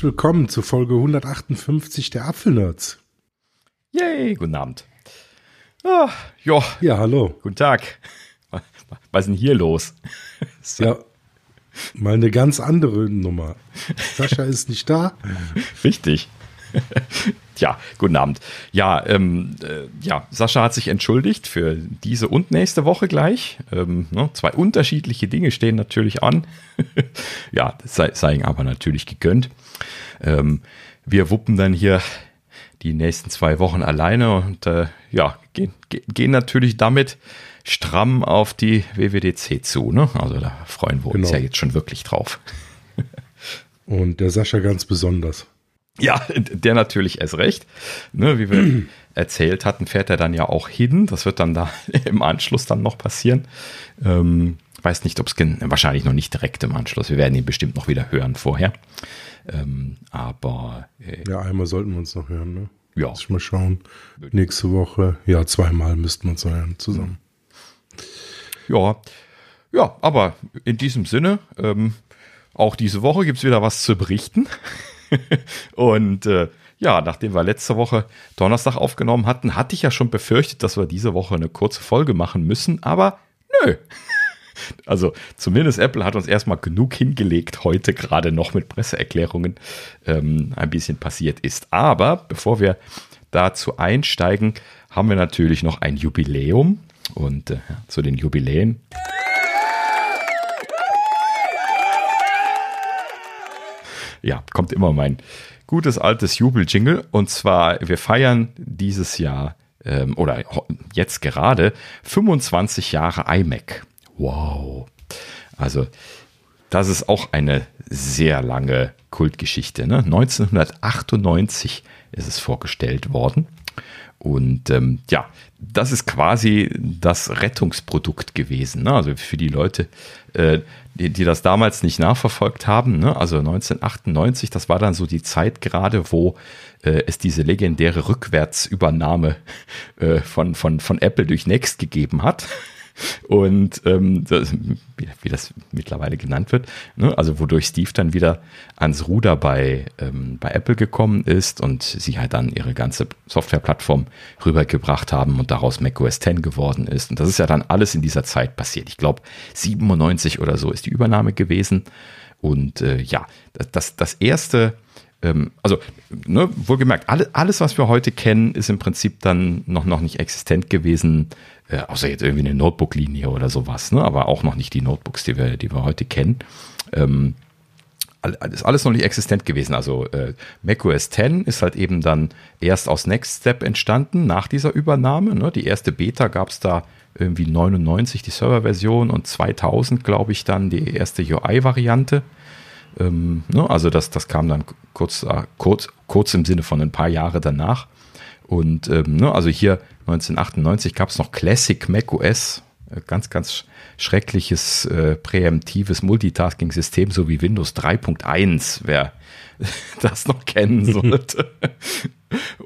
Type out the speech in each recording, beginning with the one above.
Herzlich willkommen zu Folge 158 der Apfelnerds. Yay, guten Abend. Ah, jo. Ja, hallo. Guten Tag. Was ist denn hier los? Ja, mal eine ganz andere Nummer. Sascha ist nicht da. Richtig. Tja, guten Abend. Ja, ähm, äh, ja, Sascha hat sich entschuldigt für diese und nächste Woche gleich. Ähm, ne, zwei unterschiedliche Dinge stehen natürlich an. ja, das sei, sei ihm aber natürlich gegönnt. Ähm, wir wuppen dann hier die nächsten zwei Wochen alleine und äh, ja, gehen, gehen natürlich damit stramm auf die WWDC zu. Ne? Also da freuen wir uns genau. ja jetzt schon wirklich drauf. und der Sascha ganz besonders. Ja, der natürlich erst recht. Ne, wie wir erzählt hatten, fährt er dann ja auch hin. Das wird dann da im Anschluss dann noch passieren. Ähm, weiß nicht, ob es wahrscheinlich noch nicht direkt im Anschluss. Wir werden ihn bestimmt noch wieder hören vorher. Ähm, aber äh, ja, einmal sollten wir uns noch hören. Ne? Ja. Muss ich mal schauen. Nächste Woche. Ja, zweimal müssten wir uns hören zusammen. Ja, ja, aber in diesem Sinne. Ähm, auch diese Woche gibt es wieder was zu berichten. und äh, ja, nachdem wir letzte Woche Donnerstag aufgenommen hatten, hatte ich ja schon befürchtet, dass wir diese Woche eine kurze Folge machen müssen, aber nö. Also zumindest Apple hat uns erstmal genug hingelegt, heute gerade noch mit Presseerklärungen ähm, ein bisschen passiert ist. Aber bevor wir dazu einsteigen, haben wir natürlich noch ein Jubiläum. Und äh, zu den Jubiläen ja, kommt immer mein gutes altes Jubeljingle. Und zwar, wir feiern dieses Jahr ähm, oder jetzt gerade 25 Jahre iMac. Wow. Also, das ist auch eine sehr lange Kultgeschichte. Ne? 1998 ist es vorgestellt worden. Und ähm, ja, das ist quasi das Rettungsprodukt gewesen. Ne? Also für die Leute, äh, die, die das damals nicht nachverfolgt haben, ne? also 1998, das war dann so die Zeit gerade, wo äh, es diese legendäre Rückwärtsübernahme äh, von, von, von Apple durch Next gegeben hat. Und ähm, das, wie, wie, das mittlerweile genannt wird, ne? also wodurch Steve dann wieder ans Ruder bei, ähm, bei Apple gekommen ist und sie halt dann ihre ganze Softwareplattform rübergebracht haben und daraus macOS 10 geworden ist. Und das ist ja dann alles in dieser Zeit passiert. Ich glaube, 97 oder so ist die Übernahme gewesen. Und äh, ja, das, das erste ähm, also ne, wohlgemerkt, alle, alles, was wir heute kennen, ist im Prinzip dann noch, noch nicht existent gewesen, äh, außer jetzt irgendwie eine Notebook-Linie oder sowas, ne? aber auch noch nicht die Notebooks, die wir, die wir heute kennen. Ähm, ist alles noch nicht existent gewesen. Also äh, macOS 10 ist halt eben dann erst aus Next Step entstanden, nach dieser Übernahme. Ne? Die erste Beta gab es da irgendwie 99, die Serverversion, und 2000, glaube ich, dann die erste UI-Variante. Ähm, ne? Also das, das kam dann kurz, äh, kurz, kurz im Sinne von ein paar Jahre danach. Und ähm, ne? also hier 1998 gab es noch Classic Mac OS, äh, ganz, ganz schreckliches äh, präemptives Multitasking-System, so wie Windows 3.1, wer das noch kennen sollte.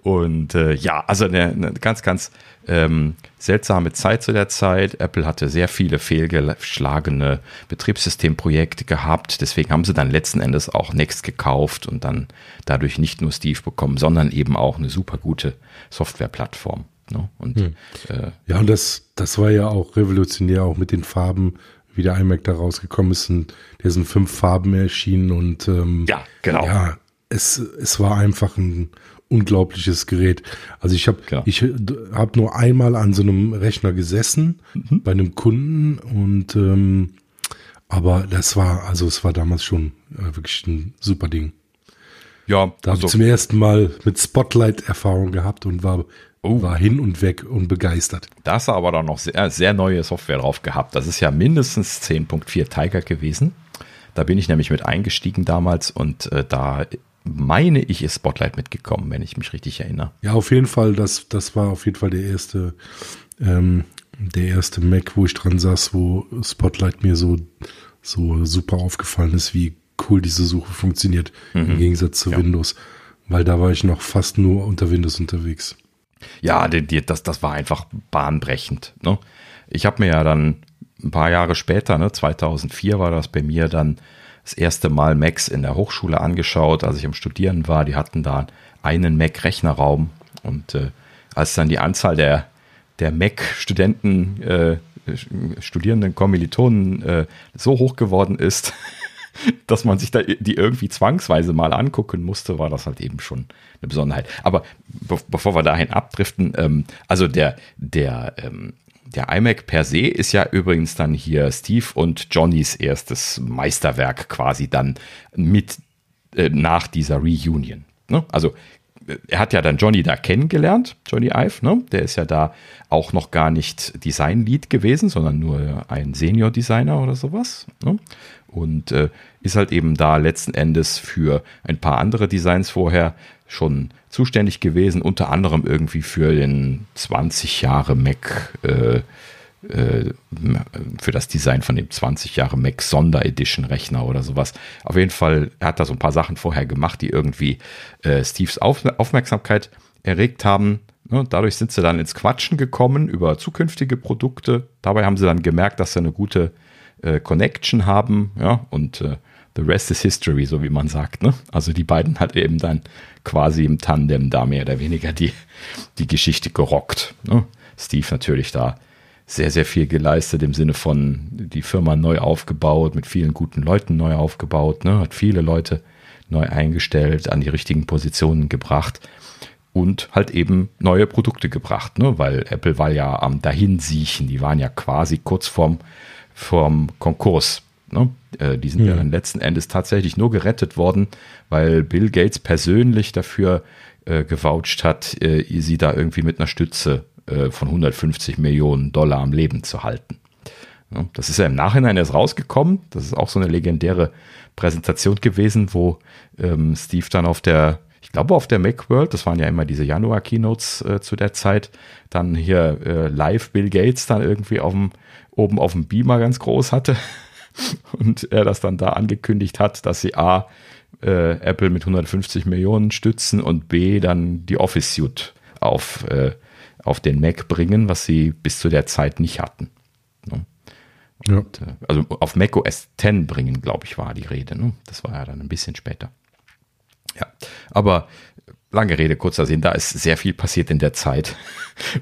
Und äh, ja, also eine, eine ganz, ganz ähm, seltsame Zeit zu der Zeit. Apple hatte sehr viele fehlgeschlagene Betriebssystemprojekte gehabt. Deswegen haben sie dann letzten Endes auch Next gekauft und dann dadurch nicht nur Steve bekommen, sondern eben auch eine super gute Softwareplattform. Ne? Und, hm. äh, ja, und das, das war ja auch revolutionär, auch mit den Farben, wie der iMac da rausgekommen ist. Und der sind fünf Farben erschienen und ähm, ja, genau. Ja, es, es war einfach ein unglaubliches Gerät. Also ich habe ich habe nur einmal an so einem Rechner gesessen mhm. bei einem Kunden und ähm, aber das war also es war damals schon äh, wirklich ein super Ding. Ja, da also, habe ich zum ersten Mal mit Spotlight Erfahrung gehabt und war oh. war hin und weg und begeistert. Da hast du aber dann noch sehr, sehr neue Software drauf gehabt. Das ist ja mindestens 10.4 Tiger gewesen. Da bin ich nämlich mit eingestiegen damals und äh, da meine ich, ist Spotlight mitgekommen, wenn ich mich richtig erinnere. Ja, auf jeden Fall, das, das war auf jeden Fall der erste, ähm, der erste Mac, wo ich dran saß, wo Spotlight mir so, so super aufgefallen ist, wie cool diese Suche funktioniert, mhm. im Gegensatz zu ja. Windows. Weil da war ich noch fast nur unter Windows unterwegs. Ja, die, die, das, das war einfach bahnbrechend. Ne? Ich habe mir ja dann ein paar Jahre später, ne, 2004 war das bei mir dann das erste Mal Macs in der Hochschule angeschaut, als ich am Studieren war. Die hatten da einen Mac-Rechnerraum und äh, als dann die Anzahl der, der Mac-Studenten, äh, Studierenden, Kommilitonen äh, so hoch geworden ist, dass man sich da die irgendwie zwangsweise mal angucken musste, war das halt eben schon eine Besonderheit. Aber be bevor wir dahin abdriften, ähm, also der, der, ähm, der iMac per se ist ja übrigens dann hier Steve und Johnnys erstes Meisterwerk quasi dann mit äh, nach dieser Reunion. Ne? Also er hat ja dann Johnny da kennengelernt, Johnny Ive, ne? Der ist ja da auch noch gar nicht Design-Lead gewesen, sondern nur ein Senior-Designer oder sowas. Ne? Und äh, ist halt eben da letzten Endes für ein paar andere Designs vorher schon zuständig gewesen, unter anderem irgendwie für den 20 Jahre Mac, äh, äh, für das Design von dem 20 Jahre Mac Sonderedition Rechner oder sowas. Auf jeden Fall, er hat da so ein paar Sachen vorher gemacht, die irgendwie äh, Steves Auf Aufmerksamkeit erregt haben. Ne, dadurch sind sie dann ins Quatschen gekommen über zukünftige Produkte. Dabei haben sie dann gemerkt, dass sie eine gute äh, Connection haben, ja, und äh, the rest is history, so wie man sagt, ne? Also die beiden hat eben dann quasi im Tandem da mehr oder weniger die, die Geschichte gerockt. Ne? Steve natürlich da sehr, sehr viel geleistet im Sinne von die Firma neu aufgebaut, mit vielen guten Leuten neu aufgebaut, ne? hat viele Leute neu eingestellt, an die richtigen Positionen gebracht und halt eben neue Produkte gebracht, ne? weil Apple war ja am Dahinsiechen, die waren ja quasi kurz vorm, vorm Konkurs. Ne? Äh, die sind ja. ja dann letzten Endes tatsächlich nur gerettet worden, weil Bill Gates persönlich dafür äh, gewoucht hat, äh, sie da irgendwie mit einer Stütze äh, von 150 Millionen Dollar am Leben zu halten. Ja, das ist ja im Nachhinein erst rausgekommen. Das ist auch so eine legendäre Präsentation gewesen, wo ähm, Steve dann auf der, ich glaube auf der Macworld, das waren ja immer diese Januar-Keynotes äh, zu der Zeit, dann hier äh, live Bill Gates dann irgendwie auf dem, oben auf dem Beamer ganz groß hatte und er das dann da angekündigt hat, dass sie A, äh, Apple mit 150 Millionen stützen und B, dann die Office Suite auf, äh, auf den Mac bringen, was sie bis zu der Zeit nicht hatten. Ne? Ja. Und, äh, also auf Mac OS 10 bringen, glaube ich, war die Rede. Ne? Das war ja dann ein bisschen später. Ja, aber lange Rede, kurzer Sinn, da ist sehr viel passiert in der Zeit.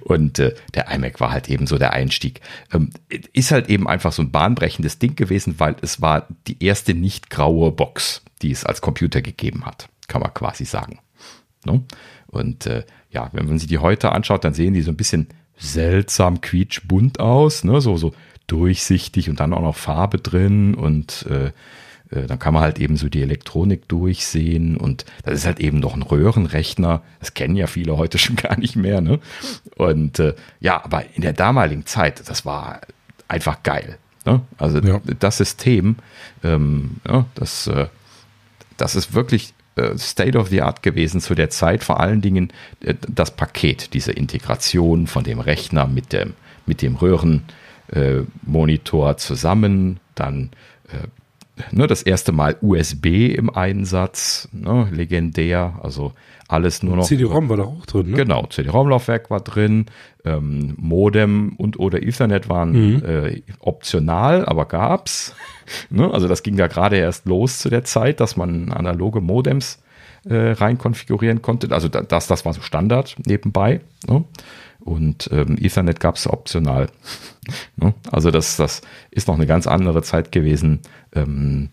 Und äh, der iMac war halt eben so der Einstieg. Ähm, ist halt eben einfach so ein bahnbrechendes Ding gewesen, weil es war die erste nicht graue Box, die es als Computer gegeben hat, kann man quasi sagen. Ne? Und äh, ja, wenn man sich die heute anschaut, dann sehen die so ein bisschen seltsam quietschbunt aus, ne? so, so durchsichtig und dann auch noch Farbe drin und äh, äh, dann kann man halt eben so die Elektronik durchsehen und das ist halt eben noch ein Röhrenrechner. Das kennen ja viele heute schon gar nicht mehr. Ne? Und äh, ja, aber in der damaligen Zeit, das war einfach geil. Ne? Also ja. das System, ähm, ja, das, äh, das ist wirklich äh, State of the Art gewesen zu der Zeit. Vor allen Dingen äh, das Paket, diese Integration von dem Rechner mit dem, mit dem Röhrenmonitor zusammen, dann ne, das erste Mal USB im Einsatz, ne, legendär, also alles nur noch. CD-ROM war da auch drin, ne? Genau, CD-ROM-Laufwerk war drin, ähm, Modem und oder Ethernet waren mhm. äh, optional, aber gab's. ne? Also das ging da gerade erst los zu der Zeit, dass man analoge Modems äh, rein konfigurieren konnte. Also das, das war so Standard nebenbei. Ne? Und ähm, Ethernet gab es optional. ne? Also das, das ist noch eine ganz andere Zeit gewesen. Ähm,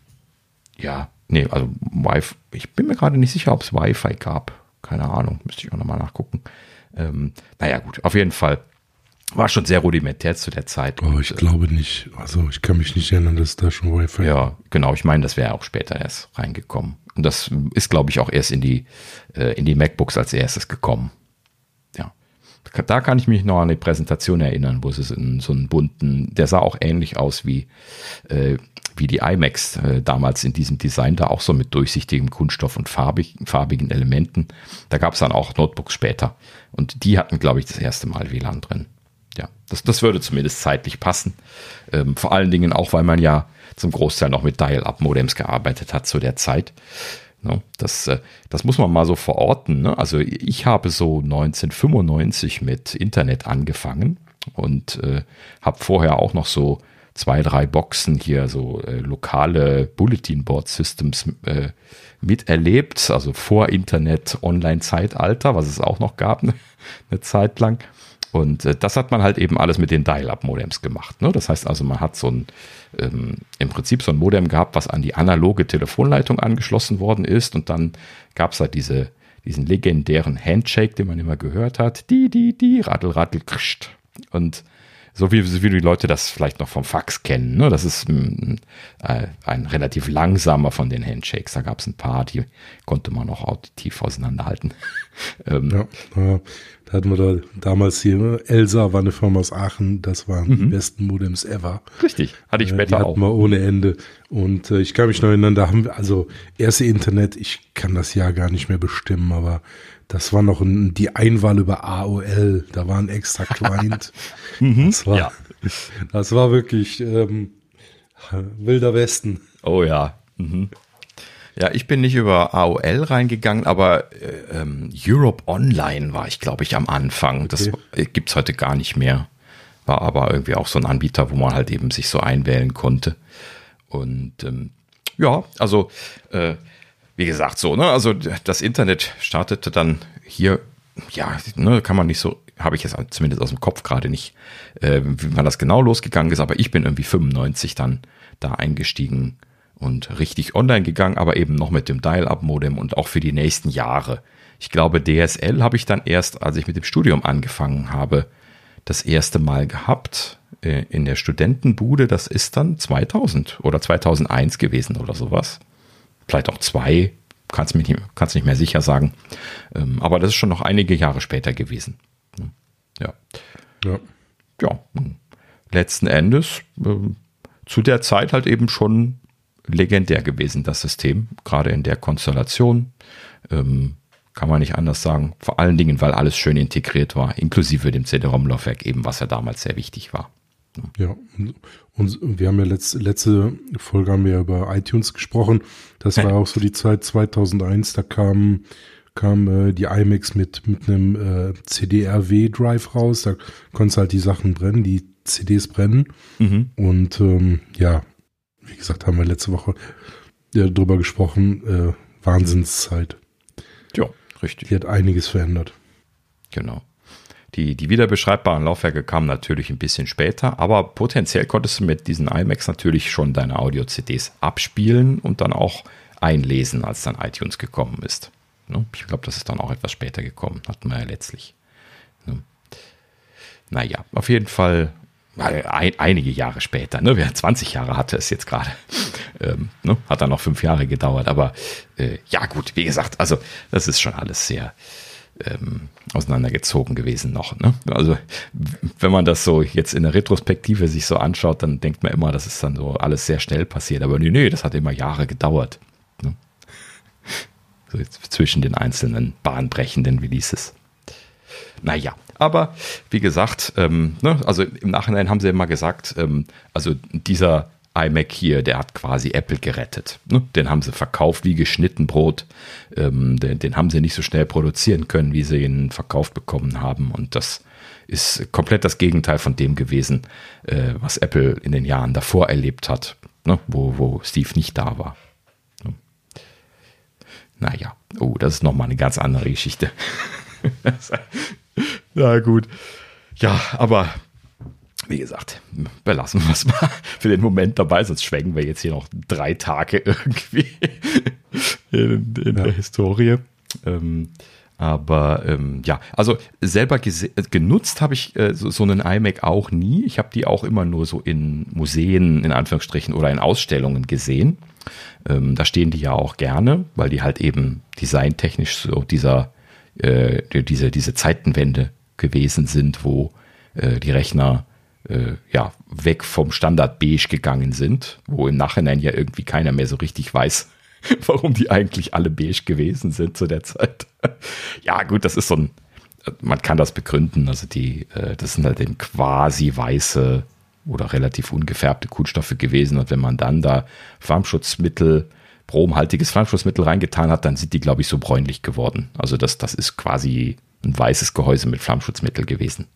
ja, nee, also Wi-Fi, ich bin mir gerade nicht sicher, ob es Wi-Fi gab. Keine Ahnung, müsste ich auch nochmal nachgucken. Ähm, naja, gut, auf jeden Fall war schon sehr rudimentär zu der Zeit. Oh, ich und, glaube nicht. Also ich kann mich nicht erinnern, dass da schon Wi-Fi Ja, genau. Ich meine, das wäre auch später erst reingekommen. Und das ist, glaube ich, auch erst in die, äh, in die MacBooks als erstes gekommen da kann ich mich noch an die Präsentation erinnern, wo es in so einen bunten, der sah auch ähnlich aus wie, äh, wie die iMacs äh, damals in diesem Design, da auch so mit durchsichtigem Kunststoff und farbig, farbigen Elementen. Da gab es dann auch Notebooks später. Und die hatten, glaube ich, das erste Mal WLAN drin. Ja, das, das würde zumindest zeitlich passen. Ähm, vor allen Dingen auch, weil man ja zum Großteil noch mit Dial-Up-Modems gearbeitet hat zu der Zeit. No, das, äh, das muss man mal so verorten. Ne? Also ich habe so 1995 mit Internet angefangen und äh, habe vorher auch noch so zwei, drei Boxen hier, so äh, lokale Bulletin Board Systems äh, miterlebt, also vor Internet, Online-Zeitalter, was es auch noch gab, ne, eine Zeit lang. Und äh, das hat man halt eben alles mit den Dial-Up-Modems gemacht. Ne? Das heißt also, man hat so ein, ähm, im Prinzip so ein Modem gehabt, was an die analoge Telefonleitung angeschlossen worden ist. Und dann gab es halt diese, diesen legendären Handshake, den man immer gehört hat. Die, die, die, rattel, rattel, krischt. Und so wie, wie die Leute das vielleicht noch vom Fax kennen. Ne? Das ist ein, äh, ein relativ langsamer von den Handshakes. Da gab es ein paar, die konnte man auch auditiv auseinanderhalten. ähm, ja, da hatten wir da damals hier, Elsa war eine Firma aus Aachen, das waren mhm. die besten Modems ever. Richtig, hatte ich äh, später die hatten auch. wir ohne Ende. Und äh, ich kann mich noch erinnern, da haben wir, also erste Internet, ich kann das Jahr gar nicht mehr bestimmen, aber das war noch ein, die Einwahl über AOL, da war ein extra Client. mhm, das, war, ja. das war wirklich ähm, wilder Westen. Oh ja. Mhm. Ja, ich bin nicht über AOL reingegangen, aber äh, ähm, Europe Online war ich, glaube ich, am Anfang. Das okay. gibt's heute gar nicht mehr. War aber irgendwie auch so ein Anbieter, wo man halt eben sich so einwählen konnte. Und ähm, ja, also äh, wie gesagt, so, ne? Also das Internet startete dann hier, ja, ne, kann man nicht so, habe ich jetzt zumindest aus dem Kopf gerade nicht, äh, wie man das genau losgegangen ist, aber ich bin irgendwie 95 dann da eingestiegen und richtig online gegangen, aber eben noch mit dem Dial-Up-Modem und auch für die nächsten Jahre. Ich glaube, DSL habe ich dann erst, als ich mit dem Studium angefangen habe, das erste Mal gehabt äh, in der Studentenbude. Das ist dann 2000 oder 2001 gewesen oder sowas vielleicht auch zwei, kannst mich nicht, kannst nicht mehr sicher sagen. Ähm, aber das ist schon noch einige Jahre später gewesen. Ja. Ja. Ja. Letzten Endes äh, zu der Zeit halt eben schon legendär gewesen, das System, gerade in der Konstellation. Ähm, kann man nicht anders sagen. Vor allen Dingen, weil alles schön integriert war, inklusive dem CD-ROM-Laufwerk eben, was ja damals sehr wichtig war. Ja, und wir haben ja letzte, letzte Folge haben wir über iTunes gesprochen. Das war auch so die Zeit 2001, da kam, kam äh, die iMacs mit, mit einem äh, CD-RW-Drive raus. Da konntest halt die Sachen brennen, die CDs brennen. Mhm. Und ähm, ja, wie gesagt, haben wir letzte Woche äh, drüber gesprochen. Äh, Wahnsinnszeit. Ja, richtig. Die hat einiges verändert. Genau. Die, die wiederbeschreibbaren Laufwerke kamen natürlich ein bisschen später, aber potenziell konntest du mit diesen iMacs natürlich schon deine Audio-CDs abspielen und dann auch einlesen, als dann iTunes gekommen ist. Ne? Ich glaube, das ist dann auch etwas später gekommen, hatten wir ja letztlich. Ne? Naja, auf jeden Fall ein, einige Jahre später, ne? 20 Jahre hatte es jetzt gerade. Ähm, ne? Hat dann noch fünf Jahre gedauert, aber äh, ja gut, wie gesagt, also das ist schon alles sehr, ähm, auseinandergezogen gewesen noch. Ne? Also wenn man das so jetzt in der Retrospektive sich so anschaut, dann denkt man immer, das ist dann so alles sehr schnell passiert. Aber nee, nee, das hat immer Jahre gedauert. Ne? So zwischen den einzelnen bahnbrechenden Releases. Naja, aber wie gesagt, ähm, ne, also im Nachhinein haben sie immer gesagt, ähm, also dieser iMac hier, der hat quasi Apple gerettet. Ne? Den haben sie verkauft wie geschnitten Brot. Ähm, den, den, haben sie nicht so schnell produzieren können, wie sie ihn verkauft bekommen haben. Und das ist komplett das Gegenteil von dem gewesen, äh, was Apple in den Jahren davor erlebt hat, ne? wo, wo Steve nicht da war. Ne? Naja, oh, das ist nochmal eine ganz andere Geschichte. Na gut. Ja, aber wie gesagt, belassen wir es mal für den Moment dabei, sonst schwenken wir jetzt hier noch drei Tage irgendwie in, in ja. der Historie. Ähm, aber ähm, ja, also selber genutzt habe ich äh, so, so, einen iMac auch nie. Ich habe die auch immer nur so in Museen, in Anführungsstrichen, oder in Ausstellungen gesehen. Ähm, da stehen die ja auch gerne, weil die halt eben designtechnisch so dieser, äh, diese, diese Zeitenwende gewesen sind, wo äh, die Rechner äh, ja, weg vom Standard Beige gegangen sind, wo im Nachhinein ja irgendwie keiner mehr so richtig weiß, warum die eigentlich alle beige gewesen sind zu der Zeit. ja, gut, das ist so ein, man kann das begründen. Also die, äh, das sind halt eben quasi weiße oder relativ ungefärbte Kunststoffe gewesen. Und wenn man dann da Flammschutzmittel, bromhaltiges Flammschutzmittel reingetan hat, dann sind die, glaube ich, so bräunlich geworden. Also das, das ist quasi ein weißes Gehäuse mit Flammschutzmittel gewesen.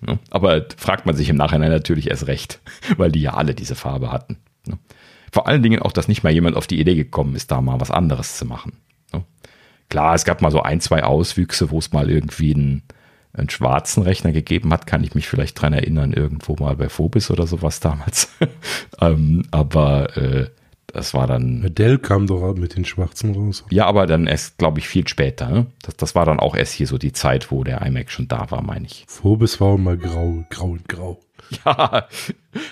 Ne? Aber fragt man sich im Nachhinein natürlich erst recht, weil die ja alle diese Farbe hatten. Ne? Vor allen Dingen auch, dass nicht mal jemand auf die Idee gekommen ist, da mal was anderes zu machen. Ne? Klar, es gab mal so ein, zwei Auswüchse, wo es mal irgendwie einen, einen schwarzen Rechner gegeben hat, kann ich mich vielleicht dran erinnern, irgendwo mal bei Phobis oder sowas damals. ähm, aber äh, das war dann. Dell kam doch mit den Schwarzen raus. Ja, aber dann erst, glaube ich, viel später. Ne? Das, das war dann auch erst hier so die Zeit, wo der iMac schon da war, meine ich. Phobis war immer grau, grau und grau. Ja,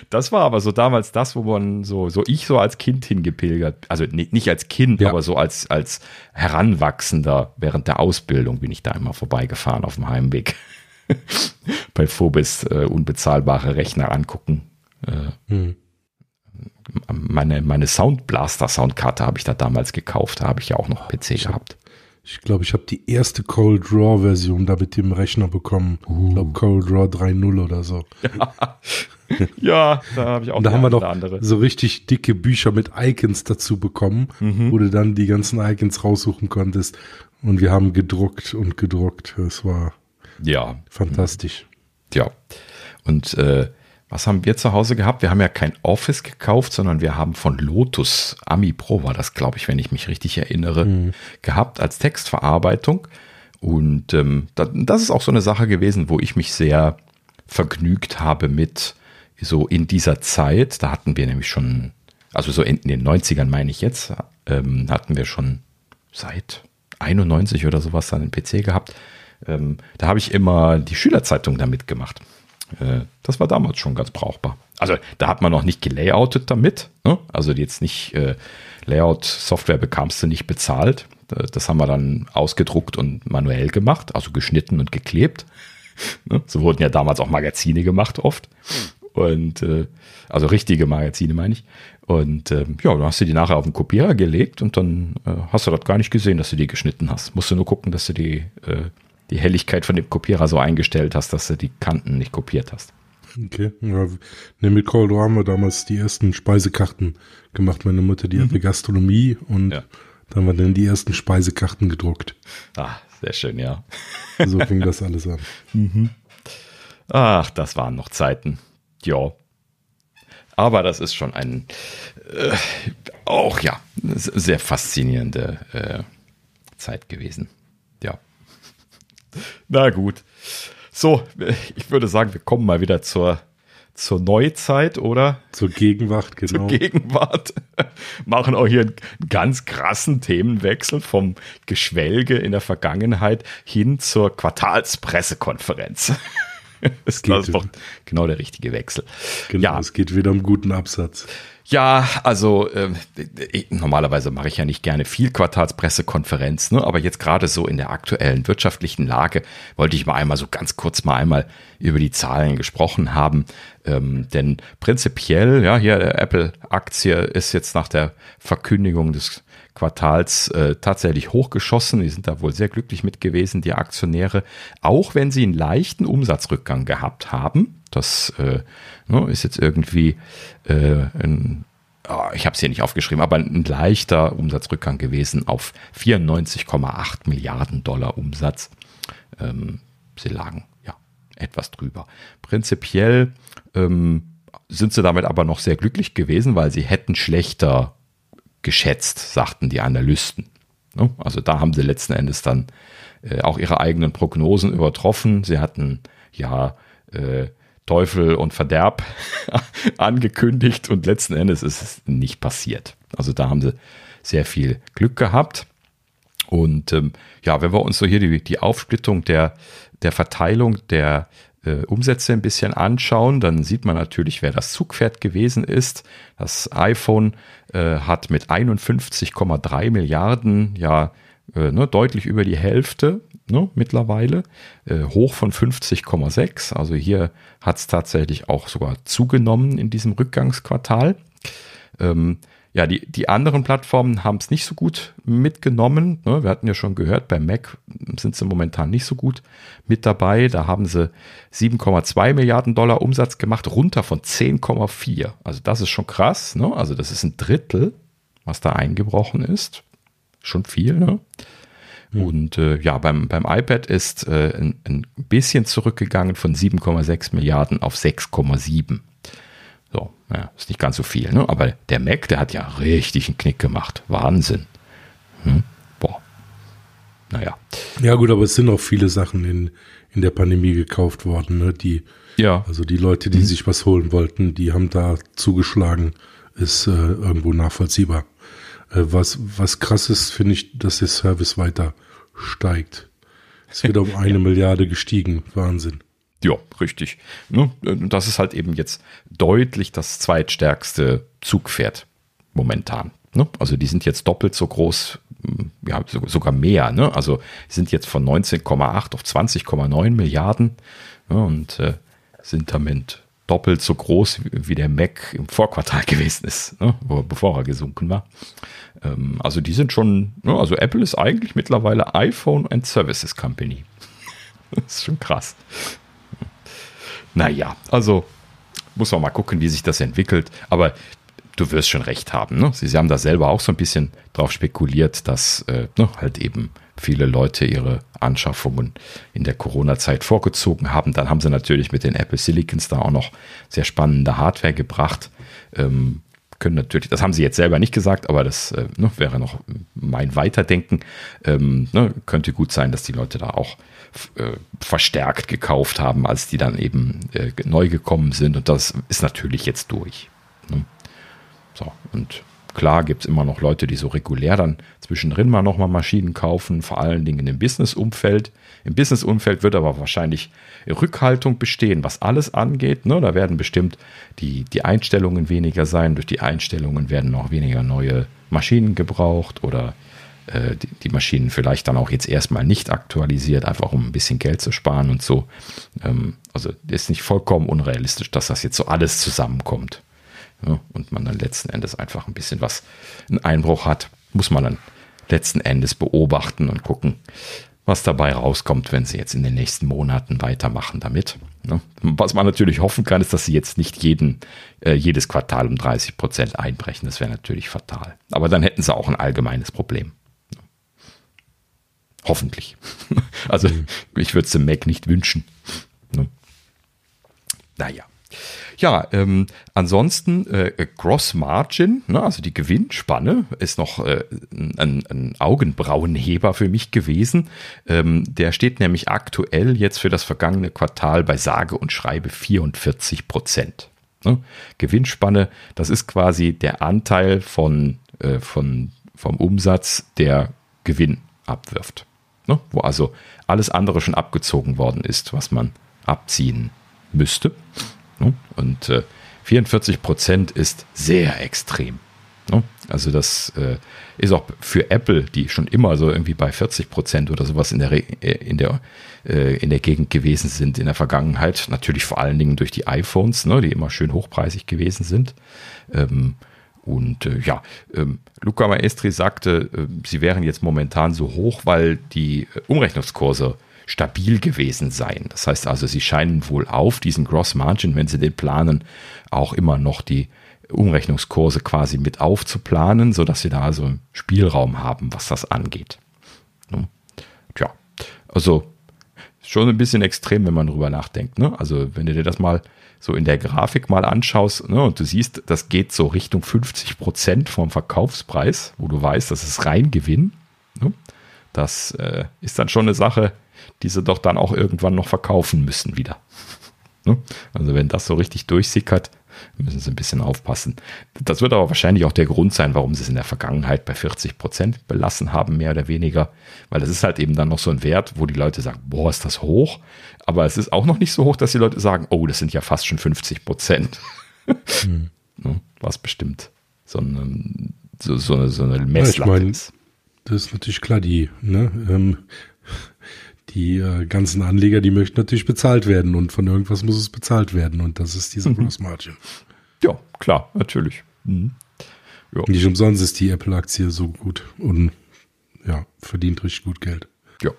das war aber so damals das, wo man so, so ich so als Kind hingepilgert, also nicht, nicht als Kind, ja. aber so als, als Heranwachsender während der Ausbildung bin ich da immer vorbeigefahren auf dem Heimweg. Bei Phobis äh, unbezahlbare Rechner angucken. Äh, hm meine, meine Soundblaster Soundkarte habe ich da damals gekauft. Da habe ich ja auch noch PC ich gehabt. ich glaube, ich habe die erste Cold Draw Version da mit dem Rechner bekommen. Uh. Ich glaube Cold Draw 3.0 oder so. ja, da habe ich auch Und da haben wir doch andere. so richtig dicke Bücher mit Icons dazu bekommen, mhm. wo du dann die ganzen Icons raussuchen konntest. Und wir haben gedruckt und gedruckt. Es war ja fantastisch. Ja. Und äh, was haben wir zu Hause gehabt? Wir haben ja kein Office gekauft, sondern wir haben von Lotus, Ami Pro war das, glaube ich, wenn ich mich richtig erinnere, mhm. gehabt als Textverarbeitung. Und ähm, das ist auch so eine Sache gewesen, wo ich mich sehr vergnügt habe mit so in dieser Zeit. Da hatten wir nämlich schon, also so in, den 90ern meine ich jetzt, ähm, hatten wir schon seit 91 oder sowas dann einen PC gehabt. Ähm, da habe ich immer die Schülerzeitung damit gemacht. Äh, das war damals schon ganz brauchbar. Also da hat man noch nicht gelayoutet damit. Ne? Also jetzt nicht äh, Layout-Software bekamst du nicht bezahlt. Äh, das haben wir dann ausgedruckt und manuell gemacht, also geschnitten und geklebt. Ne? So wurden ja damals auch Magazine gemacht oft. Und äh, also richtige Magazine meine ich. Und ähm, ja, dann hast du die nachher auf den Kopierer gelegt und dann äh, hast du das gar nicht gesehen, dass du die geschnitten hast. Musst du nur gucken, dass du die äh, die Helligkeit von dem Kopierer so eingestellt hast, dass du die Kanten nicht kopiert hast. Okay. Ja, ne, mit Cold haben wir damals die ersten Speisekarten gemacht. Meine Mutter, die mhm. hatte Gastronomie und ja. dann haben wir dann die ersten Speisekarten gedruckt. Ah, sehr schön, ja. So fing das alles an. Mhm. Ach, das waren noch Zeiten. Ja. Aber das ist schon ein, äh, auch ja, sehr faszinierende äh, Zeit gewesen. Na gut. So, ich würde sagen, wir kommen mal wieder zur, zur Neuzeit, oder? Zur Gegenwart, genau. Zur Gegenwart. Machen auch hier einen ganz krassen Themenwechsel vom Geschwelge in der Vergangenheit hin zur Quartalspressekonferenz. Das, das ist doch genau der richtige Wechsel. Genau, ja. es geht wieder um guten Absatz. Ja, also äh, normalerweise mache ich ja nicht gerne viel Quartalspressekonferenz, ne? aber jetzt gerade so in der aktuellen wirtschaftlichen Lage wollte ich mal einmal so ganz kurz mal einmal über die Zahlen gesprochen haben. Ähm, denn prinzipiell, ja, hier der Apple-Aktie ist jetzt nach der Verkündigung des Quartals äh, tatsächlich hochgeschossen. Die sind da wohl sehr glücklich mit gewesen, die Aktionäre, auch wenn sie einen leichten Umsatzrückgang gehabt haben. Das äh, ne, ist jetzt irgendwie äh, ein oh, ich habe es hier nicht aufgeschrieben, aber ein leichter Umsatzrückgang gewesen auf 94,8 Milliarden Dollar Umsatz. Ähm, sie lagen ja etwas drüber. Prinzipiell ähm, sind sie damit aber noch sehr glücklich gewesen, weil sie hätten schlechter geschätzt, sagten die Analysten. Ne? Also da haben sie letzten Endes dann äh, auch ihre eigenen Prognosen übertroffen. Sie hatten ja äh, Teufel und Verderb angekündigt und letzten Endes ist es nicht passiert. Also da haben sie sehr viel Glück gehabt. Und ähm, ja, wenn wir uns so hier die, die Aufsplittung der, der Verteilung der äh, Umsätze ein bisschen anschauen, dann sieht man natürlich, wer das Zugpferd gewesen ist. Das iPhone äh, hat mit 51,3 Milliarden ja äh, ne, deutlich über die Hälfte ne, mittlerweile, äh, hoch von 50,6. Also hier hat es tatsächlich auch sogar zugenommen in diesem Rückgangsquartal. Ähm, ja, die, die anderen Plattformen haben es nicht so gut mitgenommen. Ne? Wir hatten ja schon gehört, bei Mac sind sie momentan nicht so gut mit dabei. Da haben sie 7,2 Milliarden Dollar Umsatz gemacht, runter von 10,4. Also das ist schon krass. Ne? Also das ist ein Drittel, was da eingebrochen ist. Schon viel. Ne? Und äh, ja, beim, beim iPad ist äh, ein, ein bisschen zurückgegangen von 7,6 Milliarden auf 6,7. So, ja, ist nicht ganz so viel, ne? aber der Mac, der hat ja richtig einen Knick gemacht. Wahnsinn. Hm? Boah. Naja. Ja, gut, aber es sind auch viele Sachen in, in der Pandemie gekauft worden, ne? Die, ja. Also die Leute, die mhm. sich was holen wollten, die haben da zugeschlagen, ist äh, irgendwo nachvollziehbar. Äh, was, was krass ist, finde ich, dass der Service weiter steigt. Es wird um eine Milliarde gestiegen. Wahnsinn. Ja, richtig. Ne, das ist halt eben jetzt deutlich das zweitstärkste Zugpferd momentan. Ne? Also die sind jetzt doppelt so groß, hm, ja, sogar mehr. Ne? Also sind jetzt von 19,8 auf 20,9 Milliarden und äh, sind damit doppelt so groß wie der Mac im Vorquartal gewesen ist, ne? bevor er gesunken war. Ähm, also die sind schon, also Apple ist eigentlich mittlerweile iPhone and Services Company. das ist schon krass. Naja, also muss man mal gucken, wie sich das entwickelt. Aber du wirst schon recht haben. Ne? Sie, Sie, haben da selber auch so ein bisschen drauf spekuliert, dass äh, ne, halt eben viele Leute ihre Anschaffungen in der Corona-Zeit vorgezogen haben. Dann haben sie natürlich mit den Apple Silicons da auch noch sehr spannende Hardware gebracht. Ähm, können natürlich, das haben sie jetzt selber nicht gesagt, aber das äh, ne, wäre noch mein Weiterdenken. Ähm, ne, könnte gut sein, dass die Leute da auch äh, verstärkt gekauft haben, als die dann eben äh, neu gekommen sind. Und das ist natürlich jetzt durch. Ne? So, und klar gibt es immer noch Leute, die so regulär dann zwischendrin mal nochmal Maschinen kaufen, vor allen Dingen im Business-Umfeld. Im Business-Umfeld wird aber wahrscheinlich Rückhaltung bestehen, was alles angeht. Ne? Da werden bestimmt die, die Einstellungen weniger sein. Durch die Einstellungen werden noch weniger neue Maschinen gebraucht oder äh, die, die, Maschinen vielleicht dann auch jetzt erstmal nicht aktualisiert, einfach um ein bisschen Geld zu sparen und so. Ähm, also ist nicht vollkommen unrealistisch, dass das jetzt so alles zusammenkommt. Ja, und man dann letzten Endes einfach ein bisschen was, einen Einbruch hat, muss man dann letzten Endes beobachten und gucken, was dabei rauskommt, wenn sie jetzt in den nächsten Monaten weitermachen damit. Ne? Was man natürlich hoffen kann, ist, dass sie jetzt nicht jeden, äh, jedes Quartal um 30 Prozent einbrechen. Das wäre natürlich fatal. Aber dann hätten sie auch ein allgemeines Problem. Hoffentlich. Also ich würde es dem Mac nicht wünschen. Ne? Naja. Ja, ähm, ansonsten äh, Gross Margin, ne, also die Gewinnspanne, ist noch äh, ein, ein, Augenbrauenheber für mich gewesen. Ähm, der steht nämlich aktuell jetzt für das vergangene Quartal bei sage und schreibe 44 Prozent. Ne? Gewinnspanne, das ist quasi der Anteil von, äh, von, vom Umsatz, der Gewinn abwirft ne? wo also alles andere schon abgezogen worden ist, was man abziehen müsste. Ne? Und äh, 44 Prozent ist sehr extrem. Ne? Also das äh, ist auch für Apple, die schon immer so irgendwie bei 40 Prozent oder sowas in der, äh, in, der, äh, in der Gegend gewesen sind in der Vergangenheit, natürlich vor allen Dingen durch die iPhones, ne, die immer schön hochpreisig gewesen sind. Ähm, und äh, ja, ähm, Luca Maestri sagte, äh, sie wären jetzt momentan so hoch, weil die äh, Umrechnungskurse stabil gewesen seien. Das heißt also, sie scheinen wohl auf diesen Gross Margin, wenn sie den planen, auch immer noch die Umrechnungskurse quasi mit aufzuplanen, sodass sie da also Spielraum haben, was das angeht. Ne? Tja, also schon ein bisschen extrem, wenn man drüber nachdenkt. Ne? Also wenn du dir das mal so in der Grafik mal anschaust ne, und du siehst, das geht so Richtung 50 Prozent vom Verkaufspreis, wo du weißt, das ist Reingewinn. Ne? Das äh, ist dann schon eine Sache, die sie doch dann auch irgendwann noch verkaufen müssen wieder. ne? Also wenn das so richtig durchsickert, müssen sie ein bisschen aufpassen. Das wird aber wahrscheinlich auch der Grund sein, warum sie es in der Vergangenheit bei 40 Prozent belassen haben, mehr oder weniger. Weil das ist halt eben dann noch so ein Wert, wo die Leute sagen, boah, ist das hoch. Aber es ist auch noch nicht so hoch, dass die Leute sagen, oh, das sind ja fast schon 50 Prozent. Mhm. Was bestimmt so eine, so, so eine, so eine Messlatte ja, ich mein, ist. das ist natürlich klar, die, ne, ähm, die äh, ganzen Anleger, die möchten natürlich bezahlt werden und von irgendwas muss es bezahlt werden und das ist diese mhm. Gross Margin. Ja, klar, natürlich. Mhm. Ja. Nicht umsonst ist die Apple-Aktie so gut und ja, verdient richtig gut Geld. Ja.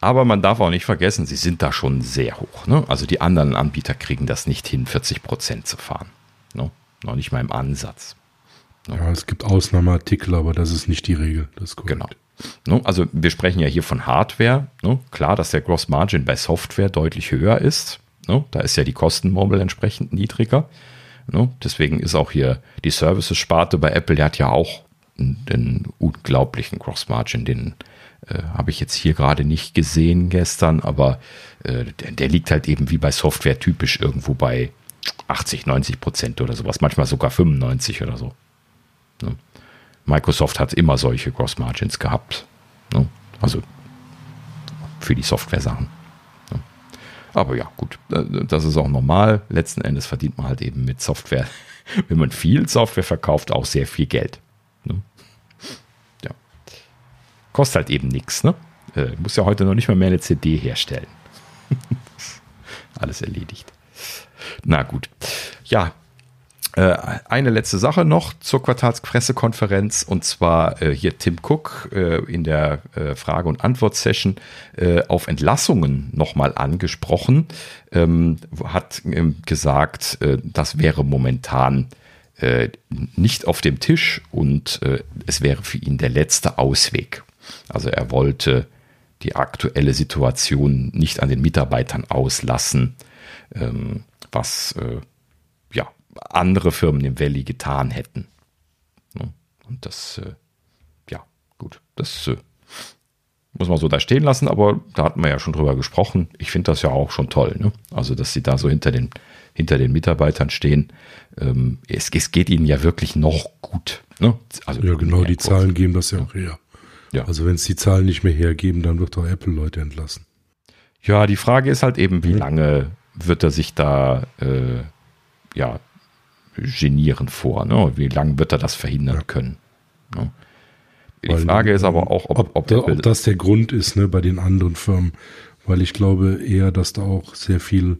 Aber man darf auch nicht vergessen, sie sind da schon sehr hoch. Ne? Also die anderen Anbieter kriegen das nicht hin, 40 Prozent zu fahren. Ne? Noch nicht mal im Ansatz. Ne? Ja, es gibt Ausnahmeartikel, aber das ist nicht die Regel. Das genau. Ne? Also wir sprechen ja hier von Hardware. Ne? Klar, dass der Gross Margin bei Software deutlich höher ist. Ne? Da ist ja die Kostenmurmel entsprechend niedriger. Ne? Deswegen ist auch hier die Services-Sparte bei Apple, der hat ja auch einen, unglaublichen Gross Margin, den äh, habe ich jetzt hier gerade nicht gesehen gestern, aber äh, der, der, liegt halt eben wie bei Software typisch irgendwo bei 80, 90 Prozent oder sowas, manchmal sogar 95 oder so. Ne? Microsoft hat immer solche Gross Margins gehabt. Ne? Also für die Software-Sachen. Aber ja, gut, das ist auch normal. Letzten Endes verdient man halt eben mit Software, wenn man viel Software verkauft, auch sehr viel Geld. Ne? Ja. Kostet halt eben nichts. Ne? Äh, muss ja heute noch nicht mal mehr eine CD herstellen. Alles erledigt. Na gut. Ja, eine letzte Sache noch zur Quartalspressekonferenz und zwar äh, hier Tim Cook äh, in der äh, Frage- und Antwort-Session äh, auf Entlassungen nochmal angesprochen, ähm, hat ähm, gesagt, äh, das wäre momentan nicht auf dem Tisch und es wäre für ihn der letzte Ausweg. Also er wollte die aktuelle Situation nicht an den Mitarbeitern auslassen, ähm, was andere Firmen im Valley getan hätten. Und das, äh, ja, gut, das äh, muss man so da stehen lassen, aber da hatten wir ja schon drüber gesprochen. Ich finde das ja auch schon toll, ne? Also, dass sie da so hinter den, hinter den Mitarbeitern stehen. Ähm, es, es, geht ihnen ja wirklich noch gut. Ne? Also ja, genau, die Zahlen geben das ja auch her. Ja. Also, wenn es die Zahlen nicht mehr hergeben, dann wird doch Apple Leute entlassen. Ja, die Frage ist halt eben, wie mhm. lange wird er sich da äh, ja, genieren vor. Ne? Wie lange wird er das verhindern ja. können? Ne? Die weil, Frage ist aber auch, ob, ob, ob, der, ob das der Grund ist ne, bei den anderen Firmen. Weil ich glaube eher, dass da auch sehr viel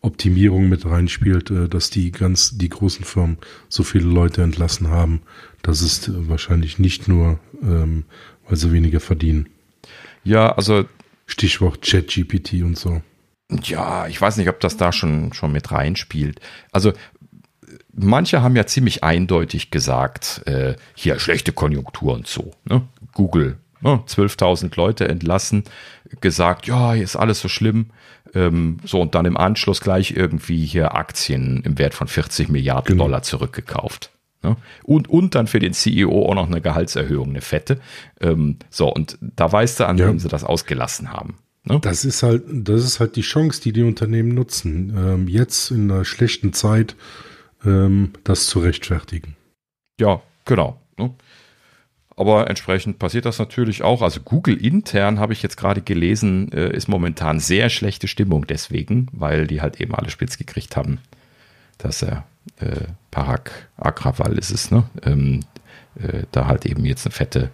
Optimierung mit reinspielt, äh, dass die ganz, die großen Firmen so viele Leute entlassen haben. Das ist wahrscheinlich nicht nur, ähm, weil sie weniger verdienen. Ja, also. Stichwort ChatGPT und so. Ja, ich weiß nicht, ob das da schon, schon mit reinspielt. Also manche haben ja ziemlich eindeutig gesagt, äh, hier schlechte Konjunktur und so. Ne? Google, ne? 12.000 Leute entlassen, gesagt, ja, hier ist alles so schlimm. Ähm, so und dann im Anschluss gleich irgendwie hier Aktien im Wert von 40 Milliarden genau. Dollar zurückgekauft. Ne? Und, und dann für den CEO auch noch eine Gehaltserhöhung, eine fette. Ähm, so, und da weißt du, an ja. wem sie das ausgelassen haben. Ne? Das ist halt, das ist halt die Chance, die die Unternehmen nutzen. Ähm, jetzt in einer schlechten Zeit ähm, das zu rechtfertigen. Ja, genau. Ne? Aber entsprechend passiert das natürlich auch. Also Google intern habe ich jetzt gerade gelesen, äh, ist momentan sehr schlechte Stimmung deswegen, weil die halt eben alle spitz gekriegt haben, dass er äh, Parag Agrawal ist es, ne? Ähm, äh, da halt eben jetzt eine fette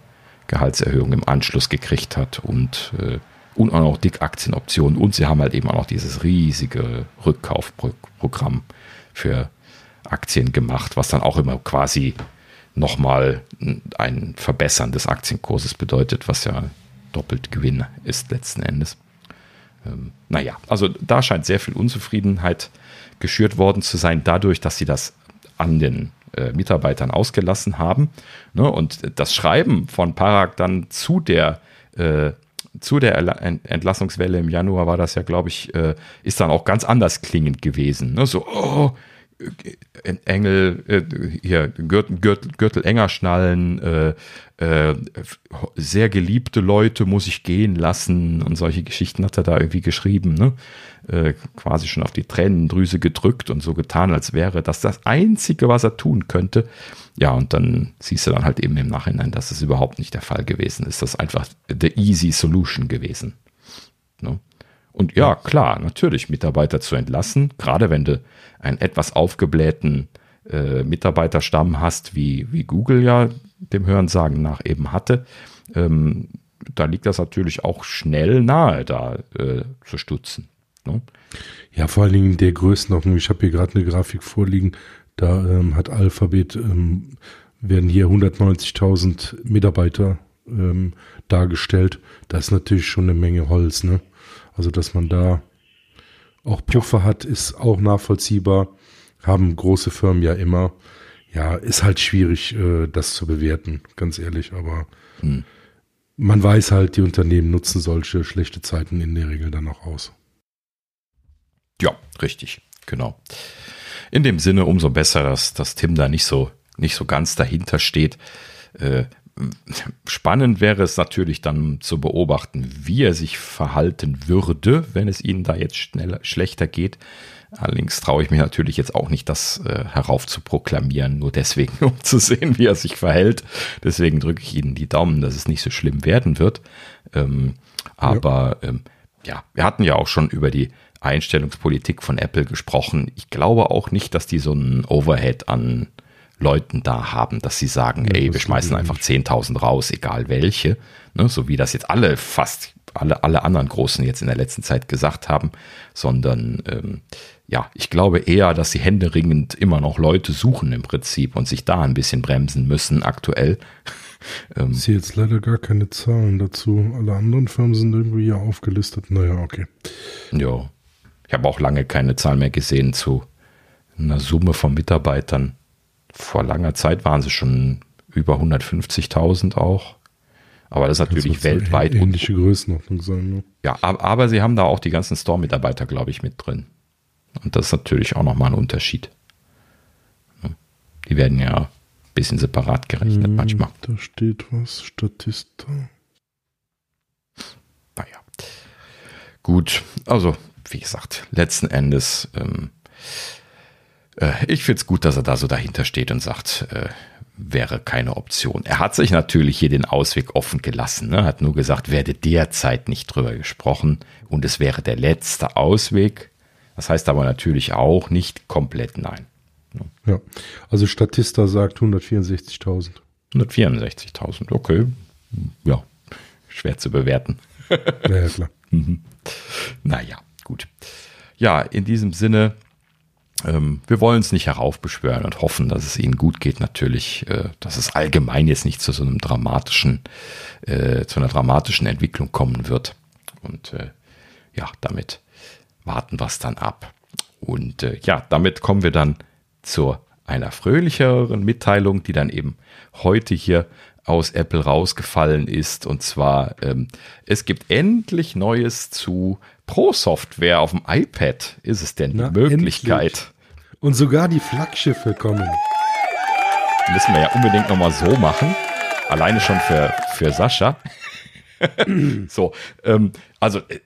Gehaltserhöhung im Anschluss gekriegt hat und, äh, und auch noch dick Aktienoptionen und sie haben halt eben auch noch dieses riesige Rückkaufprogramm für Aktien gemacht, was dann auch immer quasi nochmal ein Verbessern des Aktienkurses bedeutet, was ja doppelt Gewinn ist letzten Endes. Ähm, naja, also da scheint sehr viel Unzufriedenheit geschürt worden zu sein, dadurch, dass sie das an den äh, Mitarbeitern ausgelassen haben. Ne? Und das Schreiben von Parag dann zu der äh, zu der Entlassungswelle im Januar war das ja, glaube ich, äh, ist dann auch ganz anders klingend gewesen. Ne? So, oh, Engel, äh, hier, Gürtel, Gürtel, Gürtel enger schnallen, äh, äh, sehr geliebte Leute muss ich gehen lassen und solche Geschichten hat er da irgendwie geschrieben, ne? Äh, quasi schon auf die Tränendrüse gedrückt und so getan, als wäre das das Einzige, was er tun könnte. Ja, und dann siehst du dann halt eben im Nachhinein, dass es überhaupt nicht der Fall gewesen ist. Das ist einfach the easy solution gewesen. Ne? Und ja, klar, natürlich Mitarbeiter zu entlassen, gerade wenn du einen etwas aufgeblähten äh, Mitarbeiterstamm hast, wie, wie Google ja dem Hörensagen nach eben hatte, ähm, da liegt das natürlich auch schnell nahe, da äh, zu stutzen. Ne? Ja, vor allen Dingen der Größenordnung. Ich habe hier gerade eine Grafik vorliegen. Da ähm, hat Alphabet, ähm, werden hier 190.000 Mitarbeiter ähm, dargestellt. Das ist natürlich schon eine Menge Holz. Ne? Also, dass man da auch Puffer hat, ist auch nachvollziehbar. Haben große Firmen ja immer. Ja, ist halt schwierig, äh, das zu bewerten, ganz ehrlich. Aber hm. man weiß halt, die Unternehmen nutzen solche schlechte Zeiten in der Regel dann auch aus. Ja, richtig, genau. In dem Sinne umso besser, dass, dass Tim da nicht so, nicht so ganz dahinter steht. Äh, spannend wäre es natürlich dann zu beobachten, wie er sich verhalten würde, wenn es ihnen da jetzt schneller, schlechter geht. Allerdings traue ich mir natürlich jetzt auch nicht, das äh, herauf zu proklamieren, nur deswegen, um zu sehen, wie er sich verhält. Deswegen drücke ich Ihnen die Daumen, dass es nicht so schlimm werden wird. Ähm, aber ja. Ähm, ja, wir hatten ja auch schon über die Einstellungspolitik von Apple gesprochen. Ich glaube auch nicht, dass die so einen Overhead an Leuten da haben, dass sie sagen, ja, ey, wir schmeißen einfach 10.000 raus, egal welche. Ne, so wie das jetzt alle, fast alle, alle anderen Großen jetzt in der letzten Zeit gesagt haben, sondern ähm, ja, ich glaube eher, dass sie händeringend immer noch Leute suchen im Prinzip und sich da ein bisschen bremsen müssen aktuell. ähm, ich sehe jetzt leider gar keine Zahlen dazu. Alle anderen Firmen sind irgendwie ja aufgelistet. Naja, okay. Ja. Ich habe auch lange keine Zahl mehr gesehen zu einer Summe von Mitarbeitern. Vor langer Zeit waren sie schon über 150.000 auch. Aber das ist natürlich das weltweit. Ähnliche Größenordnung sein. Ne? Ja, aber, aber sie haben da auch die ganzen Store-Mitarbeiter, glaube ich, mit drin. Und das ist natürlich auch nochmal ein Unterschied. Die werden ja ein bisschen separat gerechnet hm, manchmal. Da steht was, Statista. Naja. Gut, also wie gesagt, letzten Endes, ähm, äh, ich finde es gut, dass er da so dahinter steht und sagt, äh, wäre keine Option. Er hat sich natürlich hier den Ausweg offen gelassen, ne? hat nur gesagt, werde derzeit nicht drüber gesprochen und es wäre der letzte Ausweg. Das heißt aber natürlich auch nicht komplett nein. Ne? Ja, also Statista sagt 164.000. 164.000, okay. Ja, schwer zu bewerten. Ja, ja klar. mhm. Naja. Gut. Ja, in diesem Sinne, ähm, wir wollen es nicht heraufbeschwören und hoffen, dass es ihnen gut geht. Natürlich, äh, dass es allgemein jetzt nicht zu so einem dramatischen, äh, zu einer dramatischen Entwicklung kommen wird. Und äh, ja, damit warten wir es dann ab. Und äh, ja, damit kommen wir dann zu einer fröhlicheren Mitteilung, die dann eben heute hier aus Apple rausgefallen ist. Und zwar, ähm, es gibt endlich Neues zu Pro-Software auf dem iPad. Ist es denn Na, die Möglichkeit? Endlich. Und sogar die Flaggschiffe kommen. Müssen wir ja unbedingt nochmal so machen. Alleine schon für, für Sascha. so, ähm, also äh,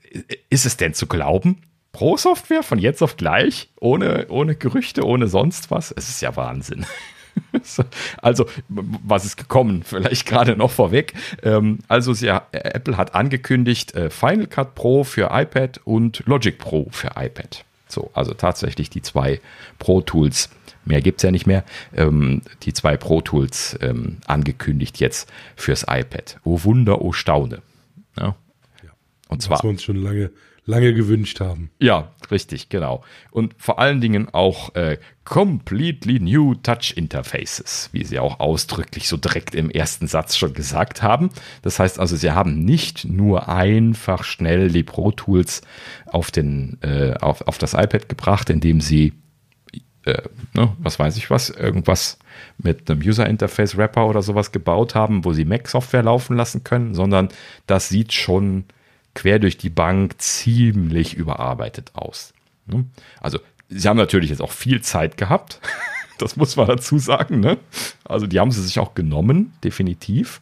ist es denn zu glauben? Pro-Software von jetzt auf gleich? Ohne, ohne Gerüchte, ohne sonst was? Es ist ja Wahnsinn. also, was ist gekommen? Vielleicht gerade noch vorweg. Ähm, also, sie, Apple hat angekündigt äh, Final Cut Pro für iPad und Logic Pro für iPad. So, also tatsächlich die zwei Pro-Tools. Mehr gibt es ja nicht mehr. Ähm, die zwei Pro-Tools ähm, angekündigt jetzt fürs iPad. Oh Wunder, oh Staune. Ja. ja. Und zwar. Was wir uns schon lange lange gewünscht haben. Ja, richtig, genau. Und vor allen Dingen auch äh, completely new Touch Interfaces, wie sie auch ausdrücklich so direkt im ersten Satz schon gesagt haben. Das heißt also, sie haben nicht nur einfach schnell die Pro Tools auf, den, äh, auf, auf das iPad gebracht, indem sie äh, ne, was weiß ich was, irgendwas mit einem User Interface Wrapper oder sowas gebaut haben, wo sie Mac Software laufen lassen können, sondern das sieht schon quer durch die Bank ziemlich überarbeitet aus. Ne? Also, sie haben natürlich jetzt auch viel Zeit gehabt. Das muss man dazu sagen. Ne? Also, die haben sie sich auch genommen, definitiv.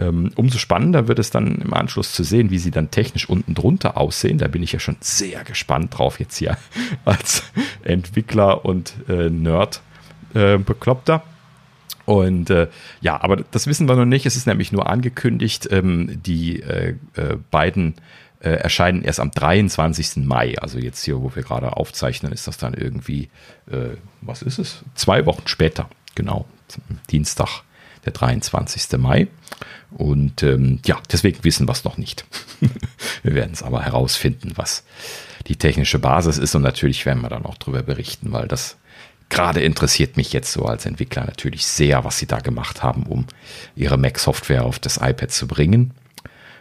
Ähm, umso spannender wird es dann im Anschluss zu sehen, wie sie dann technisch unten drunter aussehen. Da bin ich ja schon sehr gespannt drauf, jetzt hier als Entwickler und äh, Nerd äh, bekloppter. Und äh, ja, aber das wissen wir noch nicht. Es ist nämlich nur angekündigt, ähm, die äh, äh, beiden äh, erscheinen erst am 23. Mai. Also jetzt hier, wo wir gerade aufzeichnen, ist das dann irgendwie, äh, was ist es? Zwei Wochen später, genau. Dienstag, der 23. Mai. Und ähm, ja, deswegen wissen wir es noch nicht. wir werden es aber herausfinden, was die technische Basis ist. Und natürlich werden wir dann auch darüber berichten, weil das gerade interessiert mich jetzt so als Entwickler natürlich sehr, was sie da gemacht haben, um ihre Mac-Software auf das iPad zu bringen.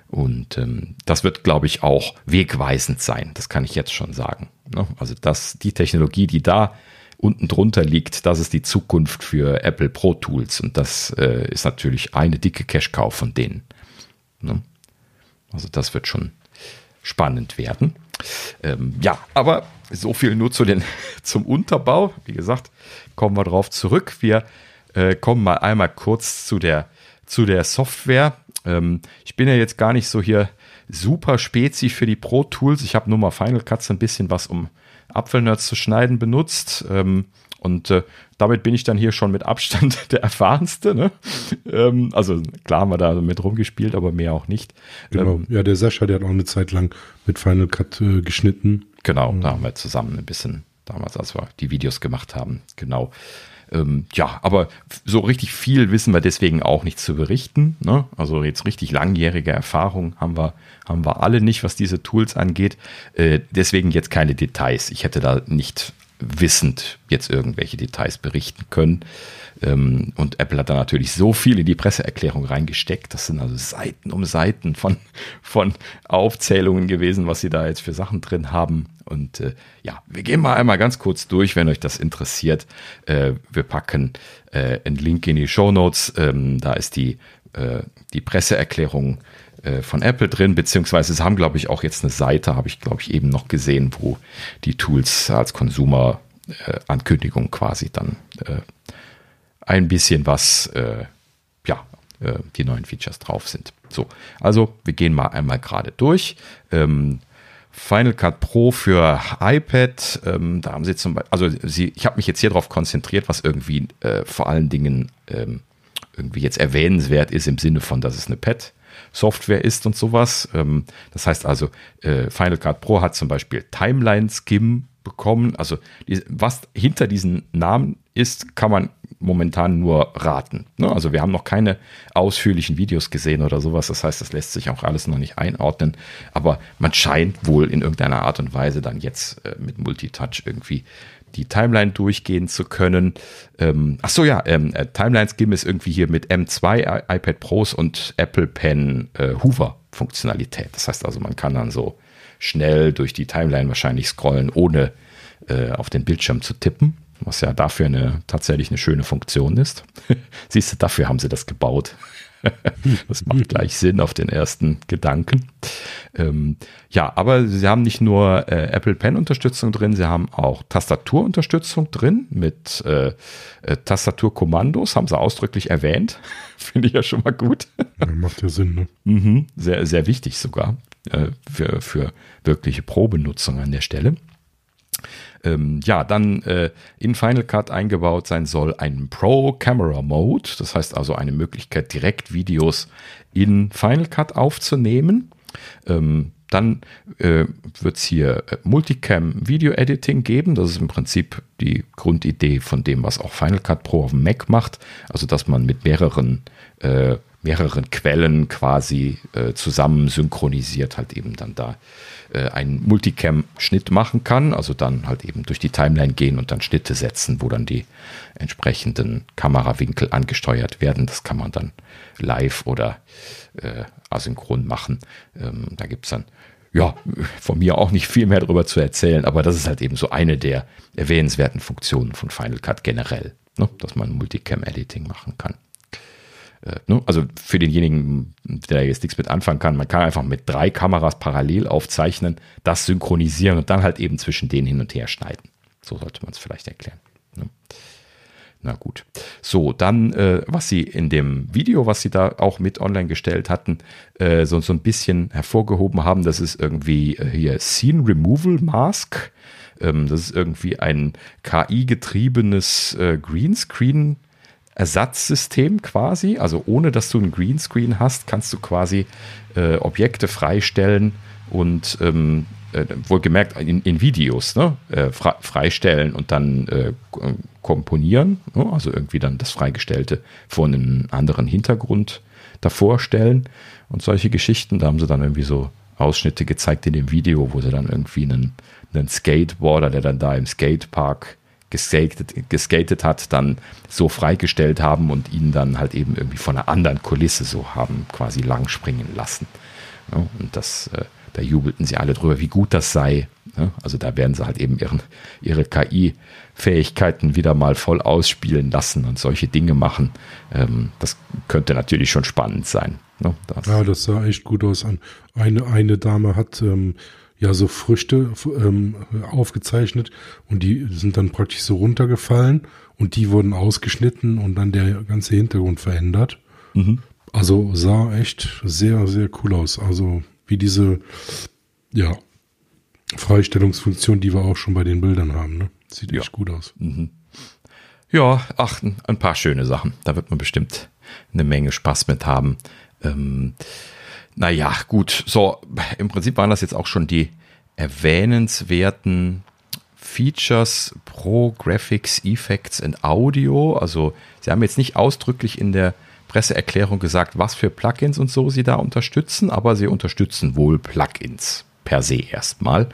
Und ähm, das wird, glaube ich, auch wegweisend sein. Das kann ich jetzt schon sagen. Ne? Also dass die Technologie, die da unten drunter liegt, das ist die Zukunft für Apple Pro Tools. Und das äh, ist natürlich eine dicke Cash-Cow von denen. Ne? Also das wird schon spannend werden. Ähm, ja, aber so viel nur zu den, zum Unterbau. Wie gesagt, kommen wir darauf zurück. Wir äh, kommen mal einmal kurz zu der, zu der Software. Ähm, ich bin ja jetzt gar nicht so hier super spezi für die Pro Tools. Ich habe nur mal Final Cut so ein bisschen was, um Apfelnerds zu schneiden, benutzt. Ähm, und äh, damit bin ich dann hier schon mit Abstand der erfahrenste. Ne? Ähm, also klar haben wir da mit rumgespielt, aber mehr auch nicht. Genau. Ähm, ja, der Sascha, der hat auch eine Zeit lang mit Final Cut äh, geschnitten. Genau, mhm. da haben wir zusammen ein bisschen damals, als wir die Videos gemacht haben. Genau. Ähm, ja, aber so richtig viel wissen wir deswegen auch nicht zu berichten. Ne? Also jetzt richtig langjährige Erfahrung haben wir, haben wir alle nicht, was diese Tools angeht. Äh, deswegen jetzt keine Details. Ich hätte da nicht wissend jetzt irgendwelche Details berichten können. Ähm, und Apple hat da natürlich so viel in die Presseerklärung reingesteckt. Das sind also Seiten um Seiten von, von Aufzählungen gewesen, was sie da jetzt für Sachen drin haben. Und äh, ja, wir gehen mal einmal ganz kurz durch, wenn euch das interessiert. Äh, wir packen äh, einen Link in die Show Notes. Ähm, da ist die, äh, die Presseerklärung äh, von Apple drin, beziehungsweise sie haben, glaube ich, auch jetzt eine Seite, habe ich, glaube ich, eben noch gesehen, wo die Tools als Konsumer-Ankündigung äh, quasi dann ein bisschen was, äh, ja, äh, die neuen Features drauf sind. So, also wir gehen mal einmal gerade durch. Ähm, Final Cut Pro für iPad, ähm, da haben sie zum Beispiel, also sie, ich habe mich jetzt hier drauf konzentriert, was irgendwie äh, vor allen Dingen ähm, irgendwie jetzt erwähnenswert ist im Sinne von, dass es eine Pad Software ist und sowas. Ähm, das heißt also, äh, Final Cut Pro hat zum Beispiel Timeline Skim bekommen. Also die, was hinter diesen Namen ist, kann man momentan nur raten. Ne? Also wir haben noch keine ausführlichen Videos gesehen oder sowas. Das heißt, das lässt sich auch alles noch nicht einordnen. Aber man scheint wohl in irgendeiner Art und Weise dann jetzt äh, mit Multitouch irgendwie die Timeline durchgehen zu können. Ähm, ach so, ja, ähm, äh, Timeline Skim ist irgendwie hier mit M2 iPad Pros und Apple Pen äh, Hoover Funktionalität. Das heißt also, man kann dann so schnell durch die Timeline wahrscheinlich scrollen, ohne äh, auf den Bildschirm zu tippen, was ja dafür eine tatsächlich eine schöne Funktion ist. Siehst du, dafür haben sie das gebaut. das macht gleich Sinn auf den ersten Gedanken. Ähm, ja, aber sie haben nicht nur äh, Apple Pen Unterstützung drin, sie haben auch Tastaturunterstützung drin mit äh, äh, Tastaturkommandos, haben sie ausdrücklich erwähnt. Finde ich ja schon mal gut. Ja, macht ja Sinn, ne? Mhm, sehr, sehr wichtig sogar äh, für, für wirkliche Probenutzung an der Stelle ähm, ja, dann äh, in Final Cut eingebaut sein soll ein Pro Camera Mode. Das heißt also eine Möglichkeit, direkt Videos in Final Cut aufzunehmen. Ähm, dann äh, wird es hier äh, Multicam Video Editing geben. Das ist im Prinzip die Grundidee von dem, was auch Final Cut Pro auf dem Mac macht. Also, dass man mit mehreren, äh, mehreren Quellen quasi äh, zusammen synchronisiert halt eben dann da äh, einen Multicam-Schnitt machen kann, also dann halt eben durch die Timeline gehen und dann Schnitte setzen, wo dann die entsprechenden Kamerawinkel angesteuert werden. Das kann man dann live oder äh, asynchron machen. Ähm, da gibt es dann ja, von mir auch nicht viel mehr darüber zu erzählen, aber das ist halt eben so eine der erwähnenswerten Funktionen von Final Cut generell, ne? dass man Multicam-Editing machen kann. Äh, ne? Also für denjenigen, der jetzt nichts mit anfangen kann, man kann einfach mit drei Kameras parallel aufzeichnen, das synchronisieren und dann halt eben zwischen denen hin und her schneiden. So sollte man es vielleicht erklären. Ne? Na gut. So, dann, äh, was sie in dem Video, was sie da auch mit online gestellt hatten, äh, so, ein bisschen hervorgehoben haben, das ist irgendwie hier Scene Removal Mask. Ähm, das ist irgendwie ein KI-getriebenes äh, Greenscreen Ersatzsystem quasi. Also ohne dass du einen Greenscreen hast, kannst du quasi äh, Objekte freistellen und ähm, äh, wohlgemerkt in, in Videos, ne? Äh, freistellen und dann äh, komponieren, ne? also irgendwie dann das Freigestellte vor einem anderen Hintergrund davor stellen und solche Geschichten. Da haben sie dann irgendwie so Ausschnitte gezeigt in dem Video, wo sie dann irgendwie einen, einen Skateboarder, der dann da im Skatepark geskatet, geskatet hat, dann so freigestellt haben und ihn dann halt eben irgendwie von einer anderen Kulisse so haben quasi lang springen lassen. Ja, und das, äh, da jubelten sie alle drüber, wie gut das sei. Ja, also da werden sie halt eben ihren, ihre KI-Fähigkeiten wieder mal voll ausspielen lassen und solche Dinge machen. Ähm, das könnte natürlich schon spannend sein. Ne? Das. Ja, das sah echt gut aus. Eine, eine Dame hat ähm, ja so Früchte ähm, aufgezeichnet und die sind dann praktisch so runtergefallen und die wurden ausgeschnitten und dann der ganze Hintergrund verändert. Mhm. Also sah echt sehr, sehr cool aus. Also wie diese, ja, Freistellungsfunktion, die wir auch schon bei den Bildern haben. Ne? Sieht ja. echt gut aus. Mhm. Ja, ach, ein paar schöne Sachen. Da wird man bestimmt eine Menge Spaß mit haben. Ähm, naja, gut, so, im Prinzip waren das jetzt auch schon die erwähnenswerten Features pro Graphics, Effects und Audio. Also sie haben jetzt nicht ausdrücklich in der Presseerklärung gesagt, was für Plugins und so sie da unterstützen, aber sie unterstützen wohl Plugins per se erstmal.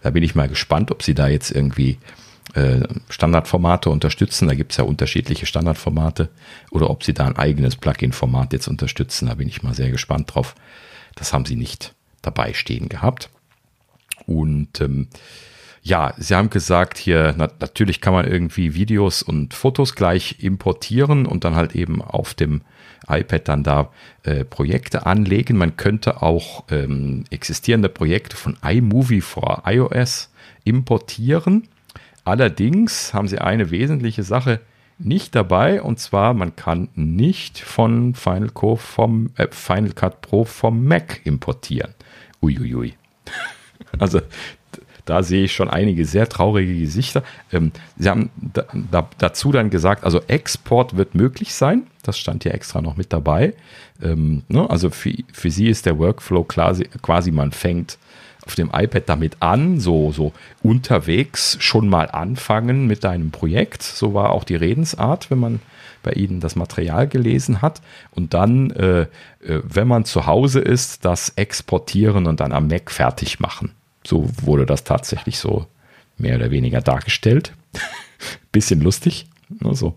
Da bin ich mal gespannt, ob sie da jetzt irgendwie Standardformate unterstützen. Da gibt es ja unterschiedliche Standardformate. Oder ob sie da ein eigenes Plugin-Format jetzt unterstützen. Da bin ich mal sehr gespannt drauf. Das haben sie nicht dabei stehen gehabt. Und ähm, ja, sie haben gesagt, hier na, natürlich kann man irgendwie Videos und Fotos gleich importieren und dann halt eben auf dem iPad dann da äh, Projekte anlegen. Man könnte auch ähm, existierende Projekte von iMovie vor iOS importieren. Allerdings haben sie eine wesentliche Sache nicht dabei und zwar man kann nicht von Final, Co vom, äh, Final Cut Pro vom Mac importieren. Uiuiui. Also da sehe ich schon einige sehr traurige Gesichter. Ähm, sie haben da, da, dazu dann gesagt, also Export wird möglich sein. Das stand hier extra noch mit dabei. Ähm, ne? Also für, für sie ist der Workflow quasi, quasi man fängt auf dem iPad damit an, so, so unterwegs schon mal anfangen mit deinem Projekt. So war auch die Redensart, wenn man bei Ihnen das Material gelesen hat. Und dann, äh, äh wenn man zu Hause ist, das exportieren und dann am Mac fertig machen. So wurde das tatsächlich so mehr oder weniger dargestellt. Bisschen lustig. Also,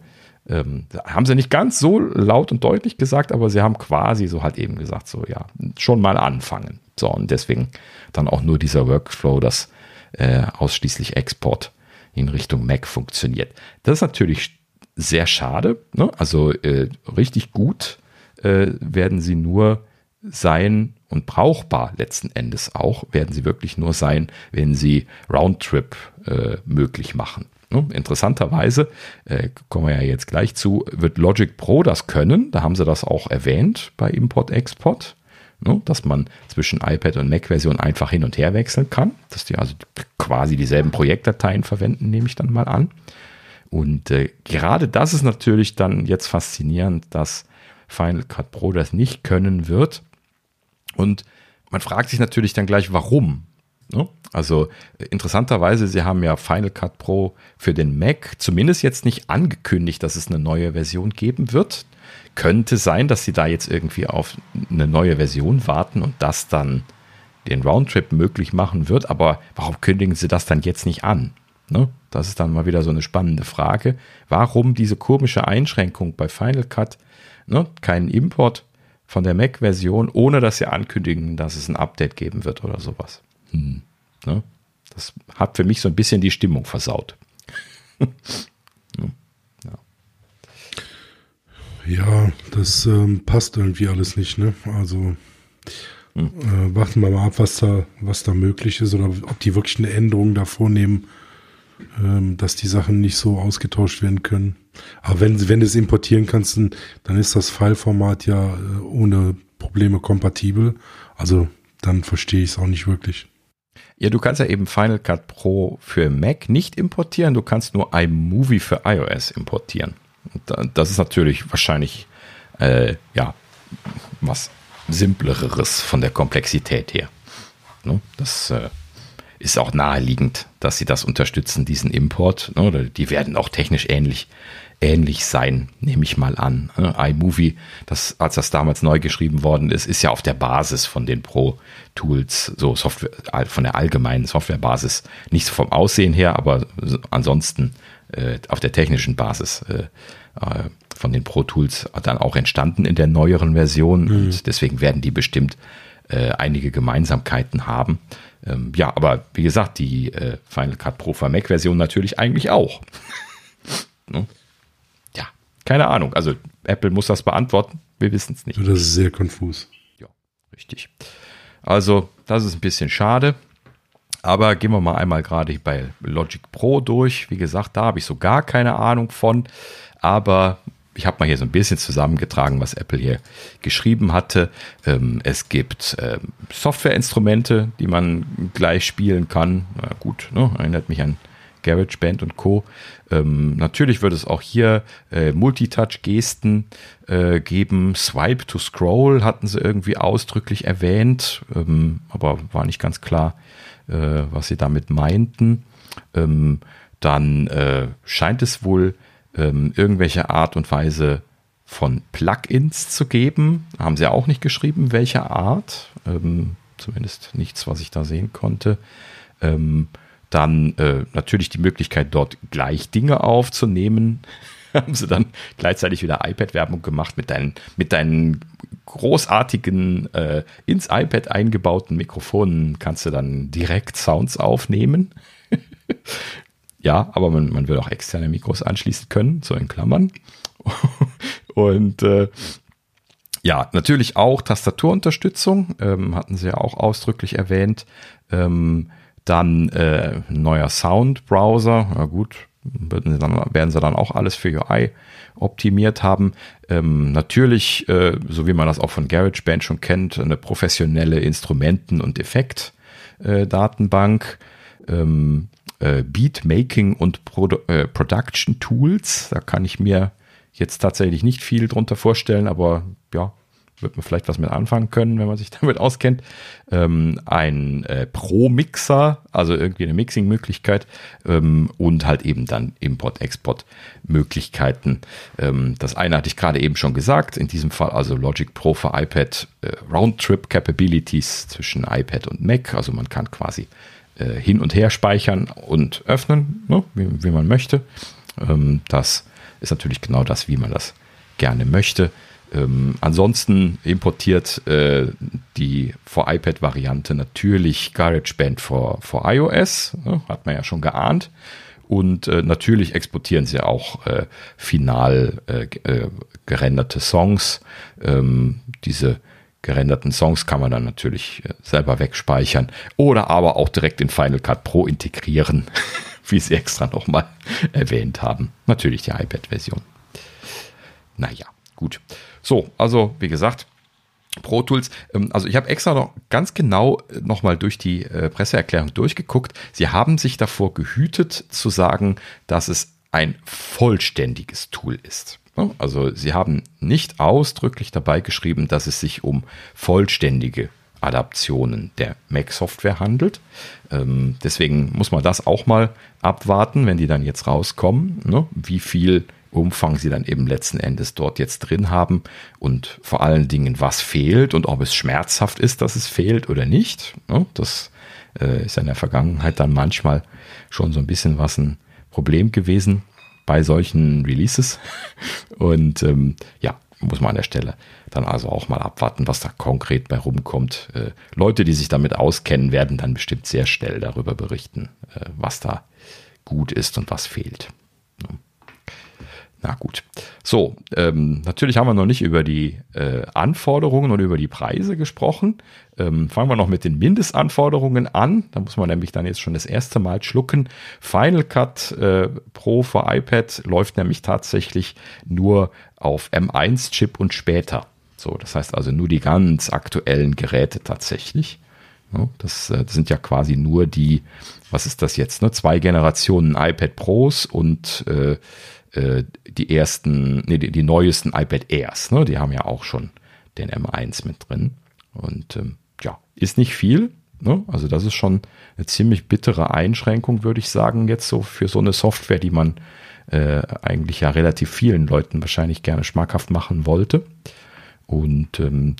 ähm, haben sie nicht ganz so laut und deutlich gesagt, aber sie haben quasi so halt eben gesagt, so ja, schon mal anfangen. So, und deswegen dann auch nur dieser Workflow, dass äh, ausschließlich Export in Richtung Mac funktioniert. Das ist natürlich sehr schade. Ne? Also äh, richtig gut äh, werden sie nur sein und brauchbar letzten Endes auch, werden sie wirklich nur sein, wenn sie Roundtrip äh, möglich machen. Ne? Interessanterweise, äh, kommen wir ja jetzt gleich zu, wird Logic Pro das können. Da haben sie das auch erwähnt bei Import-Export, ne? dass man zwischen iPad und Mac-Version einfach hin und her wechseln kann. Dass die also quasi dieselben Projektdateien verwenden, nehme ich dann mal an. Und äh, gerade das ist natürlich dann jetzt faszinierend, dass Final Cut Pro das nicht können wird. Und man fragt sich natürlich dann gleich, warum. Ne? Also interessanterweise, sie haben ja Final Cut Pro für den Mac zumindest jetzt nicht angekündigt, dass es eine neue Version geben wird. Könnte sein, dass sie da jetzt irgendwie auf eine neue Version warten und das dann den Roundtrip möglich machen wird. Aber warum kündigen sie das dann jetzt nicht an? Ne? Das ist dann mal wieder so eine spannende Frage. Warum diese komische Einschränkung bei Final Cut? Ne? Keinen Import von der Mac-Version, ohne dass sie ankündigen, dass es ein Update geben wird oder sowas. Hm. Ne? Das hat für mich so ein bisschen die Stimmung versaut. ja. das ähm, passt irgendwie alles nicht. Ne? Also hm. äh, warten wir mal ab, was da, was da möglich ist oder ob die wirklich eine Änderung da vornehmen ähm, dass die Sachen nicht so ausgetauscht werden können. Aber wenn, wenn du es importieren kannst, dann ist das Fileformat ja äh, ohne Probleme kompatibel. Also dann verstehe ich es auch nicht wirklich. Ja, du kannst ja eben Final Cut Pro für Mac nicht importieren, du kannst nur iMovie für iOS importieren. das ist natürlich wahrscheinlich äh, ja was simpleres von der Komplexität her. Ne? Das äh, ist auch naheliegend, dass sie das unterstützen, diesen Import. Ne? Die werden auch technisch ähnlich, ähnlich sein, nehme ich mal an. Ne? iMovie, das, als das damals neu geschrieben worden ist, ist ja auf der Basis von den Pro Tools, so Software, von der allgemeinen Softwarebasis, nicht vom Aussehen her, aber ansonsten äh, auf der technischen Basis äh, äh, von den Pro Tools dann auch entstanden in der neueren Version. Mhm. Und deswegen werden die bestimmt äh, einige Gemeinsamkeiten haben. Ähm, ja, aber wie gesagt, die äh, Final Cut Pro für Mac Version natürlich eigentlich auch. ne? Keine Ahnung. Also Apple muss das beantworten. Wir wissen es nicht. Das ist sehr konfus. Ja, richtig. Also, das ist ein bisschen schade. Aber gehen wir mal einmal gerade bei Logic Pro durch. Wie gesagt, da habe ich so gar keine Ahnung von. Aber ich habe mal hier so ein bisschen zusammengetragen, was Apple hier geschrieben hatte. Ähm, es gibt ähm, Softwareinstrumente, die man gleich spielen kann. Na gut, ne? erinnert mich an GarageBand und Co. Ähm, natürlich wird es auch hier äh, Multitouch-Gesten äh, geben. Swipe to Scroll hatten sie irgendwie ausdrücklich erwähnt, ähm, aber war nicht ganz klar, äh, was sie damit meinten. Ähm, dann äh, scheint es wohl ähm, irgendwelche Art und Weise von Plugins zu geben. Haben sie auch nicht geschrieben, welche Art. Ähm, zumindest nichts, was ich da sehen konnte. Ähm, dann äh, natürlich die Möglichkeit, dort gleich Dinge aufzunehmen. haben sie dann gleichzeitig wieder iPad-Werbung gemacht mit deinen, mit deinen großartigen äh, ins iPad eingebauten Mikrofonen kannst du dann direkt Sounds aufnehmen. Ja, aber man, man will auch externe Mikros anschließen können, so in Klammern. Und äh, ja, natürlich auch Tastaturunterstückung, ähm, hatten sie ja auch ausdrücklich erwähnt. Ähm, dann äh, neuer Sound-Browser, ja gut, werden sie, dann, werden sie dann auch alles für UI optimiert haben. Ähm, natürlich, äh, so wie man das auch von GarageBand schon kennt, eine professionelle Instrumenten- und Effekt-Datenbank. Äh, ähm, äh, Beatmaking und Produ äh, Production Tools. Da kann ich mir jetzt tatsächlich nicht viel drunter vorstellen, aber ja, wird man vielleicht was mit anfangen können, wenn man sich damit auskennt. Ähm, ein äh, Pro-Mixer, also irgendwie eine Mixing-Möglichkeit ähm, und halt eben dann Import-Export-Möglichkeiten. Ähm, das eine hatte ich gerade eben schon gesagt, in diesem Fall also Logic Pro für iPad äh, Roundtrip-Capabilities zwischen iPad und Mac, also man kann quasi äh, hin und her speichern und öffnen, ne, wie, wie, man möchte. Ähm, das ist natürlich genau das, wie man das gerne möchte. Ähm, ansonsten importiert äh, die for iPad-Variante natürlich GarageBand for, for iOS, ne, hat man ja schon geahnt. Und äh, natürlich exportieren sie auch äh, final äh, äh gerenderte Songs. Ähm, diese gerenderten Songs kann man dann natürlich äh, selber wegspeichern oder aber auch direkt in Final Cut Pro integrieren, wie sie extra nochmal erwähnt haben. Natürlich die iPad-Version. Naja, gut. So, also wie gesagt, Pro Tools, ähm, also ich habe extra noch ganz genau äh, nochmal durch die äh, Presseerklärung durchgeguckt. Sie haben sich davor gehütet zu sagen, dass es ein vollständiges Tool ist. Also sie haben nicht ausdrücklich dabei geschrieben, dass es sich um vollständige Adaptionen der Mac-Software handelt. Ähm, deswegen muss man das auch mal abwarten, wenn die dann jetzt rauskommen, ne? wie viel Umfang sie dann eben letzten Endes dort jetzt drin haben und vor allen Dingen, was fehlt und ob es schmerzhaft ist, dass es fehlt oder nicht. Ne? Das äh, ist in der Vergangenheit dann manchmal schon so ein bisschen was ein Problem gewesen bei solchen Releases. Und ähm, ja, muss man an der Stelle dann also auch mal abwarten, was da konkret bei rumkommt. Äh, Leute, die sich damit auskennen, werden dann bestimmt sehr schnell darüber berichten, äh, was da gut ist und was fehlt. Na gut. So, ähm, natürlich haben wir noch nicht über die äh, Anforderungen und über die Preise gesprochen. Ähm, fangen wir noch mit den Mindestanforderungen an. Da muss man nämlich dann jetzt schon das erste Mal schlucken. Final Cut äh, Pro für iPad läuft nämlich tatsächlich nur auf M1-Chip und später. So, das heißt also nur die ganz aktuellen Geräte tatsächlich. Ja, das, äh, das, sind ja quasi nur die, was ist das jetzt, ne? Zwei Generationen iPad Pros und äh, äh, die ersten, nee, die, die, neuesten iPad Airs, ne? Die haben ja auch schon den M1 mit drin. Und ähm, ja, ist nicht viel, Ne? Also das ist schon eine ziemlich bittere Einschränkung, würde ich sagen, jetzt so für so eine Software, die man äh, eigentlich ja relativ vielen Leuten wahrscheinlich gerne schmackhaft machen wollte. Und ähm,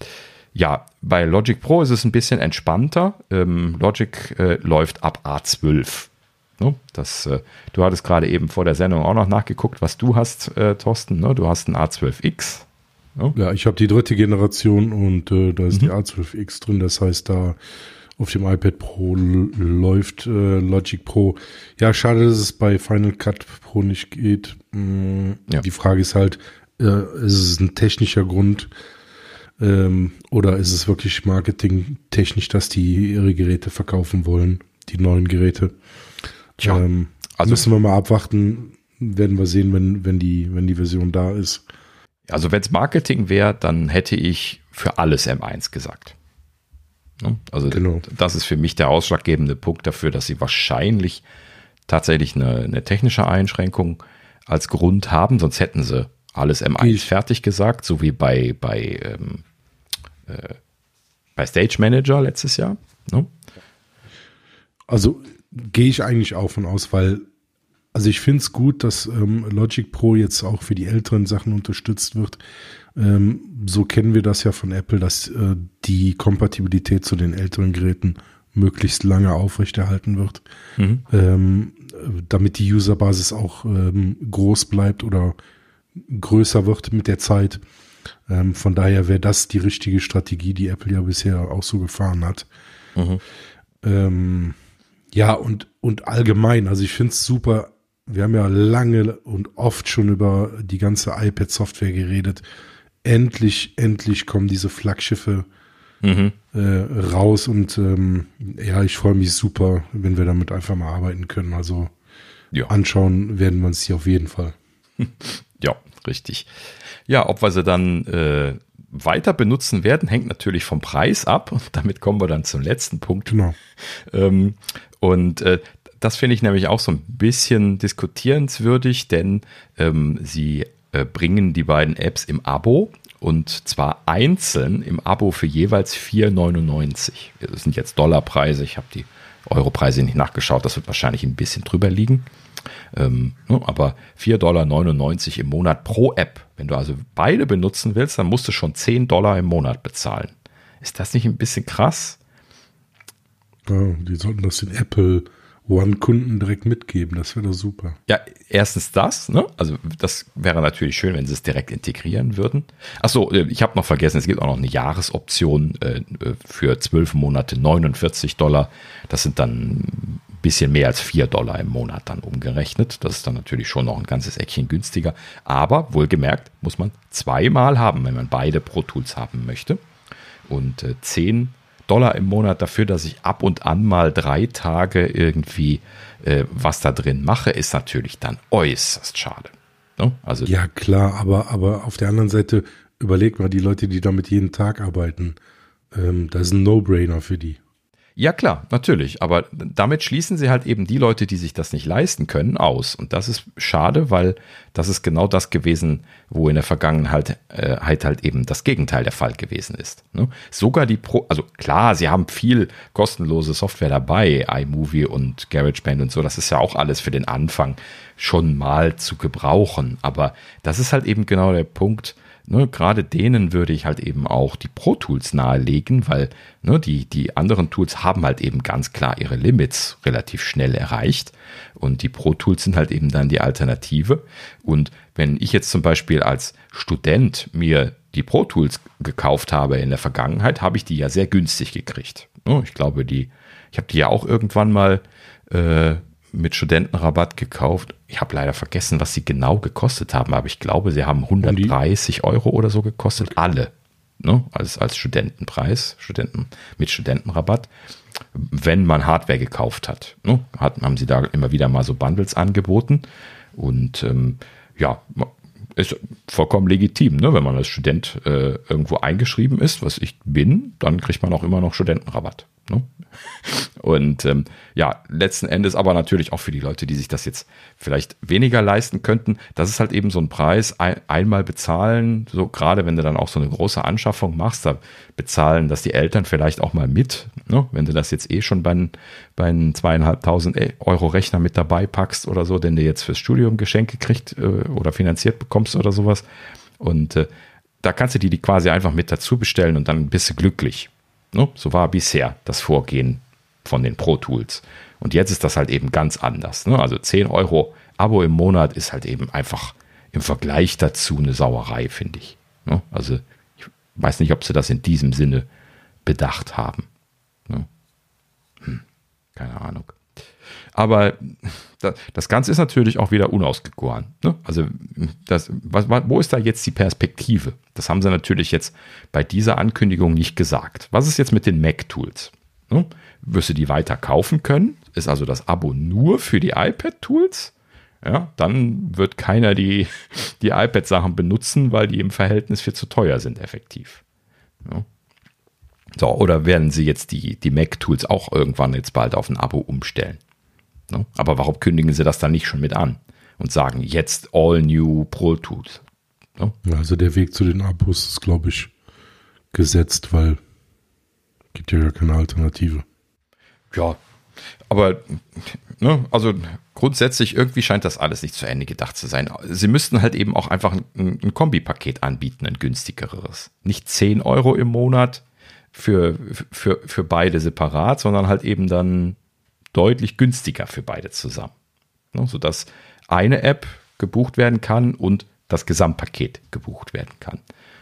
ja, bei Logic Pro ist es ein bisschen entspannter. Ähm, Logic äh, läuft ab A12. Ne? Das, äh, du hattest gerade eben vor der Sendung auch noch nachgeguckt, was du hast, äh, Thorsten. Ne? Du hast ein A12X. Ne? Ja, ich habe die dritte Generation und äh, da ist mhm. die A12X drin. Das heißt, da auf dem iPad Pro läuft äh, Logic Pro. Ja, schade, dass es bei Final Cut Pro nicht geht. Mm, ja. Die Frage ist halt, ist es ein technischer Grund ähm, oder ist es wirklich marketingtechnisch, dass die ihre Geräte verkaufen wollen, die neuen Geräte? Tja, ähm, also müssen wir mal abwarten. Werden wir sehen, wenn, wenn, die, wenn die Version da ist. Also wenn es Marketing wäre, dann hätte ich für alles M1 gesagt. Ne? Also genau. das ist für mich der ausschlaggebende Punkt dafür, dass sie wahrscheinlich tatsächlich eine, eine technische Einschränkung als Grund haben, sonst hätten sie alles M1 ich. fertig gesagt, so wie bei, bei, ähm, äh, bei Stage Manager letztes Jahr. Ne? Also gehe ich eigentlich auch von aus, weil also ich finde es gut, dass ähm, Logic Pro jetzt auch für die älteren Sachen unterstützt wird. Ähm, so kennen wir das ja von Apple, dass äh, die Kompatibilität zu den älteren Geräten möglichst lange aufrechterhalten wird, mhm. ähm, damit die Userbasis auch ähm, groß bleibt oder größer wird mit der Zeit. Ähm, von daher wäre das die richtige Strategie, die Apple ja bisher auch so gefahren hat. Mhm. Ja, und, und allgemein, also ich finde es super. Wir haben ja lange und oft schon über die ganze iPad-Software geredet endlich, endlich kommen diese Flaggschiffe mhm. äh, raus und ähm, ja, ich freue mich super, wenn wir damit einfach mal arbeiten können. Also ja. anschauen werden wir uns hier auf jeden Fall. Ja, richtig. Ja, ob wir sie dann äh, weiter benutzen werden, hängt natürlich vom Preis ab. Und damit kommen wir dann zum letzten Punkt. Genau. Ähm, und äh, das finde ich nämlich auch so ein bisschen diskutierenswürdig, denn ähm, sie äh, bringen die beiden Apps im Abo und zwar einzeln im Abo für jeweils 4,99. Das sind jetzt Dollarpreise. Ich habe die Europreise nicht nachgeschaut. Das wird wahrscheinlich ein bisschen drüber liegen. Ähm, ne, aber 4,99 Dollar im Monat pro App. Wenn du also beide benutzen willst, dann musst du schon 10 Dollar im Monat bezahlen. Ist das nicht ein bisschen krass? Ja, die sollten das in Apple One-Kunden direkt mitgeben. Das wäre doch super. Ja, erstens das, ne? Also das wäre natürlich schön, wenn sie es direkt integrieren würden. Achso, äh, ich habe noch vergessen, es gibt auch noch eine Jahresoption äh, für zwölf Monate 49 Dollar. Das sind dann ein bisschen mehr als vier Dollar im Monat dann umgerechnet. Das ist dann natürlich schon noch ein ganzes Eckchen günstiger. Aber wohlgemerkt muss man zweimal haben, wenn man beide Pro Tools haben möchte. Und äh, 10 Dollar im Monat dafür, dass ich ab und an mal drei Tage irgendwie äh, was da drin mache, ist natürlich dann äußerst schade. Ne? Also ja, klar, aber, aber auf der anderen Seite überleg mal die Leute, die damit jeden Tag arbeiten. Ähm, das ist ein No-Brainer für die. Ja klar, natürlich, aber damit schließen sie halt eben die Leute, die sich das nicht leisten können, aus. Und das ist schade, weil das ist genau das gewesen, wo in der Vergangenheit äh, halt, eben das Gegenteil der Fall gewesen ist. Ne? Sogar die Pro, also klar, sie haben viel kostenlose Software dabei, iMovie und GarageBand und so, das ist ja auch alles für den Anfang schon mal zu gebrauchen. Aber das ist halt eben genau der Punkt, Ne, gerade denen würde ich halt eben auch die Pro Tools nahelegen, weil ne, die, die anderen Tools haben halt eben ganz klar ihre Limits relativ schnell erreicht. Und die Pro Tools sind halt eben dann die Alternative. Und wenn ich jetzt zum Beispiel als Student mir die Pro Tools gekauft habe in der Vergangenheit, habe ich die ja sehr günstig gekriegt. Ne, ich glaube, die, ich habe die ja auch irgendwann mal äh, mit Studentenrabatt gekauft. Ich habe leider vergessen, was sie genau gekostet haben, aber ich glaube, sie haben 130 Euro oder so gekostet, okay. alle. Ne? Als, als Studentenpreis, Studenten mit Studentenrabatt, wenn man Hardware gekauft hat. Ne? hat. Haben sie da immer wieder mal so Bundles angeboten. Und ähm, ja, ist vollkommen legitim, ne? wenn man als Student äh, irgendwo eingeschrieben ist, was ich bin, dann kriegt man auch immer noch Studentenrabatt. Ne? Und ähm, ja, letzten Endes aber natürlich auch für die Leute, die sich das jetzt vielleicht weniger leisten könnten, das ist halt eben so ein Preis, ein, einmal bezahlen, so gerade wenn du dann auch so eine große Anschaffung machst, da bezahlen das die Eltern vielleicht auch mal mit, ne? wenn du das jetzt eh schon bei, einem zweieinhalbtausend Euro Rechner mit dabei packst oder so, den du jetzt fürs Studium Geschenke kriegt äh, oder finanziert bekommst oder sowas. Und äh, da kannst du die, die quasi einfach mit dazu bestellen und dann bist du glücklich. Ne? So war bisher das Vorgehen von den Pro Tools. Und jetzt ist das halt eben ganz anders. Ne? Also 10 Euro Abo im Monat ist halt eben einfach im Vergleich dazu eine Sauerei, finde ich. Ne? Also ich weiß nicht, ob sie das in diesem Sinne bedacht haben. Hm, keine Ahnung. Aber das Ganze ist natürlich auch wieder unausgegoren. Ne? Also, das, was, wo ist da jetzt die Perspektive? Das haben sie natürlich jetzt bei dieser Ankündigung nicht gesagt. Was ist jetzt mit den Mac-Tools? Ne? Wirst du die weiter kaufen können? Ist also das Abo nur für die iPad-Tools? Ja, dann wird keiner die, die iPad-Sachen benutzen, weil die im Verhältnis viel zu teuer sind, effektiv. Ja. So, oder werden sie jetzt die, die Mac-Tools auch irgendwann jetzt bald auf ein Abo umstellen? Ne? Aber warum kündigen sie das dann nicht schon mit an und sagen jetzt all new Pro Tools? Ne? Also der Weg zu den Abos ist, glaube ich, gesetzt, weil gibt ja gar keine Alternative. Ja, aber ne, also grundsätzlich irgendwie scheint das alles nicht zu Ende gedacht zu sein. Sie müssten halt eben auch einfach ein, ein Kombipaket anbieten, ein günstigeres. Nicht 10 Euro im Monat für, für, für beide separat, sondern halt eben dann deutlich günstiger für beide zusammen. Ne, sodass eine App gebucht werden kann und das Gesamtpaket gebucht werden kann.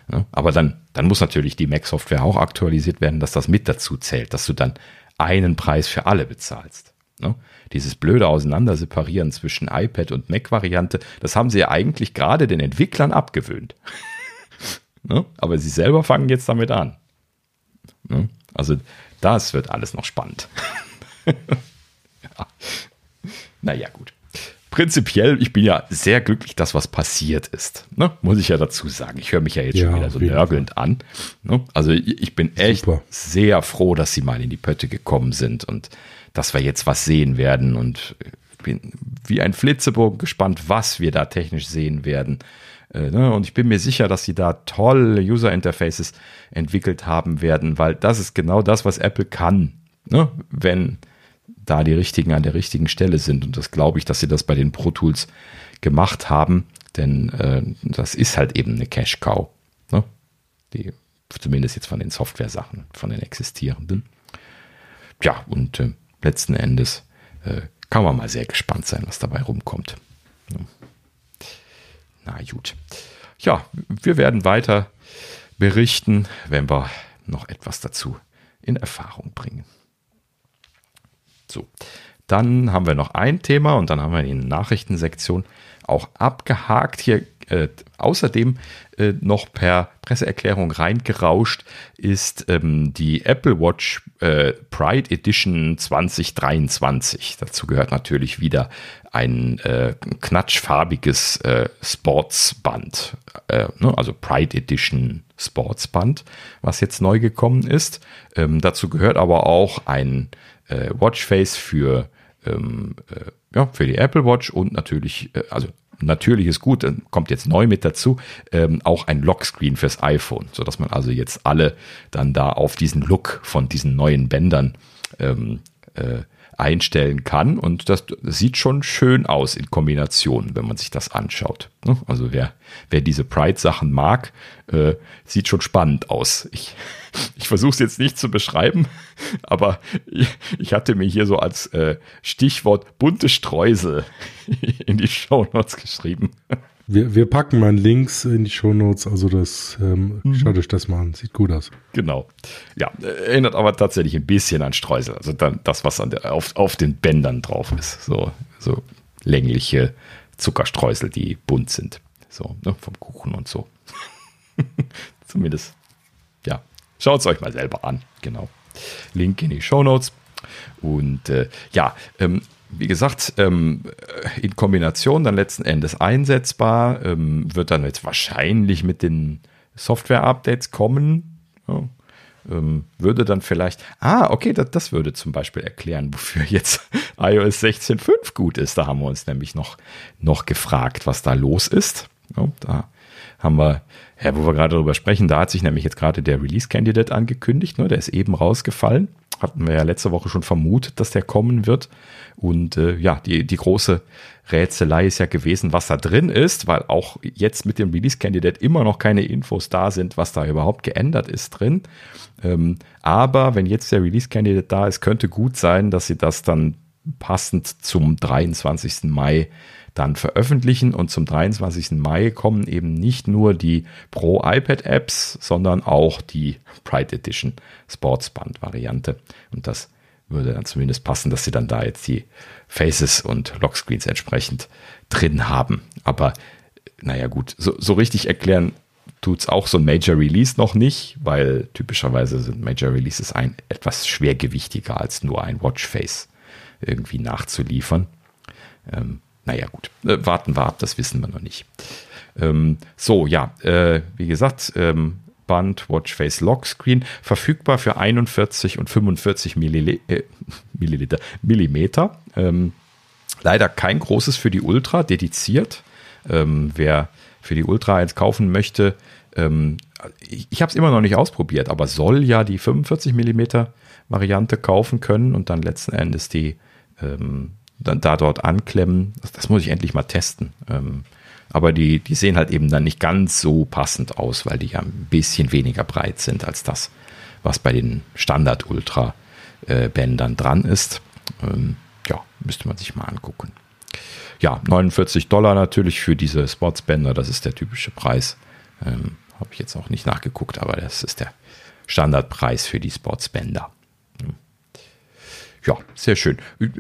Ne, aber dann, dann muss natürlich die Mac-Software auch aktualisiert werden, dass das mit dazu zählt, dass du dann einen Preis für alle bezahlst. Ne, dieses blöde Auseinanderseparieren zwischen iPad und Mac-Variante, das haben sie ja eigentlich gerade den Entwicklern abgewöhnt. Aber sie selber fangen jetzt damit an. Also das wird alles noch spannend. Naja, gut. Prinzipiell, ich bin ja sehr glücklich, dass was passiert ist. Ne? Muss ich ja dazu sagen. Ich höre mich ja jetzt ja, schon wieder so nörgelnd an. Ne? Also ich bin echt Super. sehr froh, dass sie mal in die Pötte gekommen sind und dass wir jetzt was sehen werden. Und bin wie ein Flitzebogen gespannt, was wir da technisch sehen werden. Äh, ne? Und ich bin mir sicher, dass sie da tolle User Interfaces entwickelt haben werden, weil das ist genau das, was Apple kann. Ne? Wenn da die richtigen an der richtigen Stelle sind. Und das glaube ich, dass sie das bei den Pro Tools gemacht haben, denn äh, das ist halt eben eine Cash Cow. Ne? Die, zumindest jetzt von den Software-Sachen, von den existierenden. Ja, und äh, letzten Endes äh, kann man mal sehr gespannt sein, was dabei rumkommt. Ja. Na gut. Ja, wir werden weiter berichten, wenn wir noch etwas dazu in Erfahrung bringen. So, dann haben wir noch ein Thema und dann haben wir die Nachrichtensektion auch abgehakt. Hier äh, außerdem äh, noch per Presseerklärung reingerauscht ist ähm, die Apple Watch äh, Pride Edition 2023. Dazu gehört natürlich wieder ein äh, knatschfarbiges äh, Sportsband, äh, ne? also Pride Edition Sportsband, was jetzt neu gekommen ist. Ähm, dazu gehört aber auch ein äh, Watchface für, ähm, äh, ja, für die Apple Watch und natürlich, äh, also natürlich ist gut, kommt jetzt neu mit dazu, ähm, auch ein Lockscreen fürs iPhone, sodass man also jetzt alle dann da auf diesen Look von diesen neuen Bändern ähm, äh, einstellen kann. Und das, sieht schon schön aus in Kombination, wenn man sich das anschaut. Ne? Also wer, wer diese Pride-Sachen mag, äh, sieht schon spannend aus. Ich, ich versuche es jetzt nicht zu beschreiben, aber ich, ich hatte mir hier so als äh, Stichwort bunte Streusel in die Show Notes geschrieben. Wir, wir packen mal Links in die Shownotes, also das ähm, mhm. schaut euch das mal an, sieht gut aus. Genau. Ja, erinnert aber tatsächlich ein bisschen an Streusel, also dann das, was an der, auf, auf den Bändern drauf ist. So, so längliche Zuckerstreusel, die bunt sind. So, ne, vom Kuchen und so. Zumindest, ja. Schaut es euch mal selber an. Genau. Link in die Shownotes. Und äh, ja, ähm, wie gesagt, ähm, in Kombination dann letzten Endes einsetzbar, ähm, wird dann jetzt wahrscheinlich mit den Software-Updates kommen. Ja. ähm, würde dann vielleicht, ah, okay, das, das würde zum Beispiel erklären, wofür jetzt iOS 16.5 gut ist. Da haben wir uns nämlich noch, noch gefragt, was da los ist. Ja, da haben wir, ja, wo wir gerade darüber sprechen, da hat sich nämlich jetzt gerade der Release-Candidate angekündigt, ne, der ist eben rausgefallen. Hatten wir ja letzte Woche schon vermutet, dass der kommen wird. Und äh, ja, die, die große Rätselei ist ja gewesen, was da drin ist, weil auch jetzt mit dem Release-Candidate immer noch keine Infos da sind, was da überhaupt geändert ist drin. Ähm, aber wenn jetzt der Release-Candidate da ist, könnte gut sein, dass sie das dann passend zum 23. Mai dann veröffentlichen. Und zum 23. Mai kommen eben nicht nur die Pro iPad Apps, sondern auch die Pride Edition Sportsband Variante. Und das würde dann zumindest passen, dass sie dann da jetzt die Faces und Lockscreens entsprechend drin haben. Aber naja gut, so, so richtig erklären tut es auch so ein Major Release noch nicht, weil typischerweise sind Major Releases ein etwas schwergewichtiger als nur ein Watchface irgendwie nachzuliefern. Ähm, naja, gut, äh, warten wir ab, das wissen wir noch nicht. Ähm, so, ja, äh, wie gesagt, ähm, Band Watchface Lockscreen, verfügbar für 41 und 45 Millil äh, Milliliter, Millimeter. Ähm, leider kein großes für die Ultra, dediziert. Ähm, wer für die Ultra eins kaufen möchte, ähm, ich, ich habe es immer noch nicht ausprobiert, aber soll ja die 45 Millimeter Variante kaufen können und dann letzten Endes die ähm, dann da dort anklemmen. Das, das, muss ich endlich mal testen. Ähm, aber die, die sehen halt eben dann nicht ganz so passend aus, weil die ja ein bisschen weniger breit sind als das, was bei den Standard-Ultra-Bändern dran ist. Ähm, ja, müsste man sich mal angucken. Ja, 49 Dollar natürlich für diese Sportsbänder, das ist der typische Preis. Ähm, Habe ich jetzt auch nicht nachgeguckt, aber das ist der Standardpreis für die Sportsbänder ja, sehr schön.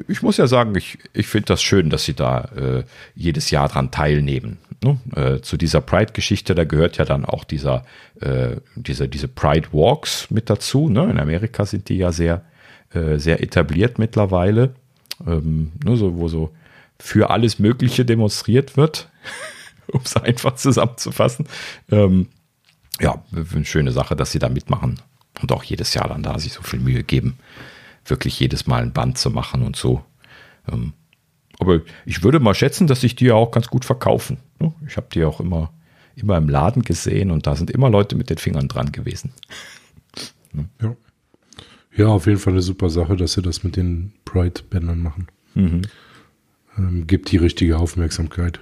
Ich muss ja sagen, ich, ich finde das schön, dass sie da äh, jedes Jahr dran teilnehmen. Ne? Äh, zu dieser Pride-Geschichte, da gehört ja dann auch dieser, äh, diese, diese Pride Walks mit dazu. Ne? In Amerika sind die ja sehr, äh, sehr etabliert mittlerweile. Ähm, ne, so, wo so für alles Mögliche demonstriert wird, um es einfach zusammenzufassen. Ähm, ja, eine schöne Sache, dass sie da mitmachen und auch jedes Jahr dann da sich so viel Mühe geben wirklich jedes Mal ein Band zu machen und so. Ähm, aber ich würde mal schätzen, dass sich die ja auch ganz gut verkaufen. Ne? Ich habe die auch immer, immer im Laden gesehen und da sind immer Leute mit den Fingern dran gewesen. Ne? Ja. Ja, auf jeden Fall eine super Sache, dass sie das mit den Pride-Bändern machen. Mhm. Ähm, gibt die richtige Aufmerksamkeit.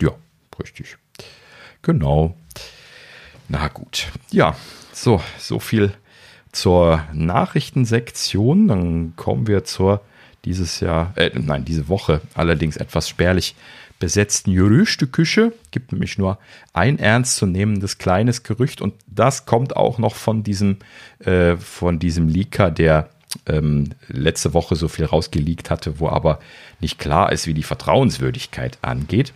Ja, richtig. Genau. Na gut. Ja, so, so viel zur Nachrichtensektion. Dann kommen wir zur dieses Jahr, äh, nein, diese Woche allerdings etwas spärlich besetzten Gerüchteküche. Gibt nämlich nur ein ernstzunehmendes kleines Gerücht und das kommt auch noch von diesem, äh, von diesem Leaker, der ähm, letzte Woche so viel rausgeleakt hatte, wo aber nicht klar ist, wie die Vertrauenswürdigkeit angeht.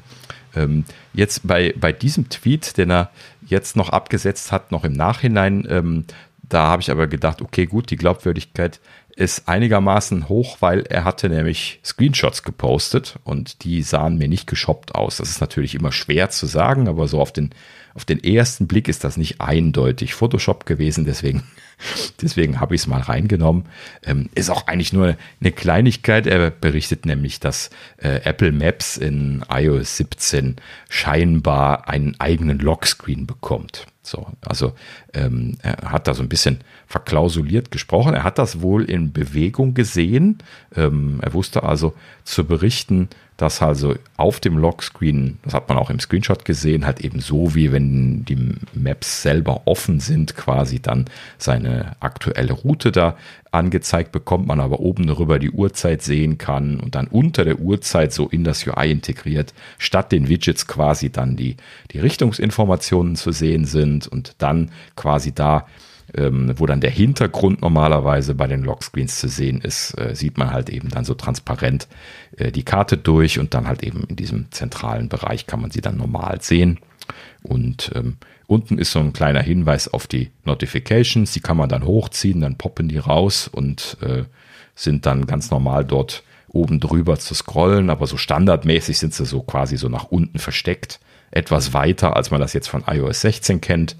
Ähm, jetzt bei, bei diesem Tweet, den er jetzt noch abgesetzt hat, noch im Nachhinein, ähm, da habe ich aber gedacht, okay, gut, die Glaubwürdigkeit ist einigermaßen hoch, weil er hatte nämlich Screenshots gepostet und die sahen mir nicht geshoppt aus. Das ist natürlich immer schwer zu sagen, aber so auf den, auf den ersten Blick ist das nicht eindeutig Photoshop gewesen, deswegen, deswegen habe ich es mal reingenommen. Ähm, ist auch eigentlich nur eine Kleinigkeit. Er berichtet nämlich, dass äh, Apple Maps in iOS 17 scheinbar einen eigenen Lockscreen bekommt. So, also ähm, er hat da so ein bisschen verklausuliert gesprochen. Er hat das wohl in Bewegung gesehen. Ähm, er wusste also zu berichten, dass also auf dem Lockscreen, das hat man auch im Screenshot gesehen, halt eben so wie wenn die Maps selber offen sind, quasi dann seine aktuelle Route da angezeigt bekommt, man aber oben darüber die Uhrzeit sehen kann und dann unter der Uhrzeit so in das UI integriert, statt den Widgets quasi dann die, die Richtungsinformationen zu sehen sind und dann quasi da ähm, wo dann der Hintergrund normalerweise bei den Lockscreens zu sehen ist, äh, sieht man halt eben dann so transparent äh, die Karte durch und dann halt eben in diesem zentralen Bereich kann man sie dann normal sehen. Und ähm, unten ist so ein kleiner Hinweis auf die Notifications, die kann man dann hochziehen, dann poppen die raus und äh, sind dann ganz normal dort oben drüber zu scrollen, aber so standardmäßig sind sie so quasi so nach unten versteckt, etwas weiter, als man das jetzt von iOS 16 kennt.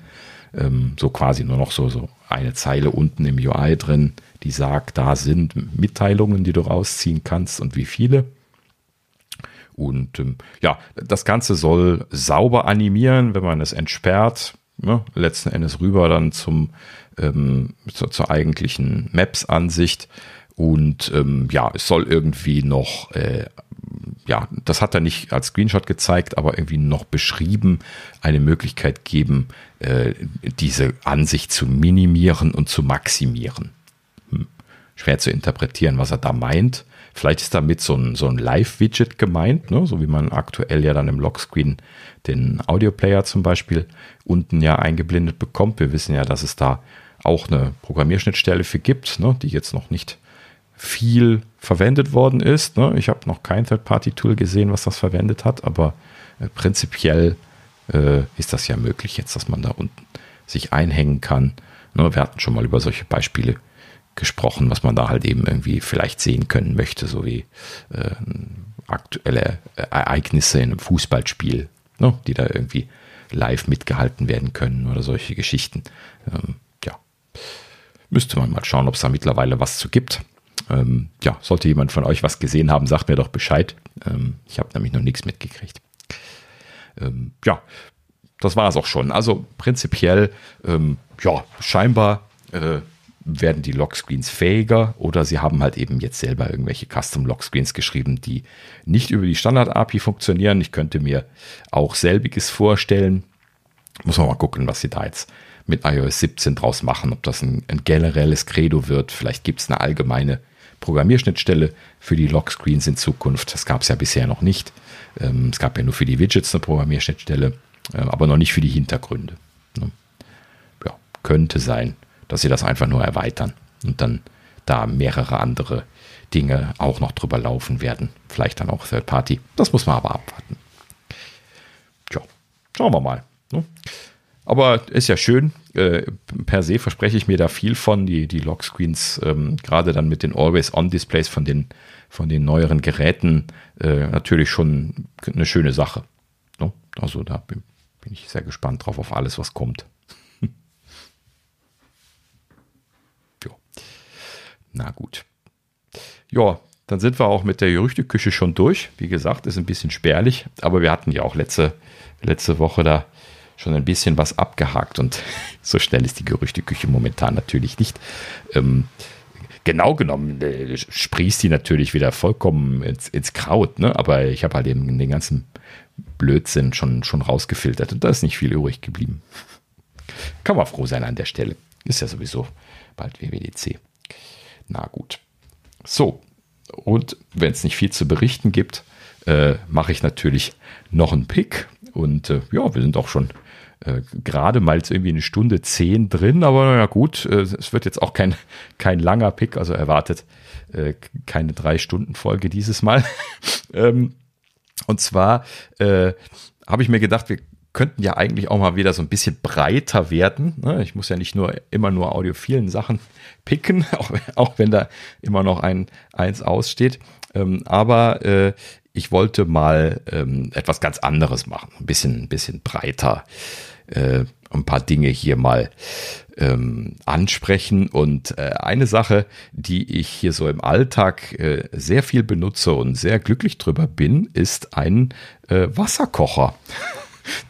Ähm, so quasi nur noch so, so eine Zeile unten im UI drin, die sagt, da sind Mitteilungen, die du rausziehen kannst und wie viele. Und ähm, ja, das Ganze soll sauber animieren, wenn man es entsperrt. Ne, letzten Endes rüber dann zum, ähm, zur, zur eigentlichen Maps-Ansicht. Und ähm, ja, es soll irgendwie noch, äh, ja, das hat er nicht als Screenshot gezeigt, aber irgendwie noch beschrieben, eine Möglichkeit geben, äh, diese Ansicht zu minimieren und zu maximieren. Hm. Schwer zu interpretieren, was er da meint. Vielleicht ist damit so ein, so ein Live-Widget gemeint, ne? so wie man aktuell ja dann im Lockscreen den Audioplayer zum Beispiel unten ja eingeblendet bekommt. Wir wissen ja, dass es da auch eine Programmierschnittstelle für gibt, ne? die jetzt noch nicht viel verwendet worden ist. Ne? Ich habe noch kein Third-Party-Tool gesehen, was das verwendet hat, aber äh, prinzipiell äh, ist das ja möglich jetzt, dass man da unten sich einhängen kann. Ne? Wir hatten schon mal über solche Beispiele gesprochen, was man da halt eben irgendwie vielleicht sehen können möchte, so wie äh, aktuelle Ereignisse in einem Fußballspiel, ne? die da irgendwie live mitgehalten werden können oder solche Geschichten. Ähm, ja, müsste man mal schauen, ob es da mittlerweile was zu gibt. Ähm, ja, sollte jemand von euch was gesehen haben, sagt mir doch Bescheid. Ähm, ich habe nämlich noch nichts mitgekriegt. Ähm, ja, das war es auch schon. Also prinzipiell, ähm, ja, scheinbar äh, werden die Lockscreens fähiger oder sie haben halt eben jetzt selber irgendwelche Custom Lockscreens geschrieben, die nicht über die Standard-API funktionieren. Ich könnte mir auch selbiges vorstellen. Muss man mal gucken, was sie da jetzt mit iOS 17 draus machen, ob das ein, ein generelles Credo wird. Vielleicht gibt es eine allgemeine Programmierschnittstelle für die Lockscreens in Zukunft. Das gab es ja bisher noch nicht. Ähm, es gab ja nur für die Widgets eine Programmierschnittstelle, äh, aber noch nicht für die Hintergründe. Ne? Ja, könnte sein, dass sie das einfach nur erweitern und dann da mehrere andere Dinge auch noch drüber laufen werden. Vielleicht dann auch Third Party. Das muss man aber abwarten. Tja, schauen wir mal. Ne? Aber ist ja schön. Äh, per se verspreche ich mir da viel von. Die, die Lockscreens, ähm, gerade dann mit den Always-On-Displays von den, von den neueren Geräten, äh, natürlich schon eine schöne Sache. No? Also da bin, ich sehr gespannt drauf, auf alles, was kommt. ja. Na gut. Ja, dann sind wir auch mit der Gerüchteküche schon durch. Wie gesagt, ist ein bisschen spärlich, aber wir hatten ja auch letzte, letzte Woche da schon ein bisschen was abgehakt und so schnell ist die Gerüchteküche momentan natürlich nicht. Ähm, genau genommen äh, sprießt die natürlich wieder vollkommen ins, ins Kraut, ne? aber ich habe halt eben den ganzen Blödsinn schon, schon rausgefiltert und da ist nicht viel übrig geblieben. Kann man froh sein an der Stelle. Ist ja sowieso bald WWDC. Na gut. So, und wenn es nicht viel zu berichten gibt, äh, mache ich natürlich noch einen Pick. Und äh, ja, wir sind auch schon äh, gerade mal jetzt irgendwie eine Stunde zehn drin, aber naja gut, äh, es wird jetzt auch kein, kein langer Pick, also erwartet äh, keine drei Stunden Folge dieses Mal. ähm, und zwar äh, habe ich mir gedacht, wir könnten ja eigentlich auch mal wieder so ein bisschen breiter werden. Ne? Ich muss ja nicht nur immer nur audiophilen Sachen picken, auch, auch wenn da immer noch ein eins aussteht. Ähm, aber äh, ich wollte mal ähm, etwas ganz anderes machen, ein bisschen, ein bisschen breiter äh, ein paar Dinge hier mal ähm, ansprechen. Und äh, eine Sache, die ich hier so im Alltag äh, sehr viel benutze und sehr glücklich drüber bin, ist ein äh, Wasserkocher.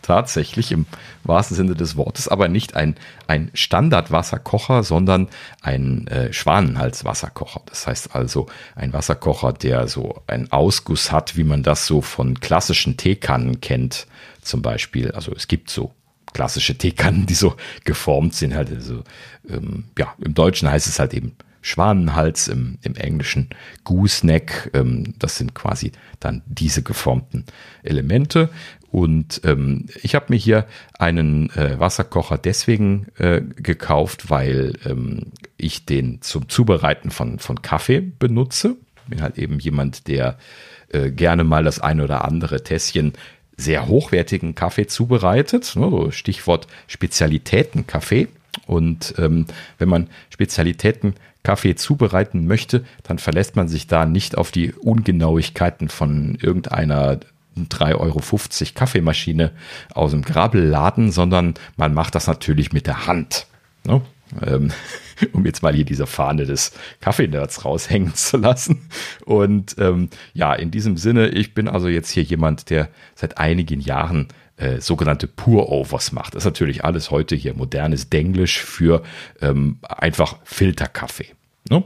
Tatsächlich im wahrsten Sinne des Wortes, aber nicht ein, ein Standardwasserkocher, sondern ein äh, Schwanenhalswasserkocher. Das heißt also ein Wasserkocher, der so einen Ausguss hat, wie man das so von klassischen Teekannen kennt, zum Beispiel. Also es gibt so klassische Teekannen, die so geformt sind. Halt also, ähm, ja, im Deutschen heißt es halt eben Schwanenhals, im, im Englischen Gooseneck. Ähm, das sind quasi dann diese geformten Elemente. Und ähm, ich habe mir hier einen äh, Wasserkocher deswegen äh, gekauft, weil ähm, ich den zum Zubereiten von, von Kaffee benutze. Bin halt eben jemand, der äh, gerne mal das ein oder andere Tässchen sehr hochwertigen Kaffee zubereitet. Ne, Stichwort Spezialitäten-Kaffee. Und ähm, wenn man Spezialitäten-Kaffee zubereiten möchte, dann verlässt man sich da nicht auf die Ungenauigkeiten von irgendeiner 3,50 Euro Kaffeemaschine aus dem Grabbelladen, sondern man macht das natürlich mit der Hand. Ne? Ähm, um jetzt mal hier diese Fahne des Kaffeenerds raushängen zu lassen. Und ähm, ja, in diesem Sinne, ich bin also jetzt hier jemand, der seit einigen Jahren äh, sogenannte Pour-Overs macht. Das ist natürlich alles heute hier modernes Denglisch für ähm, einfach Filterkaffee. Ne?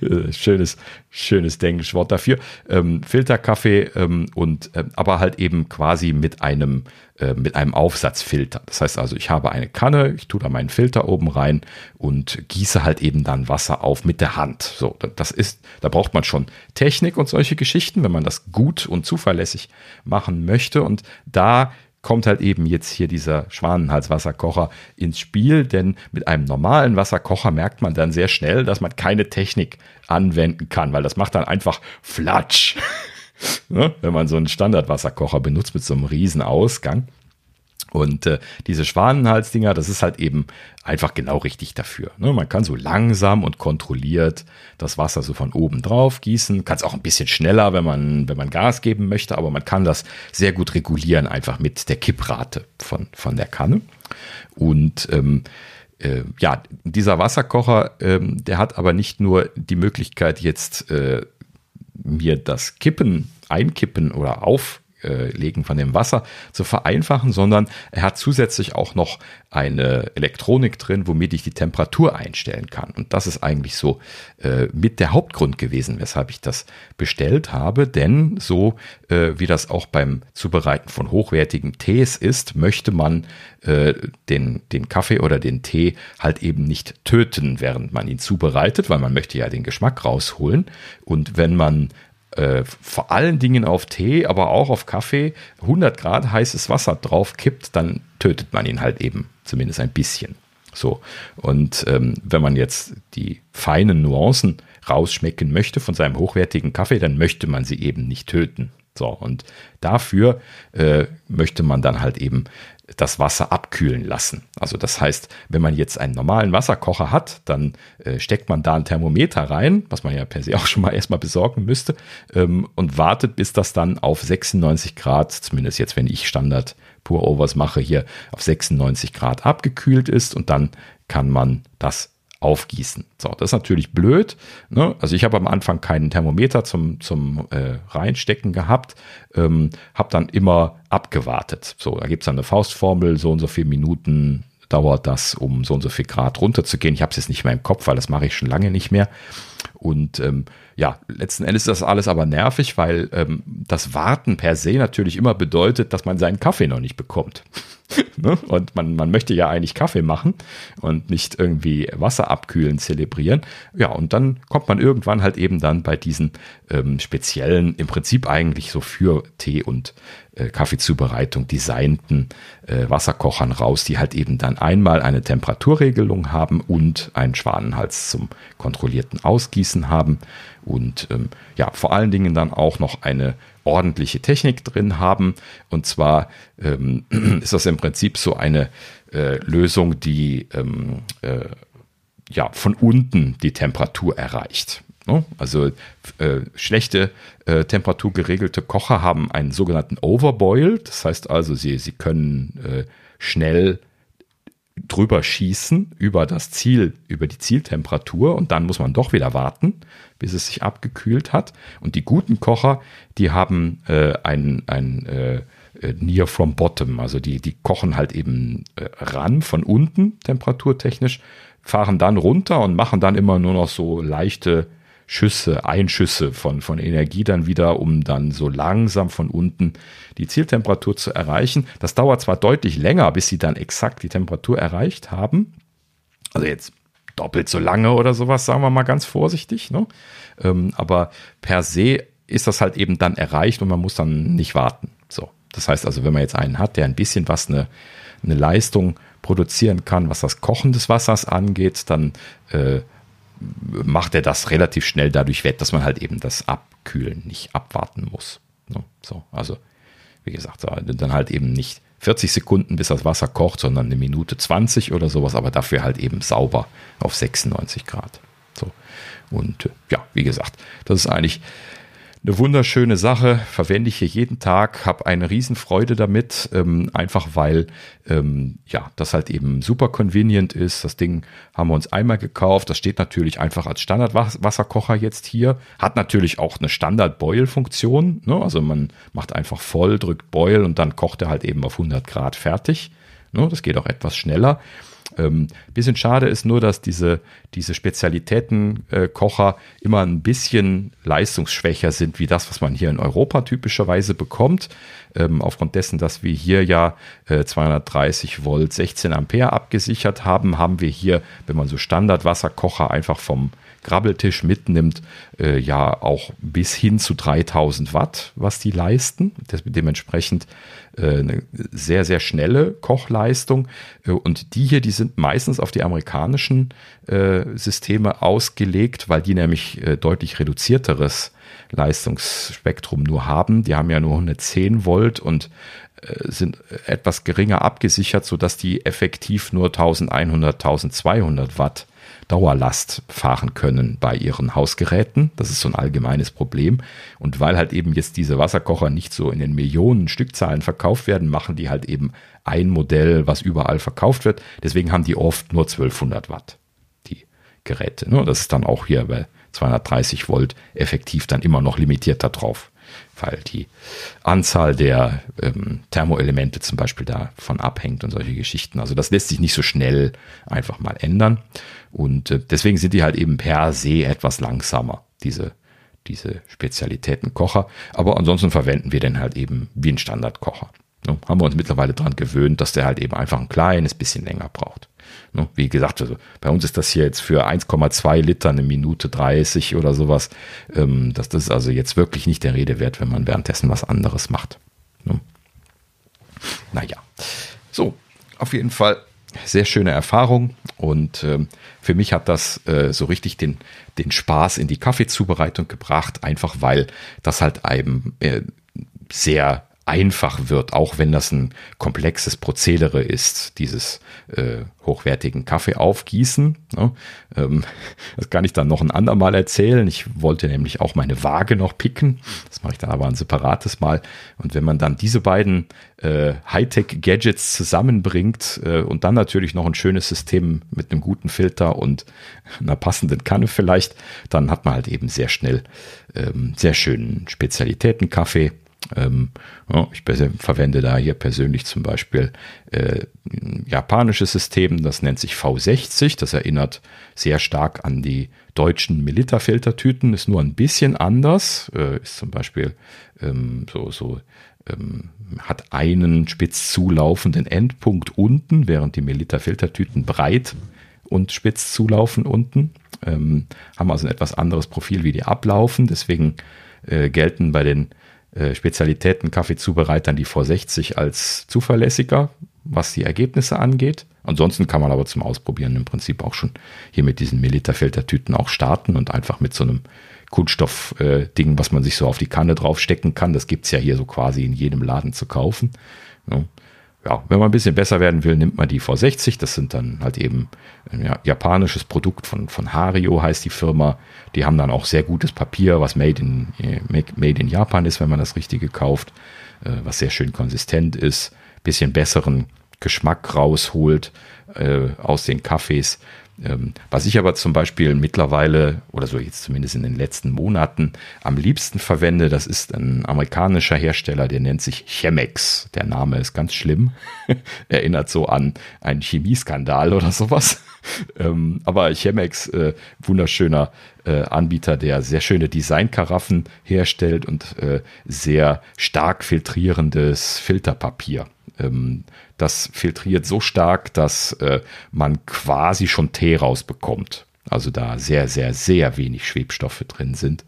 schönes, schönes Denglisch Wort dafür. Ähm, Filterkaffee ähm, und äh, aber halt eben quasi mit einem äh, mit einem Aufsatzfilter. Das heißt also, ich habe eine Kanne, ich tue da meinen Filter oben rein und gieße halt eben dann Wasser auf mit der Hand. So, das ist, da braucht man schon Technik und solche Geschichten, wenn man das gut und zuverlässig machen möchte. Und da kommt halt eben jetzt hier dieser Schwanenhalswasserkocher ins Spiel, denn mit einem normalen Wasserkocher merkt man dann sehr schnell, dass man keine Technik anwenden kann, weil das macht dann einfach Flatsch. ne? Wenn man so einen Standardwasserkocher benutzt mit so einem riesen Ausgang. Und äh, diese Schwanenhalsdinger, das ist halt eben einfach genau richtig dafür. Ne? Man kann so langsam und kontrolliert das Wasser so von oben drauf gießen. Kann es auch ein bisschen schneller, wenn man, wenn man Gas geben möchte, aber man kann das sehr gut regulieren, einfach mit der Kipprate von, von der Kanne. Und ähm, äh, ja, dieser Wasserkocher, ähm, der hat aber nicht nur die Möglichkeit, jetzt äh, mir das Kippen, Einkippen oder auf Legen von dem Wasser zu vereinfachen, sondern er hat zusätzlich auch noch eine Elektronik drin, womit ich die Temperatur einstellen kann. Und das ist eigentlich so äh, mit der Hauptgrund gewesen, weshalb ich das bestellt habe. Denn so äh, wie das auch beim Zubereiten von hochwertigen Tees ist, möchte man äh, den, den Kaffee oder den Tee halt eben nicht töten, während man ihn zubereitet, weil man möchte ja den Geschmack rausholen. Und wenn man äh, vor allen Dingen auf Tee, aber auch auf Kaffee 100 Grad heißes Wasser drauf kippt, dann tötet man ihn halt eben zumindest ein bisschen. So. Und ähm, wenn man jetzt die feinen Nuancen rausschmecken möchte von seinem hochwertigen Kaffee, dann möchte man sie eben nicht töten. So, und dafür äh, möchte man dann halt eben das Wasser abkühlen lassen. Also das heißt, wenn man jetzt einen normalen Wasserkocher hat, dann äh, steckt man da ein Thermometer rein, was man ja per se auch schon mal erstmal besorgen müsste, ähm, und wartet, bis das dann auf 96 Grad, zumindest jetzt, wenn ich Standard Pur Overs mache, hier auf 96 Grad abgekühlt ist und dann kann man das aufgießen. So, das ist natürlich blöd. Ne? Also ich habe am Anfang keinen Thermometer zum, zum äh, Reinstecken gehabt, ähm, habe dann immer abgewartet. So, da gibt es dann eine Faustformel, so und so viele Minuten dauert das, um so und so viel Grad runterzugehen. Ich habe es jetzt nicht mehr im Kopf, weil das mache ich schon lange nicht mehr. Und ähm, ja, letzten Endes ist das alles aber nervig, weil ähm, das Warten per se natürlich immer bedeutet, dass man seinen Kaffee noch nicht bekommt. ne? Und man, man möchte ja eigentlich Kaffee machen und nicht irgendwie Wasser abkühlen zelebrieren. Ja, und dann kommt man irgendwann halt eben dann bei diesen ähm, speziellen, im Prinzip eigentlich so für Tee und äh, Kaffeezubereitung designten äh, Wasserkochern raus, die halt eben dann einmal eine Temperaturregelung haben und einen Schwanenhals zum kontrollierten Ausgießen haben und ähm, ja, vor allen Dingen dann auch noch eine ordentliche Technik drin haben. Und zwar ähm, ist das im Prinzip so eine äh, Lösung, die ähm, äh, ja, von unten die Temperatur erreicht. Ne? Also äh, schlechte äh, temperaturgeregelte Kocher haben einen sogenannten Overboil. Das heißt also, sie, sie können äh, schnell drüber schießen über das Ziel, über die Zieltemperatur und dann muss man doch wieder warten, bis es sich abgekühlt hat. Und die guten Kocher, die haben äh, ein, ein äh, äh Near from Bottom, also die, die kochen halt eben äh, ran von unten temperaturtechnisch, fahren dann runter und machen dann immer nur noch so leichte Schüsse, Einschüsse von, von Energie dann wieder, um dann so langsam von unten die Zieltemperatur zu erreichen. Das dauert zwar deutlich länger, bis sie dann exakt die Temperatur erreicht haben. Also jetzt doppelt so lange oder sowas, sagen wir mal ganz vorsichtig. Ne? Ähm, aber per se ist das halt eben dann erreicht und man muss dann nicht warten. So. Das heißt also, wenn man jetzt einen hat, der ein bisschen was eine, eine Leistung produzieren kann, was das Kochen des Wassers angeht, dann äh, macht er das relativ schnell dadurch wett, dass man halt eben das Abkühlen nicht abwarten muss. Ne? So, also wie gesagt, dann halt eben nicht 40 Sekunden, bis das Wasser kocht, sondern eine Minute 20 oder sowas, aber dafür halt eben sauber auf 96 Grad. So. Und äh, ja, wie gesagt, das ist eigentlich eine wunderschöne Sache, verwende ich hier jeden Tag, habe eine Riesenfreude damit, ähm, einfach weil ähm, ja das halt eben super convenient ist. Das Ding haben wir uns einmal gekauft. Das steht natürlich einfach als Standardwasserkocher jetzt hier. Hat natürlich auch eine Standard-Boil-Funktion. Ne? Also man macht einfach voll, drückt Boil und dann kocht er halt eben auf 100 Grad fertig. Ne? Das geht auch etwas schneller. Ähm, bisschen schade ist nur, dass diese, diese Spezialitätenkocher äh, immer ein bisschen leistungsschwächer sind wie das, was man hier in Europa typischerweise bekommt. Ähm, aufgrund dessen, dass wir hier ja äh, 230 Volt 16 Ampere abgesichert haben, haben wir hier, wenn man so Standardwasserkocher einfach vom Grabbeltisch mitnimmt, äh, ja auch bis hin zu 3000 Watt, was die leisten. Das, dementsprechend äh, eine sehr, sehr schnelle Kochleistung. Äh, und die hier, die sind meistens auf die amerikanischen äh, Systeme ausgelegt, weil die nämlich deutlich reduzierteres Leistungsspektrum nur haben. Die haben ja nur 110 Volt und sind etwas geringer abgesichert, sodass die effektiv nur 1100, 1200 Watt Dauerlast fahren können bei ihren Hausgeräten. Das ist so ein allgemeines Problem. Und weil halt eben jetzt diese Wasserkocher nicht so in den Millionen Stückzahlen verkauft werden, machen die halt eben ein Modell, was überall verkauft wird. Deswegen haben die oft nur 1200 Watt, die Geräte. Ne? Das ist dann auch hier bei 230 Volt effektiv dann immer noch limitiert darauf weil die Anzahl der ähm, Thermoelemente zum Beispiel davon abhängt und solche Geschichten. Also das lässt sich nicht so schnell einfach mal ändern. Und äh, deswegen sind die halt eben per se etwas langsamer, diese, diese Spezialitätenkocher. Aber ansonsten verwenden wir den halt eben wie ein Standardkocher. Ne? Haben wir uns mittlerweile dran gewöhnt, dass der halt eben einfach ein kleines bisschen länger braucht. Ne? Wie gesagt, also bei uns ist das hier jetzt für 1,2 Liter eine Minute 30 oder sowas. Ähm, das, das ist also jetzt wirklich nicht der Rede wert, wenn man währenddessen was anderes macht. Ne? Naja, so, auf jeden Fall sehr schöne Erfahrung und ähm, für mich hat das äh, so richtig den, den Spaß in die Kaffeezubereitung gebracht, einfach weil das halt eben äh, sehr einfach wird, auch wenn das ein komplexes Prozedere ist, dieses äh, hochwertigen Kaffee aufgießen. Ne? Ähm, das kann ich dann noch ein andermal erzählen. Ich wollte nämlich auch meine Waage noch picken. Das mache ich dann aber ein separates Mal. Und wenn man dann diese beiden äh, Hightech-Gadgets zusammenbringt äh, und dann natürlich noch ein schönes System mit einem guten Filter und einer passenden Kanne vielleicht, dann hat man halt eben sehr schnell ähm, sehr schönen Spezialitäten-Kaffee ähm, ja, ich verwende da hier persönlich zum Beispiel äh, ein japanisches System, das nennt sich V60. Das erinnert sehr stark an die deutschen Melitta-Filtertüten, ist nur ein bisschen anders. Äh, ist zum Beispiel ähm, so, so ähm, hat einen spitz zulaufenden Endpunkt unten, während die Melitta-Filtertüten breit und spitz zulaufen unten. Ähm, haben also ein etwas anderes Profil, wie die ablaufen. Deswegen äh, gelten bei den äh, Spezialitäten Kaffeezubereitern die V60 als zuverlässiger, was die Ergebnisse angeht. Ansonsten kann man aber zum Ausprobieren im Prinzip auch schon hier mit diesen Milliliter-Filtertüten auch starten und einfach mit so einem Kunststoff-Ding, äh, was man sich so auf die Kanne draufstecken kann. Das gibt es ja hier so quasi in jedem Laden zu kaufen. Ja ja, wenn man ein bisschen besser werden will, nimmt man die V60. Das sind dann halt eben ein ja, japanisches Produkt von, von Hario heißt die Firma. Die haben dann auch sehr gutes Papier, was made in, made in Japan ist, wenn man das Richtige kauft, äh, was sehr schön konsistent ist, bisschen besseren Geschmack rausholt äh, aus den Kaffees. Ähm, was ich aber zum Beispiel mittlerweile, oder so jetzt zumindest in den letzten Monaten, am liebsten verwende, das ist ein amerikanischer Hersteller, der nennt sich Chemex. Der Name ist ganz schlimm. Erinnert so an einen Chemieskandal oder sowas. Ähm, aber Chemex, äh, wunderschöner äh, Anbieter, der sehr schöne Designkaraffen herstellt und äh, sehr stark filtrierendes Filterpapier. Ähm, das filtriert so stark, dass äh, man quasi schon Tee rausbekommt. Also da sehr, sehr, sehr wenig Schwebstoffe drin sind.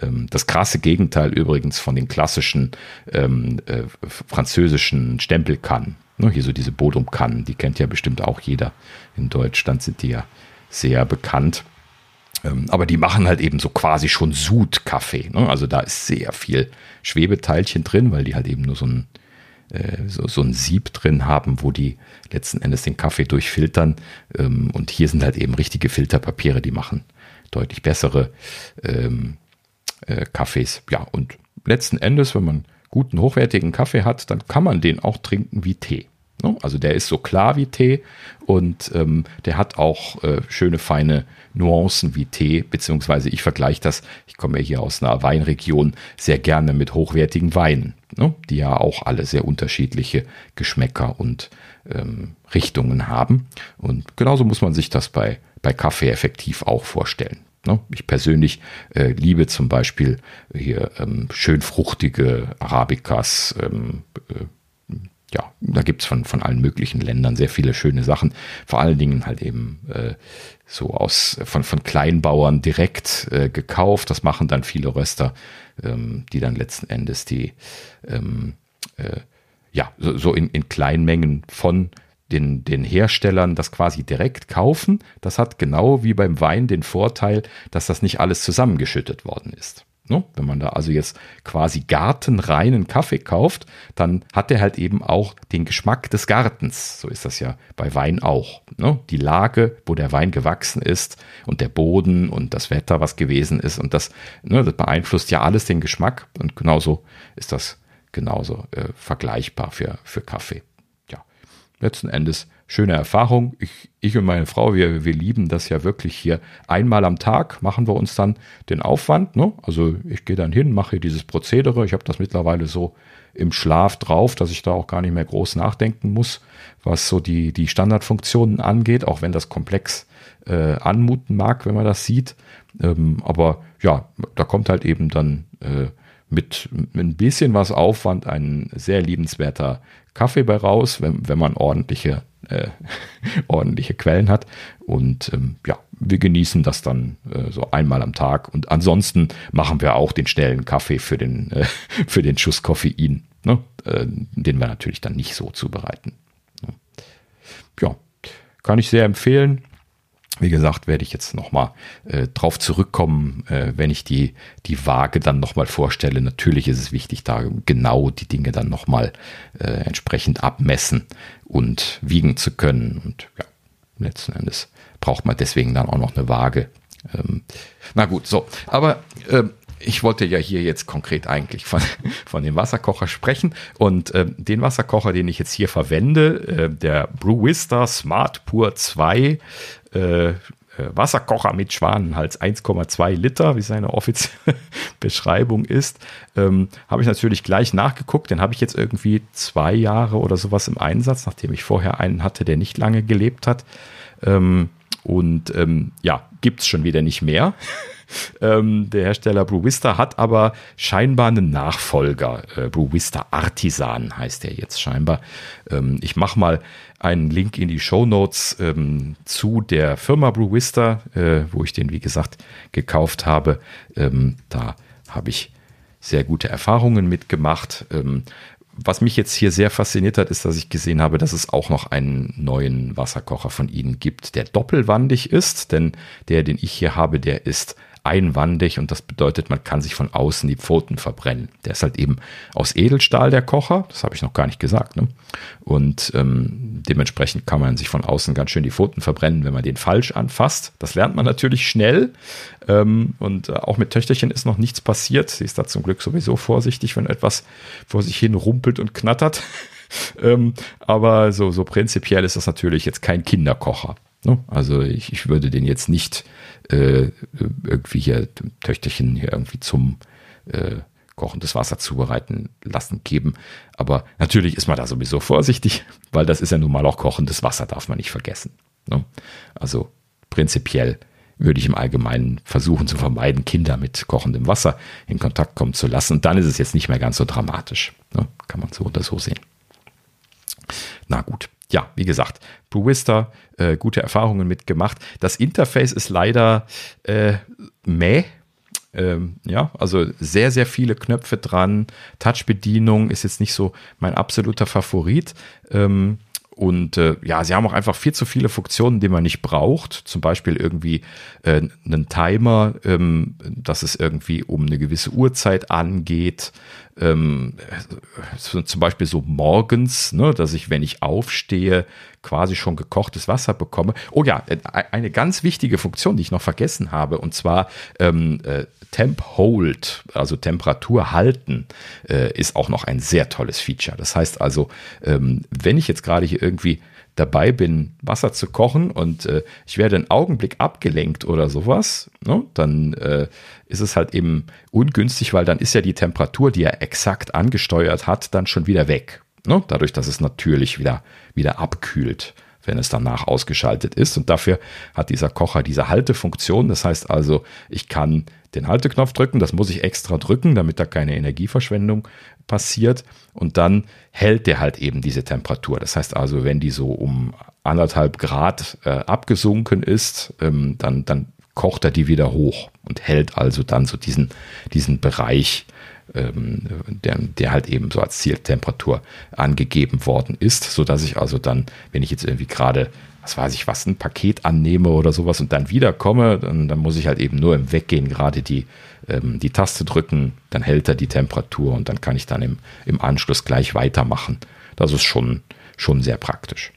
Ähm, das krasse Gegenteil übrigens von den klassischen ähm, äh, französischen Stempelkannen. Ne, hier so diese Bodumkannen, die kennt ja bestimmt auch jeder. In Deutschland sind die ja sehr bekannt. Ähm, aber die machen halt eben so quasi schon Sud-Kaffee. Ne? Also da ist sehr viel Schwebeteilchen drin, weil die halt eben nur so ein äh, so, so ein Sieb drin haben, wo die letzten Endes den Kaffee durchfiltern. Ähm, und hier sind halt eben richtige Filterpapiere, die machen deutlich bessere ähm, äh, Kaffees. Ja, und letzten Endes, wenn man guten, hochwertigen Kaffee hat, dann kann man den auch trinken wie Tee. Ne? Also der ist so klar wie Tee und ähm, der hat auch äh, schöne, feine Nuancen wie Tee, beziehungsweise ich vergleiche das, ich komme ja hier aus einer Weinregion, sehr gerne mit hochwertigen Weinen, ne? die ja auch alle sehr unterschiedliche Geschmäcker und ähm, Richtungen haben. Und genauso muss man sich das bei, bei Kaffee effektiv auch vorstellen. Ne? Ich persönlich äh, liebe zum Beispiel hier ähm, schön fruchtige Arabicas, ähm, äh, ja, da gibt's von, von allen möglichen Ländern sehr viele schöne Sachen. Vor allen Dingen halt eben äh, so aus von, von Kleinbauern direkt äh, gekauft. Das machen dann viele Röster, ähm, die dann letzten Endes die ähm, äh, ja, so, so in, in Kleinmengen von den, den Herstellern das quasi direkt kaufen. Das hat genau wie beim Wein den Vorteil, dass das nicht alles zusammengeschüttet worden ist. Ne? Wenn man da also jetzt quasi gartenreinen Kaffee kauft, dann hat er halt eben auch den Geschmack des Gartens. So ist das ja bei Wein auch. Ne? Die Lage, wo der Wein gewachsen ist und der Boden und das Wetter, was gewesen ist und das, ne, das beeinflusst ja alles den Geschmack und genauso ist das genauso äh, vergleichbar für, für Kaffee. Ja, letzten Endes schöne Erfahrung. Ich, ich und meine Frau, wir, wir lieben das ja wirklich hier. Einmal am Tag machen wir uns dann den Aufwand. Ne? Also ich gehe dann hin, mache dieses Prozedere. Ich habe das mittlerweile so im Schlaf drauf, dass ich da auch gar nicht mehr groß nachdenken muss, was so die, die Standardfunktionen angeht, auch wenn das komplex äh, anmuten mag, wenn man das sieht. Ähm, aber ja, da kommt halt eben dann äh, mit, mit ein bisschen was Aufwand ein sehr liebenswerter Kaffee bei raus, wenn, wenn man ordentliche äh, ordentliche Quellen hat. Und ähm, ja, wir genießen das dann äh, so einmal am Tag. Und ansonsten machen wir auch den schnellen Kaffee für den, äh, für den Schuss Koffein, ne? äh, den wir natürlich dann nicht so zubereiten. Ja, kann ich sehr empfehlen. Wie gesagt, werde ich jetzt nochmal äh, drauf zurückkommen, äh, wenn ich die, die Waage dann nochmal vorstelle. Natürlich ist es wichtig, da genau die Dinge dann nochmal äh, entsprechend abmessen und wiegen zu können. Und ja, letzten Endes braucht man deswegen dann auch noch eine Waage. Ähm, na gut, so. Aber äh, ich wollte ja hier jetzt konkret eigentlich von, von dem Wasserkocher sprechen. Und äh, den Wasserkocher, den ich jetzt hier verwende, äh, der Brewista Smart Pur 2, äh, Wasserkocher mit Schwanenhals 1,2 Liter, wie seine offizielle Beschreibung ist, ähm, habe ich natürlich gleich nachgeguckt. Den habe ich jetzt irgendwie zwei Jahre oder sowas im Einsatz, nachdem ich vorher einen hatte, der nicht lange gelebt hat. Ähm, und ähm, ja, gibt es schon wieder nicht mehr. Ähm, der Hersteller Brewista hat aber scheinbar einen Nachfolger. Äh, Brewista Artisan heißt der jetzt scheinbar. Ähm, ich mache mal einen Link in die Show Notes ähm, zu der Firma Brewista, äh, wo ich den, wie gesagt, gekauft habe. Ähm, da habe ich sehr gute Erfahrungen mitgemacht. Ähm, was mich jetzt hier sehr fasziniert hat, ist, dass ich gesehen habe, dass es auch noch einen neuen Wasserkocher von ihnen gibt, der doppelwandig ist, denn der, den ich hier habe, der ist einwandig und das bedeutet, man kann sich von außen die Pfoten verbrennen. Der ist halt eben aus Edelstahl, der Kocher, das habe ich noch gar nicht gesagt. Ne? Und ähm, dementsprechend kann man sich von außen ganz schön die Pfoten verbrennen, wenn man den falsch anfasst. Das lernt man natürlich schnell. Ähm, und äh, auch mit Töchterchen ist noch nichts passiert. Sie ist da zum Glück sowieso vorsichtig, wenn etwas vor sich hin rumpelt und knattert. ähm, aber so, so prinzipiell ist das natürlich jetzt kein Kinderkocher. Ne? Also ich, ich würde den jetzt nicht äh, irgendwie hier Töchterchen hier irgendwie zum äh, kochendes Wasser zubereiten lassen geben. Aber natürlich ist man da sowieso vorsichtig, weil das ist ja nun mal auch kochendes Wasser, darf man nicht vergessen. Ne? Also prinzipiell würde ich im Allgemeinen versuchen zu vermeiden, Kinder mit kochendem Wasser in Kontakt kommen zu lassen. Und dann ist es jetzt nicht mehr ganz so dramatisch. Ne? Kann man so oder so sehen. Na gut ja, wie gesagt, Brewista, äh, gute Erfahrungen mitgemacht. Das Interface ist leider äh, meh. Ähm, ja, also sehr, sehr viele Knöpfe dran. Touch-Bedienung ist jetzt nicht so mein absoluter Favorit. Ähm, und äh, ja, sie haben auch einfach viel zu viele Funktionen, die man nicht braucht. Zum Beispiel irgendwie äh, einen Timer, ähm, dass es irgendwie um eine gewisse Uhrzeit angeht. Ähm, zum Beispiel so morgens, ne, dass ich, wenn ich aufstehe, quasi schon gekochtes Wasser bekomme. Oh ja, äh, eine ganz wichtige Funktion, die ich noch vergessen habe, und zwar ähm, äh, Temp Hold, also Temperatur halten, äh, ist auch noch ein sehr tolles Feature. Das heißt also, ähm, wenn ich jetzt gerade hier irgendwie dabei bin, Wasser zu kochen und äh, ich werde einen Augenblick abgelenkt oder sowas, ne, dann äh, ist es halt eben ungünstig, weil dann ist ja die Temperatur, die er exakt angesteuert hat, dann schon wieder weg. Ne? Dadurch, dass es natürlich wieder, wieder abkühlt, wenn es danach ausgeschaltet ist. Und dafür hat dieser Kocher diese Haltefunktion. Das heißt also, ich kann den Halteknopf drücken, das muss ich extra drücken, damit da keine Energieverschwendung passiert. Und dann hält der halt eben diese Temperatur. Das heißt also, wenn die so um anderthalb Grad äh, abgesunken ist, ähm, dann, dann kocht er die wieder hoch und hält also dann so diesen, diesen Bereich, ähm, der, der halt eben so als Zieltemperatur angegeben worden ist, sodass ich also dann, wenn ich jetzt irgendwie gerade was weiß ich was, ein Paket annehme oder sowas und dann wiederkomme, dann, dann muss ich halt eben nur im Weggehen gerade die, ähm, die Taste drücken, dann hält er die Temperatur und dann kann ich dann im, im Anschluss gleich weitermachen. Das ist schon, schon sehr praktisch.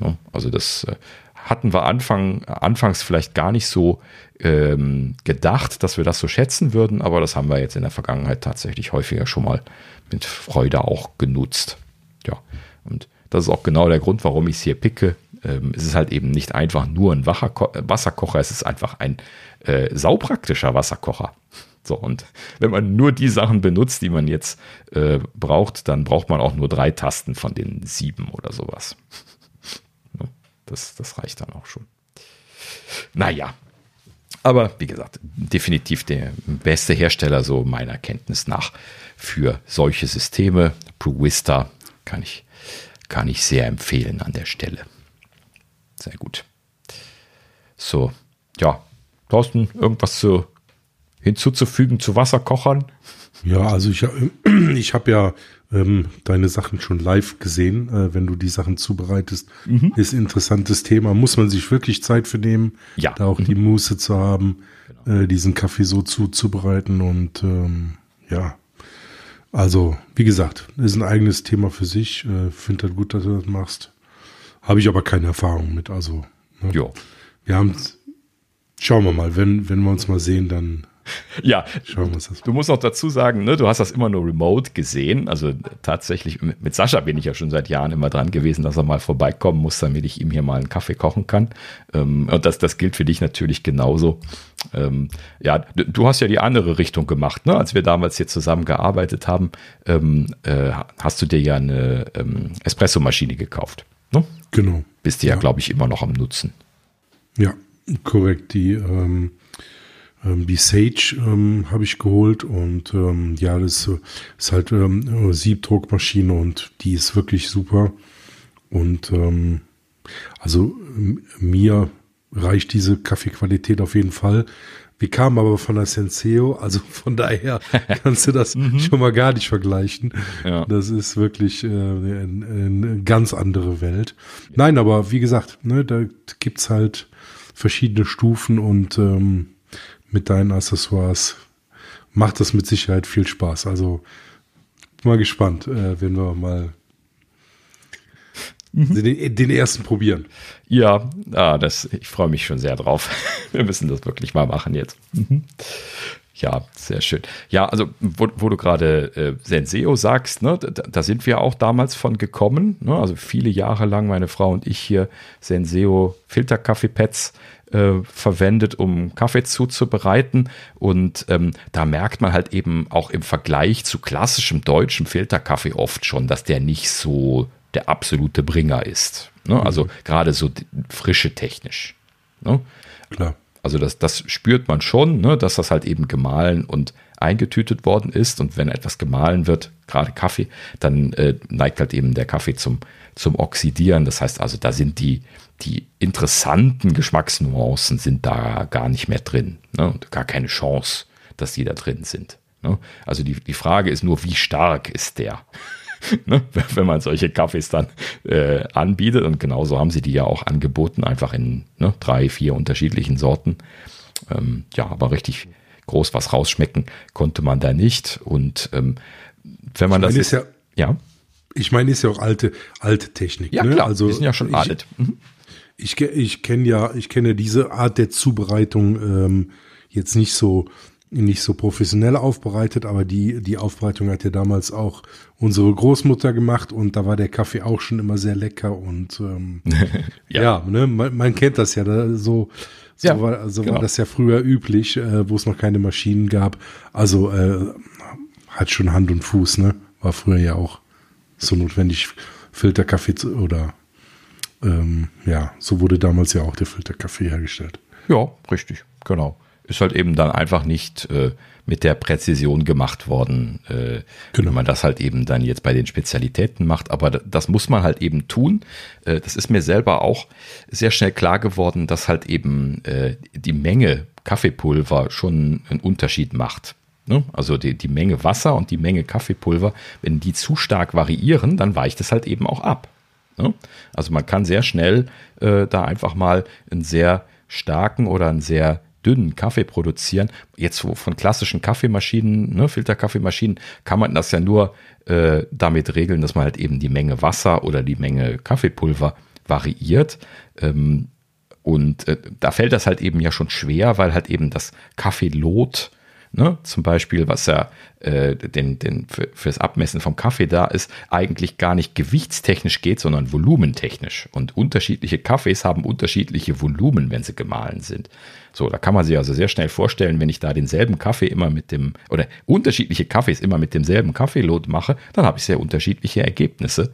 Ja, also das äh, hatten wir Anfang, anfangs vielleicht gar nicht so ähm, gedacht, dass wir das so schätzen würden, aber das haben wir jetzt in der Vergangenheit tatsächlich häufiger schon mal mit Freude auch genutzt. Ja, und das ist auch genau der Grund, warum ich es hier picke ähm, es ist halt eben nicht einfach nur ein Wasserkocher, es ist einfach ein äh, saupraktischer Wasserkocher. So, und wenn man nur die Sachen benutzt, die man jetzt äh, braucht, dann braucht man auch nur drei Tasten von den sieben oder sowas. das, das reicht dann auch schon. Naja, aber wie gesagt, definitiv der beste Hersteller, so meiner Kenntnis nach, für solche Systeme. ProVista kann ich, kann ich sehr empfehlen an der Stelle. Sehr gut. So, ja. Thorsten, irgendwas zu, hinzuzufügen zu Wasserkochern? Ja, also ich, ich habe ja ähm, deine Sachen schon live gesehen, äh, wenn du die Sachen zubereitest. Mhm. Ist ein interessantes Thema. Muss man sich wirklich Zeit für nehmen, ja. da auch mhm. die Muße zu haben, genau. äh, diesen Kaffee so zuzubereiten. Und ähm, ja, also wie gesagt, ist ein eigenes Thema für sich. Äh, Finde halt gut, dass du das machst. Habe ich aber keine Erfahrung mit. Also, ne? ja. Wir haben, schauen wir mal, wenn, wenn wir uns mal sehen, dann ja, du musst auch dazu sagen, ne, du hast das immer nur remote gesehen. Also tatsächlich, mit Sascha bin ich ja schon seit Jahren immer dran gewesen, dass er mal vorbeikommen muss, damit ich ihm hier mal einen Kaffee kochen kann. Ähm, und das, das gilt für dich natürlich genauso. Ähm, ja, du hast ja die andere Richtung gemacht, ne? Als wir damals hier zusammen gearbeitet haben, ähm, äh, hast du dir ja eine Espressomaschine gekauft. Ne? Genau. Bist du ja, ja glaube ich, immer noch am Nutzen. Ja, korrekt. Die, ähm, ähm, die Sage ähm, habe ich geholt und ähm, ja, das ist halt ähm, Siebdruckmaschine und die ist wirklich super. Und ähm, also mir reicht diese Kaffeequalität auf jeden Fall. Wir kamen aber von der Senseo, also von daher kannst du das mhm. schon mal gar nicht vergleichen. Ja. Das ist wirklich äh, eine, eine, ganz andere Welt. Nein, aber wie gesagt, ne, da gibt's halt verschiedene Stufen und ähm, mit deinen Accessoires macht das mit Sicherheit viel Spaß. Also mal gespannt, äh, wenn wir mal mhm. den, den, ersten probieren. Ja, ah, das, ich freue mich schon sehr drauf. Wir müssen das wirklich mal machen jetzt. Mhm. Ja, sehr schön. Ja, also wo, wo du gerade äh, Senseo sagst, ne, da, da, sind wir auch damals von gekommen. Ne? Also viele Jahre lang meine Frau und ich hier Senseo Filterkaffeepads äh, verwendet, um Kaffee zuzubereiten. Und ähm, da merkt man halt eben auch im Vergleich zu klassischem deutschem Filterkaffee oft schon, dass der nicht so der absolute Bringer ist. Ne? Mhm. Also gerade so frische technisch. Ne? Klar. Also das, das spürt man schon, ne? dass das halt eben gemahlen und eingetütet worden ist. Und wenn etwas gemahlen wird, gerade Kaffee, dann äh, neigt halt eben der Kaffee zum, zum Oxidieren. Das heißt also, da sind die, die interessanten Geschmacksnuancen sind da gar nicht mehr drin. Ne? Und gar keine Chance, dass die da drin sind. Ne? Also die, die Frage ist nur, wie stark ist der? ne? Wenn man solche Kaffees dann äh, anbietet. Und genauso haben sie die ja auch angeboten, einfach in ne, drei, vier unterschiedlichen Sorten. Ähm, ja, aber richtig groß was rausschmecken konnte man da nicht. Und ähm, wenn man ich das ist ja, ja. Ich meine, ist ja auch alte, alte Technik. Ja, ne? klar, also, die sind ja schon ich, alt. Mhm. Ich, ich kenne ja, ich kenne diese Art der Zubereitung ähm, jetzt nicht so nicht so professionell aufbereitet, aber die, die Aufbereitung hat ja damals auch unsere Großmutter gemacht und da war der Kaffee auch schon immer sehr lecker und ähm, ja, ja ne, man, man, kennt das ja, da, so, so, ja, war, so genau. war das ja früher üblich, äh, wo es noch keine Maschinen gab. Also äh, hat schon Hand und Fuß, ne? War früher ja auch so notwendig, Filterkaffee zu, oder ähm, ja, so wurde damals ja auch der Filterkaffee hergestellt. Ja, richtig, genau ist halt eben dann einfach nicht äh, mit der Präzision gemacht worden, äh, genau. wenn man das halt eben dann jetzt bei den Spezialitäten macht. Aber das muss man halt eben tun. Äh, das ist mir selber auch sehr schnell klar geworden, dass halt eben äh, die Menge Kaffeepulver schon einen Unterschied macht. Ne? Also die, die Menge Wasser und die Menge Kaffeepulver, wenn die zu stark variieren, dann weicht es halt eben auch ab. Ne? Also man kann sehr schnell äh, da einfach mal einen sehr starken oder einen sehr dünnen Kaffee produzieren. Jetzt von klassischen Kaffeemaschinen, ne, Filterkaffeemaschinen, kann man das ja nur äh, damit regeln, dass man halt eben die Menge Wasser oder die Menge Kaffeepulver variiert. Ähm, und äh, da fällt das halt eben ja schon schwer, weil halt eben das Kaffeelot ne, zum Beispiel, was ja äh, den, den für, fürs Abmessen vom Kaffee da ist, eigentlich gar nicht gewichtstechnisch geht, sondern volumentechnisch. Und unterschiedliche Kaffees haben unterschiedliche Volumen, wenn sie gemahlen sind. So, da kann man sich also sehr schnell vorstellen, wenn ich da denselben Kaffee immer mit dem, oder unterschiedliche Kaffees immer mit demselben Kaffeelot mache, dann habe ich sehr unterschiedliche Ergebnisse.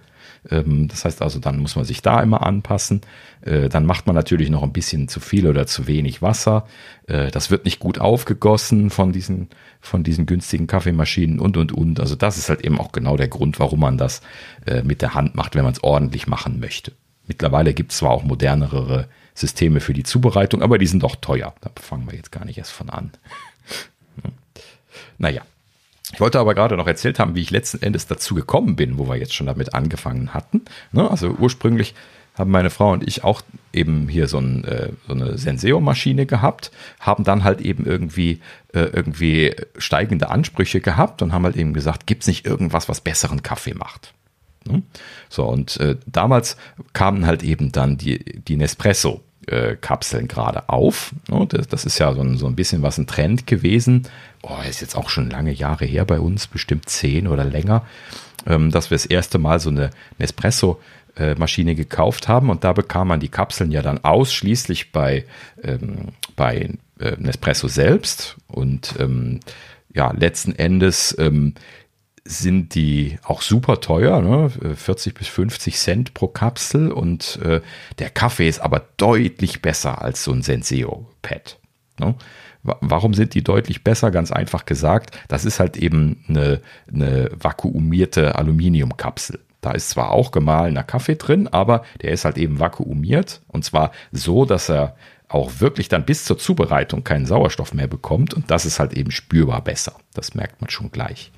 Ähm, das heißt also, dann muss man sich da immer anpassen. Äh, dann macht man natürlich noch ein bisschen zu viel oder zu wenig Wasser. Äh, das wird nicht gut aufgegossen von diesen, von diesen günstigen Kaffeemaschinen und, und, und. Also das ist halt eben auch genau der Grund, warum man das äh, mit der Hand macht, wenn man es ordentlich machen möchte. Mittlerweile gibt es zwar auch modernere Systeme für die Zubereitung, aber die sind doch teuer. Da fangen wir jetzt gar nicht erst von an. naja, ich wollte aber gerade noch erzählt haben, wie ich letzten Endes dazu gekommen bin, wo wir jetzt schon damit angefangen hatten. Ne? Also ursprünglich haben meine Frau und ich auch eben hier so, ein, äh, so eine Senseo-Maschine gehabt, haben dann halt eben irgendwie, äh, irgendwie steigende Ansprüche gehabt und haben halt eben gesagt, gibt es nicht irgendwas, was besseren Kaffee macht? Ne? So, und äh, damals kamen halt eben dann die, die Nespresso äh, Kapseln gerade auf. Ne? Das, ist ja so ein, bisschen was ein Trend gewesen. Oh, ist jetzt auch schon lange Jahre her bei uns, bestimmt zehn oder länger, ähm, dass wir das erste Mal so eine Nespresso Maschine gekauft haben und da bekam man die Kapseln ja dann ausschließlich bei, ähm, bei äh, Nespresso selbst und ähm, ja, letzten Endes sind die auch super teuer, ne? 40 bis 50 Cent pro Kapsel und äh, der Kaffee ist aber deutlich besser als so ein Senseo-Pad. Ne? Warum sind die deutlich besser? Ganz einfach gesagt, das ist halt eben eine, eine vakuumierte Aluminiumkapsel. Da ist zwar auch gemahlener Kaffee drin, aber der ist halt eben vakuumiert und zwar so, dass er auch wirklich dann bis zur Zubereitung keinen Sauerstoff mehr bekommt und das ist halt eben spürbar besser. Das merkt man schon gleich.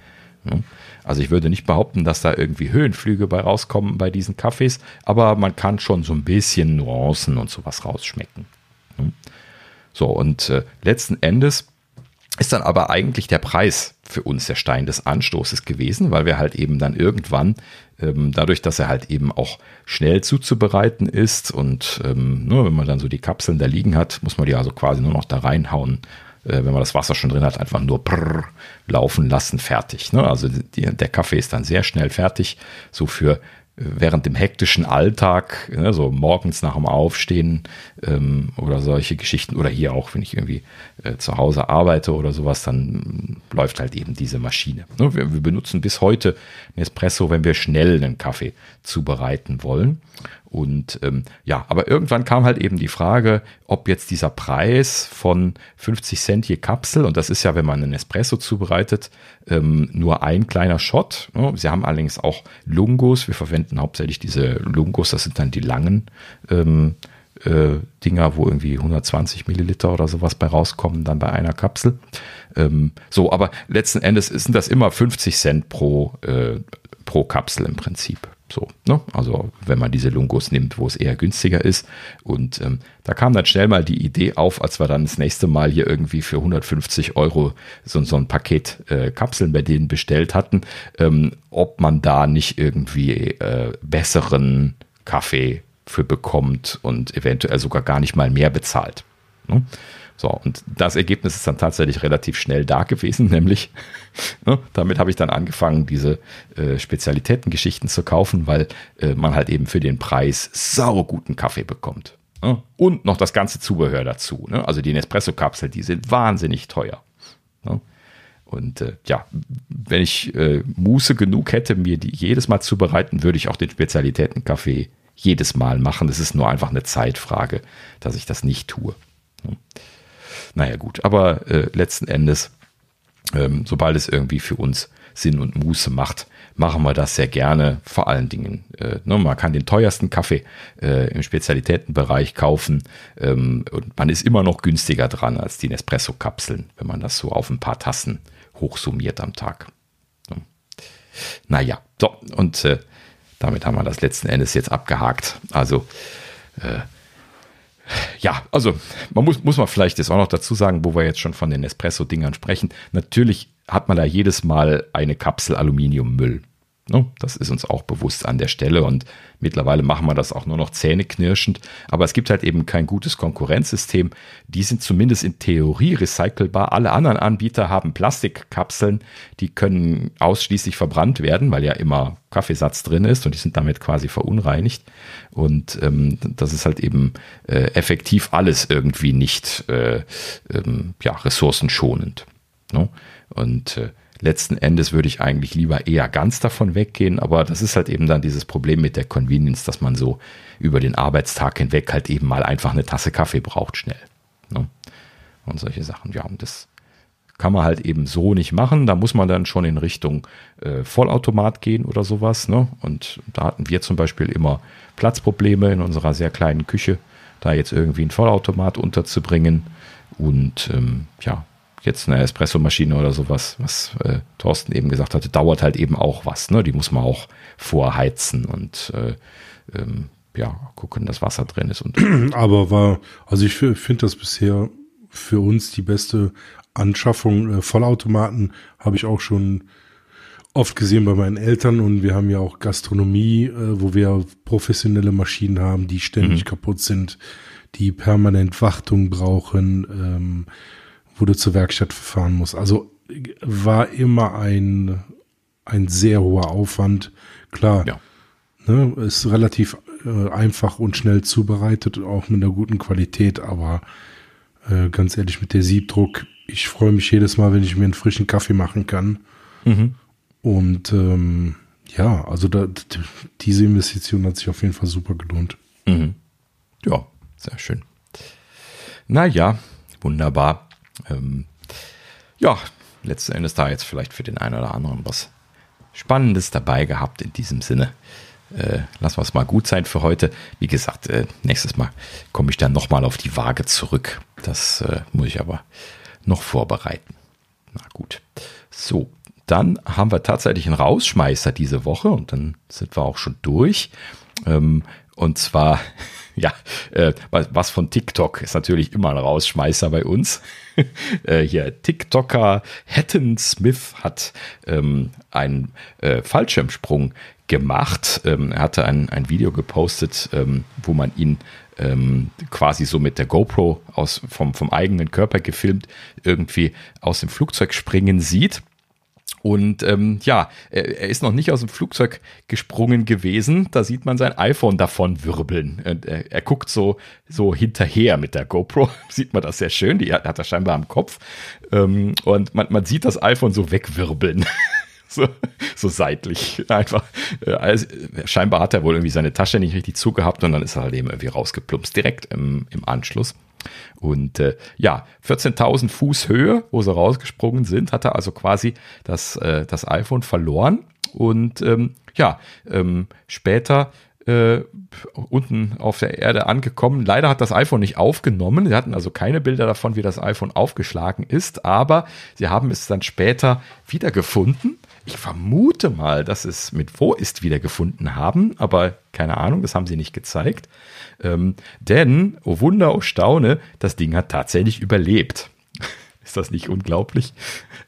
Ne? Also ich würde nicht behaupten, dass da irgendwie Höhenflüge bei rauskommen bei diesen Kaffees, aber man kann schon so ein bisschen Nuancen und sowas rausschmecken. Ne? So, und äh, letzten Endes ist dann aber eigentlich der Preis für uns der Stein des Anstoßes gewesen, weil wir halt eben dann irgendwann, ähm, dadurch, dass er halt eben auch schnell zuzubereiten ist und ähm, nur ne, wenn man dann so die Kapseln da liegen hat, muss man die also quasi nur noch da reinhauen wenn man das Wasser schon drin hat, einfach nur prrr, laufen lassen, fertig. Ne? Also der Kaffee ist dann sehr schnell fertig. So für während dem hektischen Alltag, ne, so morgens nach dem Aufstehen ähm, oder solche Geschichten oder hier auch, wenn ich irgendwie äh, zu Hause arbeite oder sowas, dann läuft halt eben diese Maschine. Ne, wir, wir, benutzen bis heute Nespresso, wenn wir schnell einen Kaffee zubereiten wollen. Und ähm, ja, aber irgendwann kam halt eben die Frage, ob jetzt dieser Preis von 50 Cent je Kapsel, und das ist ja, wenn man einen Espresso zubereitet, ähm, nur ein kleiner Shot. Ne? Sie haben allerdings auch Lungos. Wir verwenden hauptsächlich diese Lungos, das sind dann die langen ähm, äh, Dinger, wo irgendwie 120 Milliliter oder sowas bei rauskommen, dann bei einer Kapsel. Ähm, so, aber letzten Endes sind das immer 50 Cent pro, äh, pro Kapsel im Prinzip. So, ne? Also wenn man diese Lungos nimmt, wo es eher günstiger ist. Und ähm, da kam dann schnell mal die Idee auf, als wir dann das nächste Mal hier irgendwie für 150 Euro so, so ein Paket äh, Kapseln bei denen bestellt hatten, ähm, ob man da nicht irgendwie äh, besseren Kaffee für bekommt und eventuell sogar gar nicht mal mehr bezahlt. Ne? So, und das Ergebnis ist dann tatsächlich relativ schnell da gewesen, nämlich ne, damit habe ich dann angefangen, diese äh, Spezialitätengeschichten zu kaufen, weil äh, man halt eben für den Preis sauguten Kaffee bekommt. Ne? Und noch das ganze Zubehör dazu. Ne? Also die Nespresso-Kapsel, die sind wahnsinnig teuer. Ne? Und äh, ja, wenn ich äh, Muße genug hätte, mir die jedes Mal zubereiten, würde ich auch den Spezialitätenkaffee jedes Mal machen. Das ist nur einfach eine Zeitfrage, dass ich das nicht tue. Naja gut, aber äh, letzten Endes, ähm, sobald es irgendwie für uns Sinn und Muße macht, machen wir das sehr gerne. Vor allen Dingen, äh, ne, man kann den teuersten Kaffee äh, im Spezialitätenbereich kaufen ähm, und man ist immer noch günstiger dran als die Nespresso-Kapseln, wenn man das so auf ein paar Tassen hochsummiert am Tag. Ne? Naja, so, und äh, damit haben wir das letzten Endes jetzt abgehakt. Also, äh, ja, also man muss, muss man vielleicht jetzt auch noch dazu sagen, wo wir jetzt schon von den Espresso-Dingern sprechen. Natürlich hat man da jedes Mal eine Kapsel Aluminiummüll. Ne? Das ist uns auch bewusst an der Stelle und mittlerweile machen wir das auch nur noch zähneknirschend. Aber es gibt halt eben kein gutes Konkurrenzsystem. Die sind zumindest in Theorie recycelbar. Alle anderen Anbieter haben Plastikkapseln, die können ausschließlich verbrannt werden, weil ja immer Kaffeesatz drin ist und die sind damit quasi verunreinigt. Und ähm, das ist halt eben äh, effektiv alles irgendwie nicht äh, ähm, ja, ressourcenschonend. Ne? Und äh, letzten Endes würde ich eigentlich lieber eher ganz davon weggehen, aber das ist halt eben dann dieses Problem mit der Convenience, dass man so über den Arbeitstag hinweg halt eben mal einfach eine Tasse Kaffee braucht schnell. Ne? Und solche Sachen. Ja, und das kann man halt eben so nicht machen. Da muss man dann schon in Richtung äh, Vollautomat gehen oder sowas. Ne? Und da hatten wir zum Beispiel immer Platzprobleme in unserer sehr kleinen Küche, da jetzt irgendwie einen Vollautomat unterzubringen. Und ähm, ja, jetzt eine Espressomaschine oder sowas, was äh, Thorsten eben gesagt hatte, dauert halt eben auch was. Ne? Die muss man auch vorheizen und äh, ähm, ja, gucken, dass Wasser drin ist. Und Aber war, also ich finde das bisher für uns die beste Anschaffung. Äh, Vollautomaten habe ich auch schon oft gesehen bei meinen Eltern und wir haben ja auch Gastronomie, äh, wo wir professionelle Maschinen haben, die ständig mhm. kaputt sind, die permanent Wartung brauchen. Ähm, wo du zur Werkstatt fahren musst. Also war immer ein, ein sehr hoher Aufwand. Klar, ja. ne, ist relativ äh, einfach und schnell zubereitet, auch mit einer guten Qualität, aber äh, ganz ehrlich, mit der Siebdruck, ich freue mich jedes Mal, wenn ich mir einen frischen Kaffee machen kann. Mhm. Und ähm, ja, also da, diese Investition hat sich auf jeden Fall super gelohnt. Mhm. Ja, sehr schön. Naja, wunderbar. Ähm, ja, letzten Endes da jetzt vielleicht für den einen oder anderen was Spannendes dabei gehabt in diesem Sinne. Äh, lassen wir es mal gut sein für heute. Wie gesagt, äh, nächstes Mal komme ich dann nochmal auf die Waage zurück. Das äh, muss ich aber noch vorbereiten. Na gut. So, dann haben wir tatsächlich einen Rausschmeißer diese Woche und dann sind wir auch schon durch. Ähm, und zwar ja, äh, was von TikTok ist natürlich immer ein Rausschmeißer bei uns. äh, hier, TikToker Hatton Smith hat ähm, einen äh, Fallschirmsprung gemacht. Ähm, er hatte ein, ein Video gepostet, ähm, wo man ihn ähm, quasi so mit der GoPro aus, vom, vom eigenen Körper gefilmt irgendwie aus dem Flugzeug springen sieht. Und ähm, ja, er, er, ist noch nicht aus dem Flugzeug gesprungen gewesen. Da sieht man sein iPhone davon wirbeln. Er, er guckt so, so hinterher mit der GoPro. sieht man das sehr schön. Die hat, hat er scheinbar am Kopf. Ähm, und man, man sieht das iPhone so wegwirbeln. so, so seitlich. Einfach. Äh, also, scheinbar hat er wohl irgendwie seine Tasche nicht richtig zugehabt und dann ist er halt eben irgendwie rausgeplumpst. Direkt im, im Anschluss. Und äh, ja, 14.000 Fuß Höhe, wo sie rausgesprungen sind, hat er also quasi das, äh, das iPhone verloren. Und ähm, ja, ähm, später äh, unten auf der Erde angekommen. Leider hat das iPhone nicht aufgenommen. Sie hatten also keine Bilder davon, wie das iPhone aufgeschlagen ist, aber sie haben es dann später wiedergefunden Ich vermute mal, dass es mit Wo ist wiedergefunden haben, aber keine Ahnung, das haben sie nicht gezeigt. Ähm, denn, oh Wunder, oh Staune, das Ding hat tatsächlich überlebt. Ist das nicht unglaublich?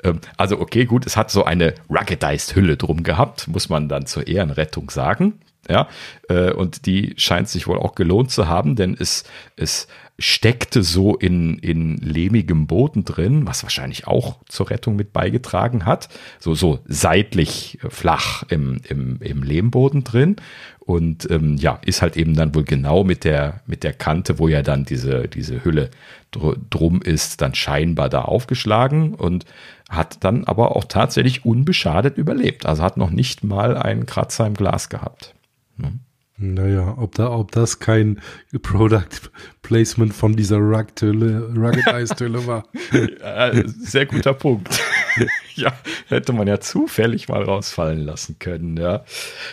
Ähm, also, okay, gut, es hat so eine ruggedized Hülle drum gehabt, muss man dann zur Ehrenrettung sagen. Ja, äh, und die scheint sich wohl auch gelohnt zu haben, denn es, es steckte so in, in lehmigem Boden drin, was wahrscheinlich auch zur Rettung mit beigetragen hat. So, so seitlich äh, flach im, im, im Lehmboden drin. Und ähm, ja, ist halt eben dann wohl genau mit der, mit der Kante, wo ja dann diese, diese Hülle dr drum ist, dann scheinbar da aufgeschlagen und hat dann aber auch tatsächlich unbeschadet überlebt. Also hat noch nicht mal einen Kratzer im Glas gehabt. Ne? Naja, ob, da, ob das kein Product Placement von dieser Ruggedized-Hülle war. Sehr guter Punkt. ja, hätte man ja zufällig mal rausfallen lassen können. Ja,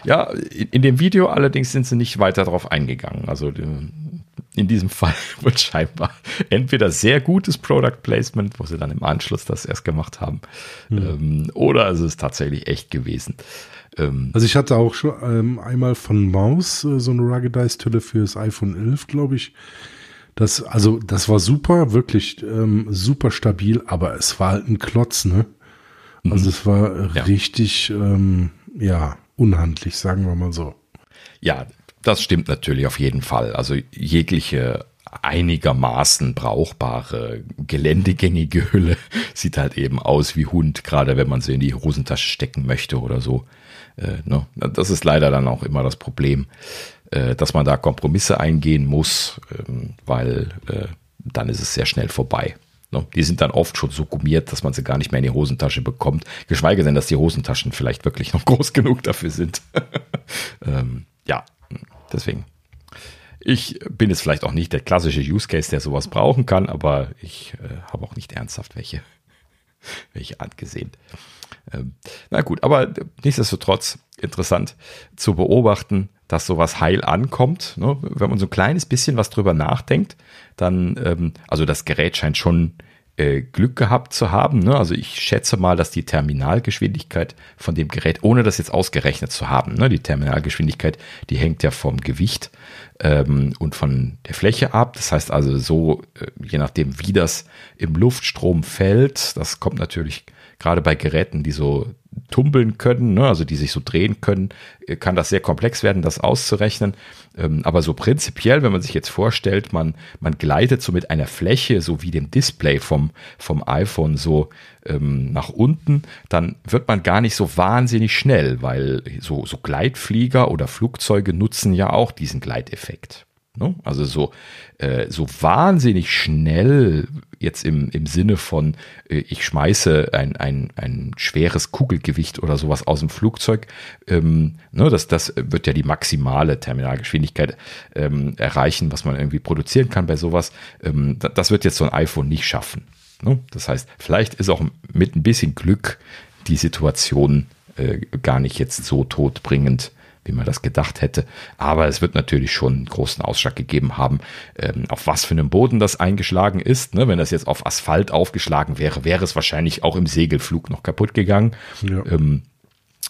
ja in, in dem Video allerdings sind sie nicht weiter darauf eingegangen. Also in diesem Fall wird scheinbar entweder sehr gutes Product Placement, wo sie dann im Anschluss das erst gemacht haben, hm. ähm, oder es ist tatsächlich echt gewesen. Ähm, also ich hatte auch schon ähm, einmal von Maus äh, so eine Ruggedized-Hülle für das iPhone 11, glaube ich. Das, also das war super, wirklich ähm, super stabil, aber es war halt ein Klotz, ne? Also mhm. es war ja. richtig, ähm, ja, unhandlich, sagen wir mal so. Ja, das stimmt natürlich auf jeden Fall. Also jegliche einigermaßen brauchbare, geländegängige Hülle sieht halt eben aus wie Hund, gerade wenn man sie in die Hosentasche stecken möchte oder so. Äh, ne? Das ist leider dann auch immer das Problem, äh, dass man da Kompromisse eingehen muss, ähm, weil äh, dann ist es sehr schnell vorbei. Ne? Die sind dann oft schon so gummiert, dass man sie gar nicht mehr in die Hosentasche bekommt. Geschweige denn, dass die Hosentaschen vielleicht wirklich noch groß genug dafür sind. ähm, ja, deswegen. Ich bin jetzt vielleicht auch nicht der klassische Use Case, der sowas brauchen kann, aber ich äh, habe auch nicht ernsthaft welche, welche angesehen. Ähm, na gut, aber nichtsdestotrotz interessant zu beobachten, dass sowas heil ankommt. Ne? Wenn man so ein kleines bisschen was drüber nachdenkt, dann, ähm, also das Gerät scheint schon äh, Glück gehabt zu haben. Ne? Also ich schätze mal, dass die Terminalgeschwindigkeit von dem Gerät, ohne das jetzt ausgerechnet zu haben, ne? die Terminalgeschwindigkeit, die hängt ja vom Gewicht ähm, und von der Fläche ab. Das heißt also so, äh, je nachdem, wie das im Luftstrom fällt, das kommt natürlich gerade bei Geräten, die so tumbeln können, ne, also die sich so drehen können, äh, kann das sehr komplex werden, das auszurechnen. Ähm, aber so prinzipiell, wenn man sich jetzt vorstellt, man, man gleitet so mit einer Fläche, so wie dem Display vom, vom iPhone so ähm, nach unten, dann wird man gar nicht so wahnsinnig schnell, weil so, so Gleitflieger oder Flugzeuge nutzen ja auch diesen Gleiteffekt. Ne? Also so, äh, so wahnsinnig schnell jetzt im, im Sinne von, äh, ich schmeiße ein, ein, ein schweres Kugelgewicht oder sowas aus dem Flugzeug. Ähm, ne, das, das wird ja die maximale Terminalgeschwindigkeit ähm, erreichen, was man irgendwie produzieren kann bei sowas. Ähm, das wird jetzt so ein iPhone nicht schaffen. Ne? Das heißt, vielleicht ist auch mit ein bisschen Glück die Situation äh, gar nicht jetzt so todbringend, wie man das gedacht hätte. Aber es wird natürlich schon einen großen Ausschlag gegeben haben, ähm, auf was für einem Boden das eingeschlagen ist. Ne? Wenn das jetzt auf Asphalt aufgeschlagen wäre, wäre es wahrscheinlich auch im Segelflug noch kaputt gegangen. Ja. Ähm,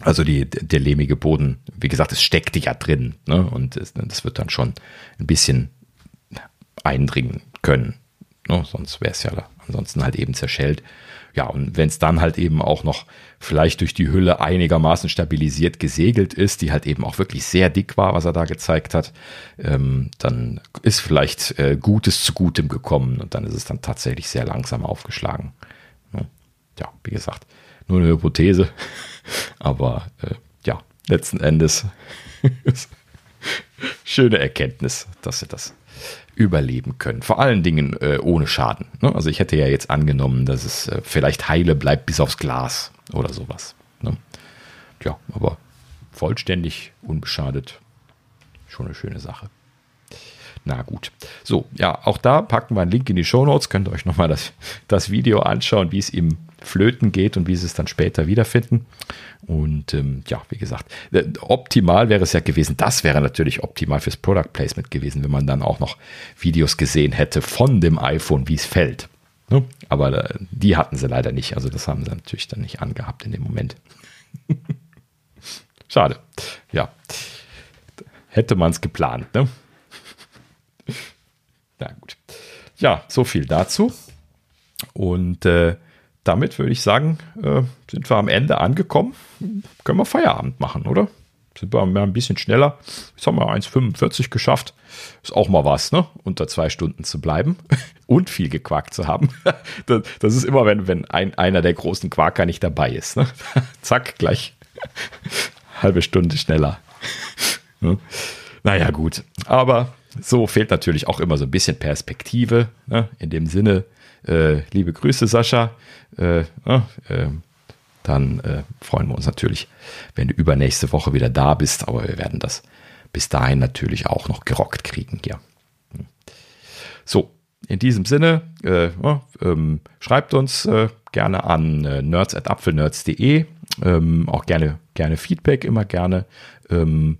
also die, der lehmige Boden, wie gesagt, es steckte ja drin. Ne? Und das wird dann schon ein bisschen eindringen können. Ne? Sonst wäre es ja ansonsten halt eben zerschellt. Ja, und wenn es dann halt eben auch noch vielleicht durch die Hülle einigermaßen stabilisiert gesegelt ist, die halt eben auch wirklich sehr dick war, was er da gezeigt hat, ähm, dann ist vielleicht äh, Gutes zu Gutem gekommen und dann ist es dann tatsächlich sehr langsam aufgeschlagen. Ja, ja wie gesagt, nur eine Hypothese, aber äh, ja, letzten Endes schöne Erkenntnis, dass sie das überleben können. Vor allen Dingen äh, ohne Schaden. Ne? Also ich hätte ja jetzt angenommen, dass es äh, vielleicht heile bleibt bis aufs Glas oder sowas. Ne? Ja, aber vollständig, unbeschadet, schon eine schöne Sache. Na gut. So, ja, auch da packen wir einen Link in die Show Notes. Könnt ihr euch nochmal das, das Video anschauen, wie es ihm flöten geht und wie sie es dann später wiederfinden. Und ähm, ja, wie gesagt, äh, optimal wäre es ja gewesen. Das wäre natürlich optimal fürs Product Placement gewesen, wenn man dann auch noch Videos gesehen hätte von dem iPhone, wie es fällt. Ne? Aber äh, die hatten sie leider nicht. Also das haben sie natürlich dann nicht angehabt in dem Moment. Schade. Ja. Hätte man es geplant, ne? Na gut. Ja, so viel dazu. Und äh, damit würde ich sagen, äh, sind wir am Ende angekommen. Können wir Feierabend machen, oder? Sind wir ein bisschen schneller. Jetzt haben wir 1,45 geschafft. Ist auch mal was, ne? Unter zwei Stunden zu bleiben und viel gequakt zu haben. Das, das ist immer, wenn, wenn ein, einer der großen Quaker nicht dabei ist. Ne? Zack, gleich halbe Stunde schneller. Ne? Naja, gut. Aber so fehlt natürlich auch immer so ein bisschen Perspektive. Ne? In dem Sinne, äh, liebe Grüße, Sascha. Äh, äh, dann äh, freuen wir uns natürlich, wenn du übernächste Woche wieder da bist. Aber wir werden das bis dahin natürlich auch noch gerockt kriegen hier. So, in diesem Sinne, äh, ähm, schreibt uns äh, gerne an äh, nerds.apfelnerds.de. Ähm, auch gerne, gerne Feedback, immer gerne. Ähm,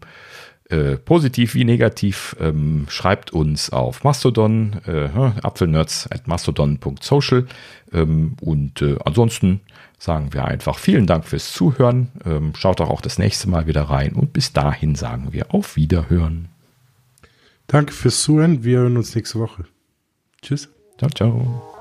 äh, positiv wie negativ, ähm, schreibt uns auf Mastodon, äh, apfelnerds at mastodon.social. Ähm, und äh, ansonsten sagen wir einfach vielen Dank fürs Zuhören. Ähm, schaut auch, auch das nächste Mal wieder rein und bis dahin sagen wir auf Wiederhören. Danke fürs Zuhören. Wir hören uns nächste Woche. Tschüss. Ciao, ciao.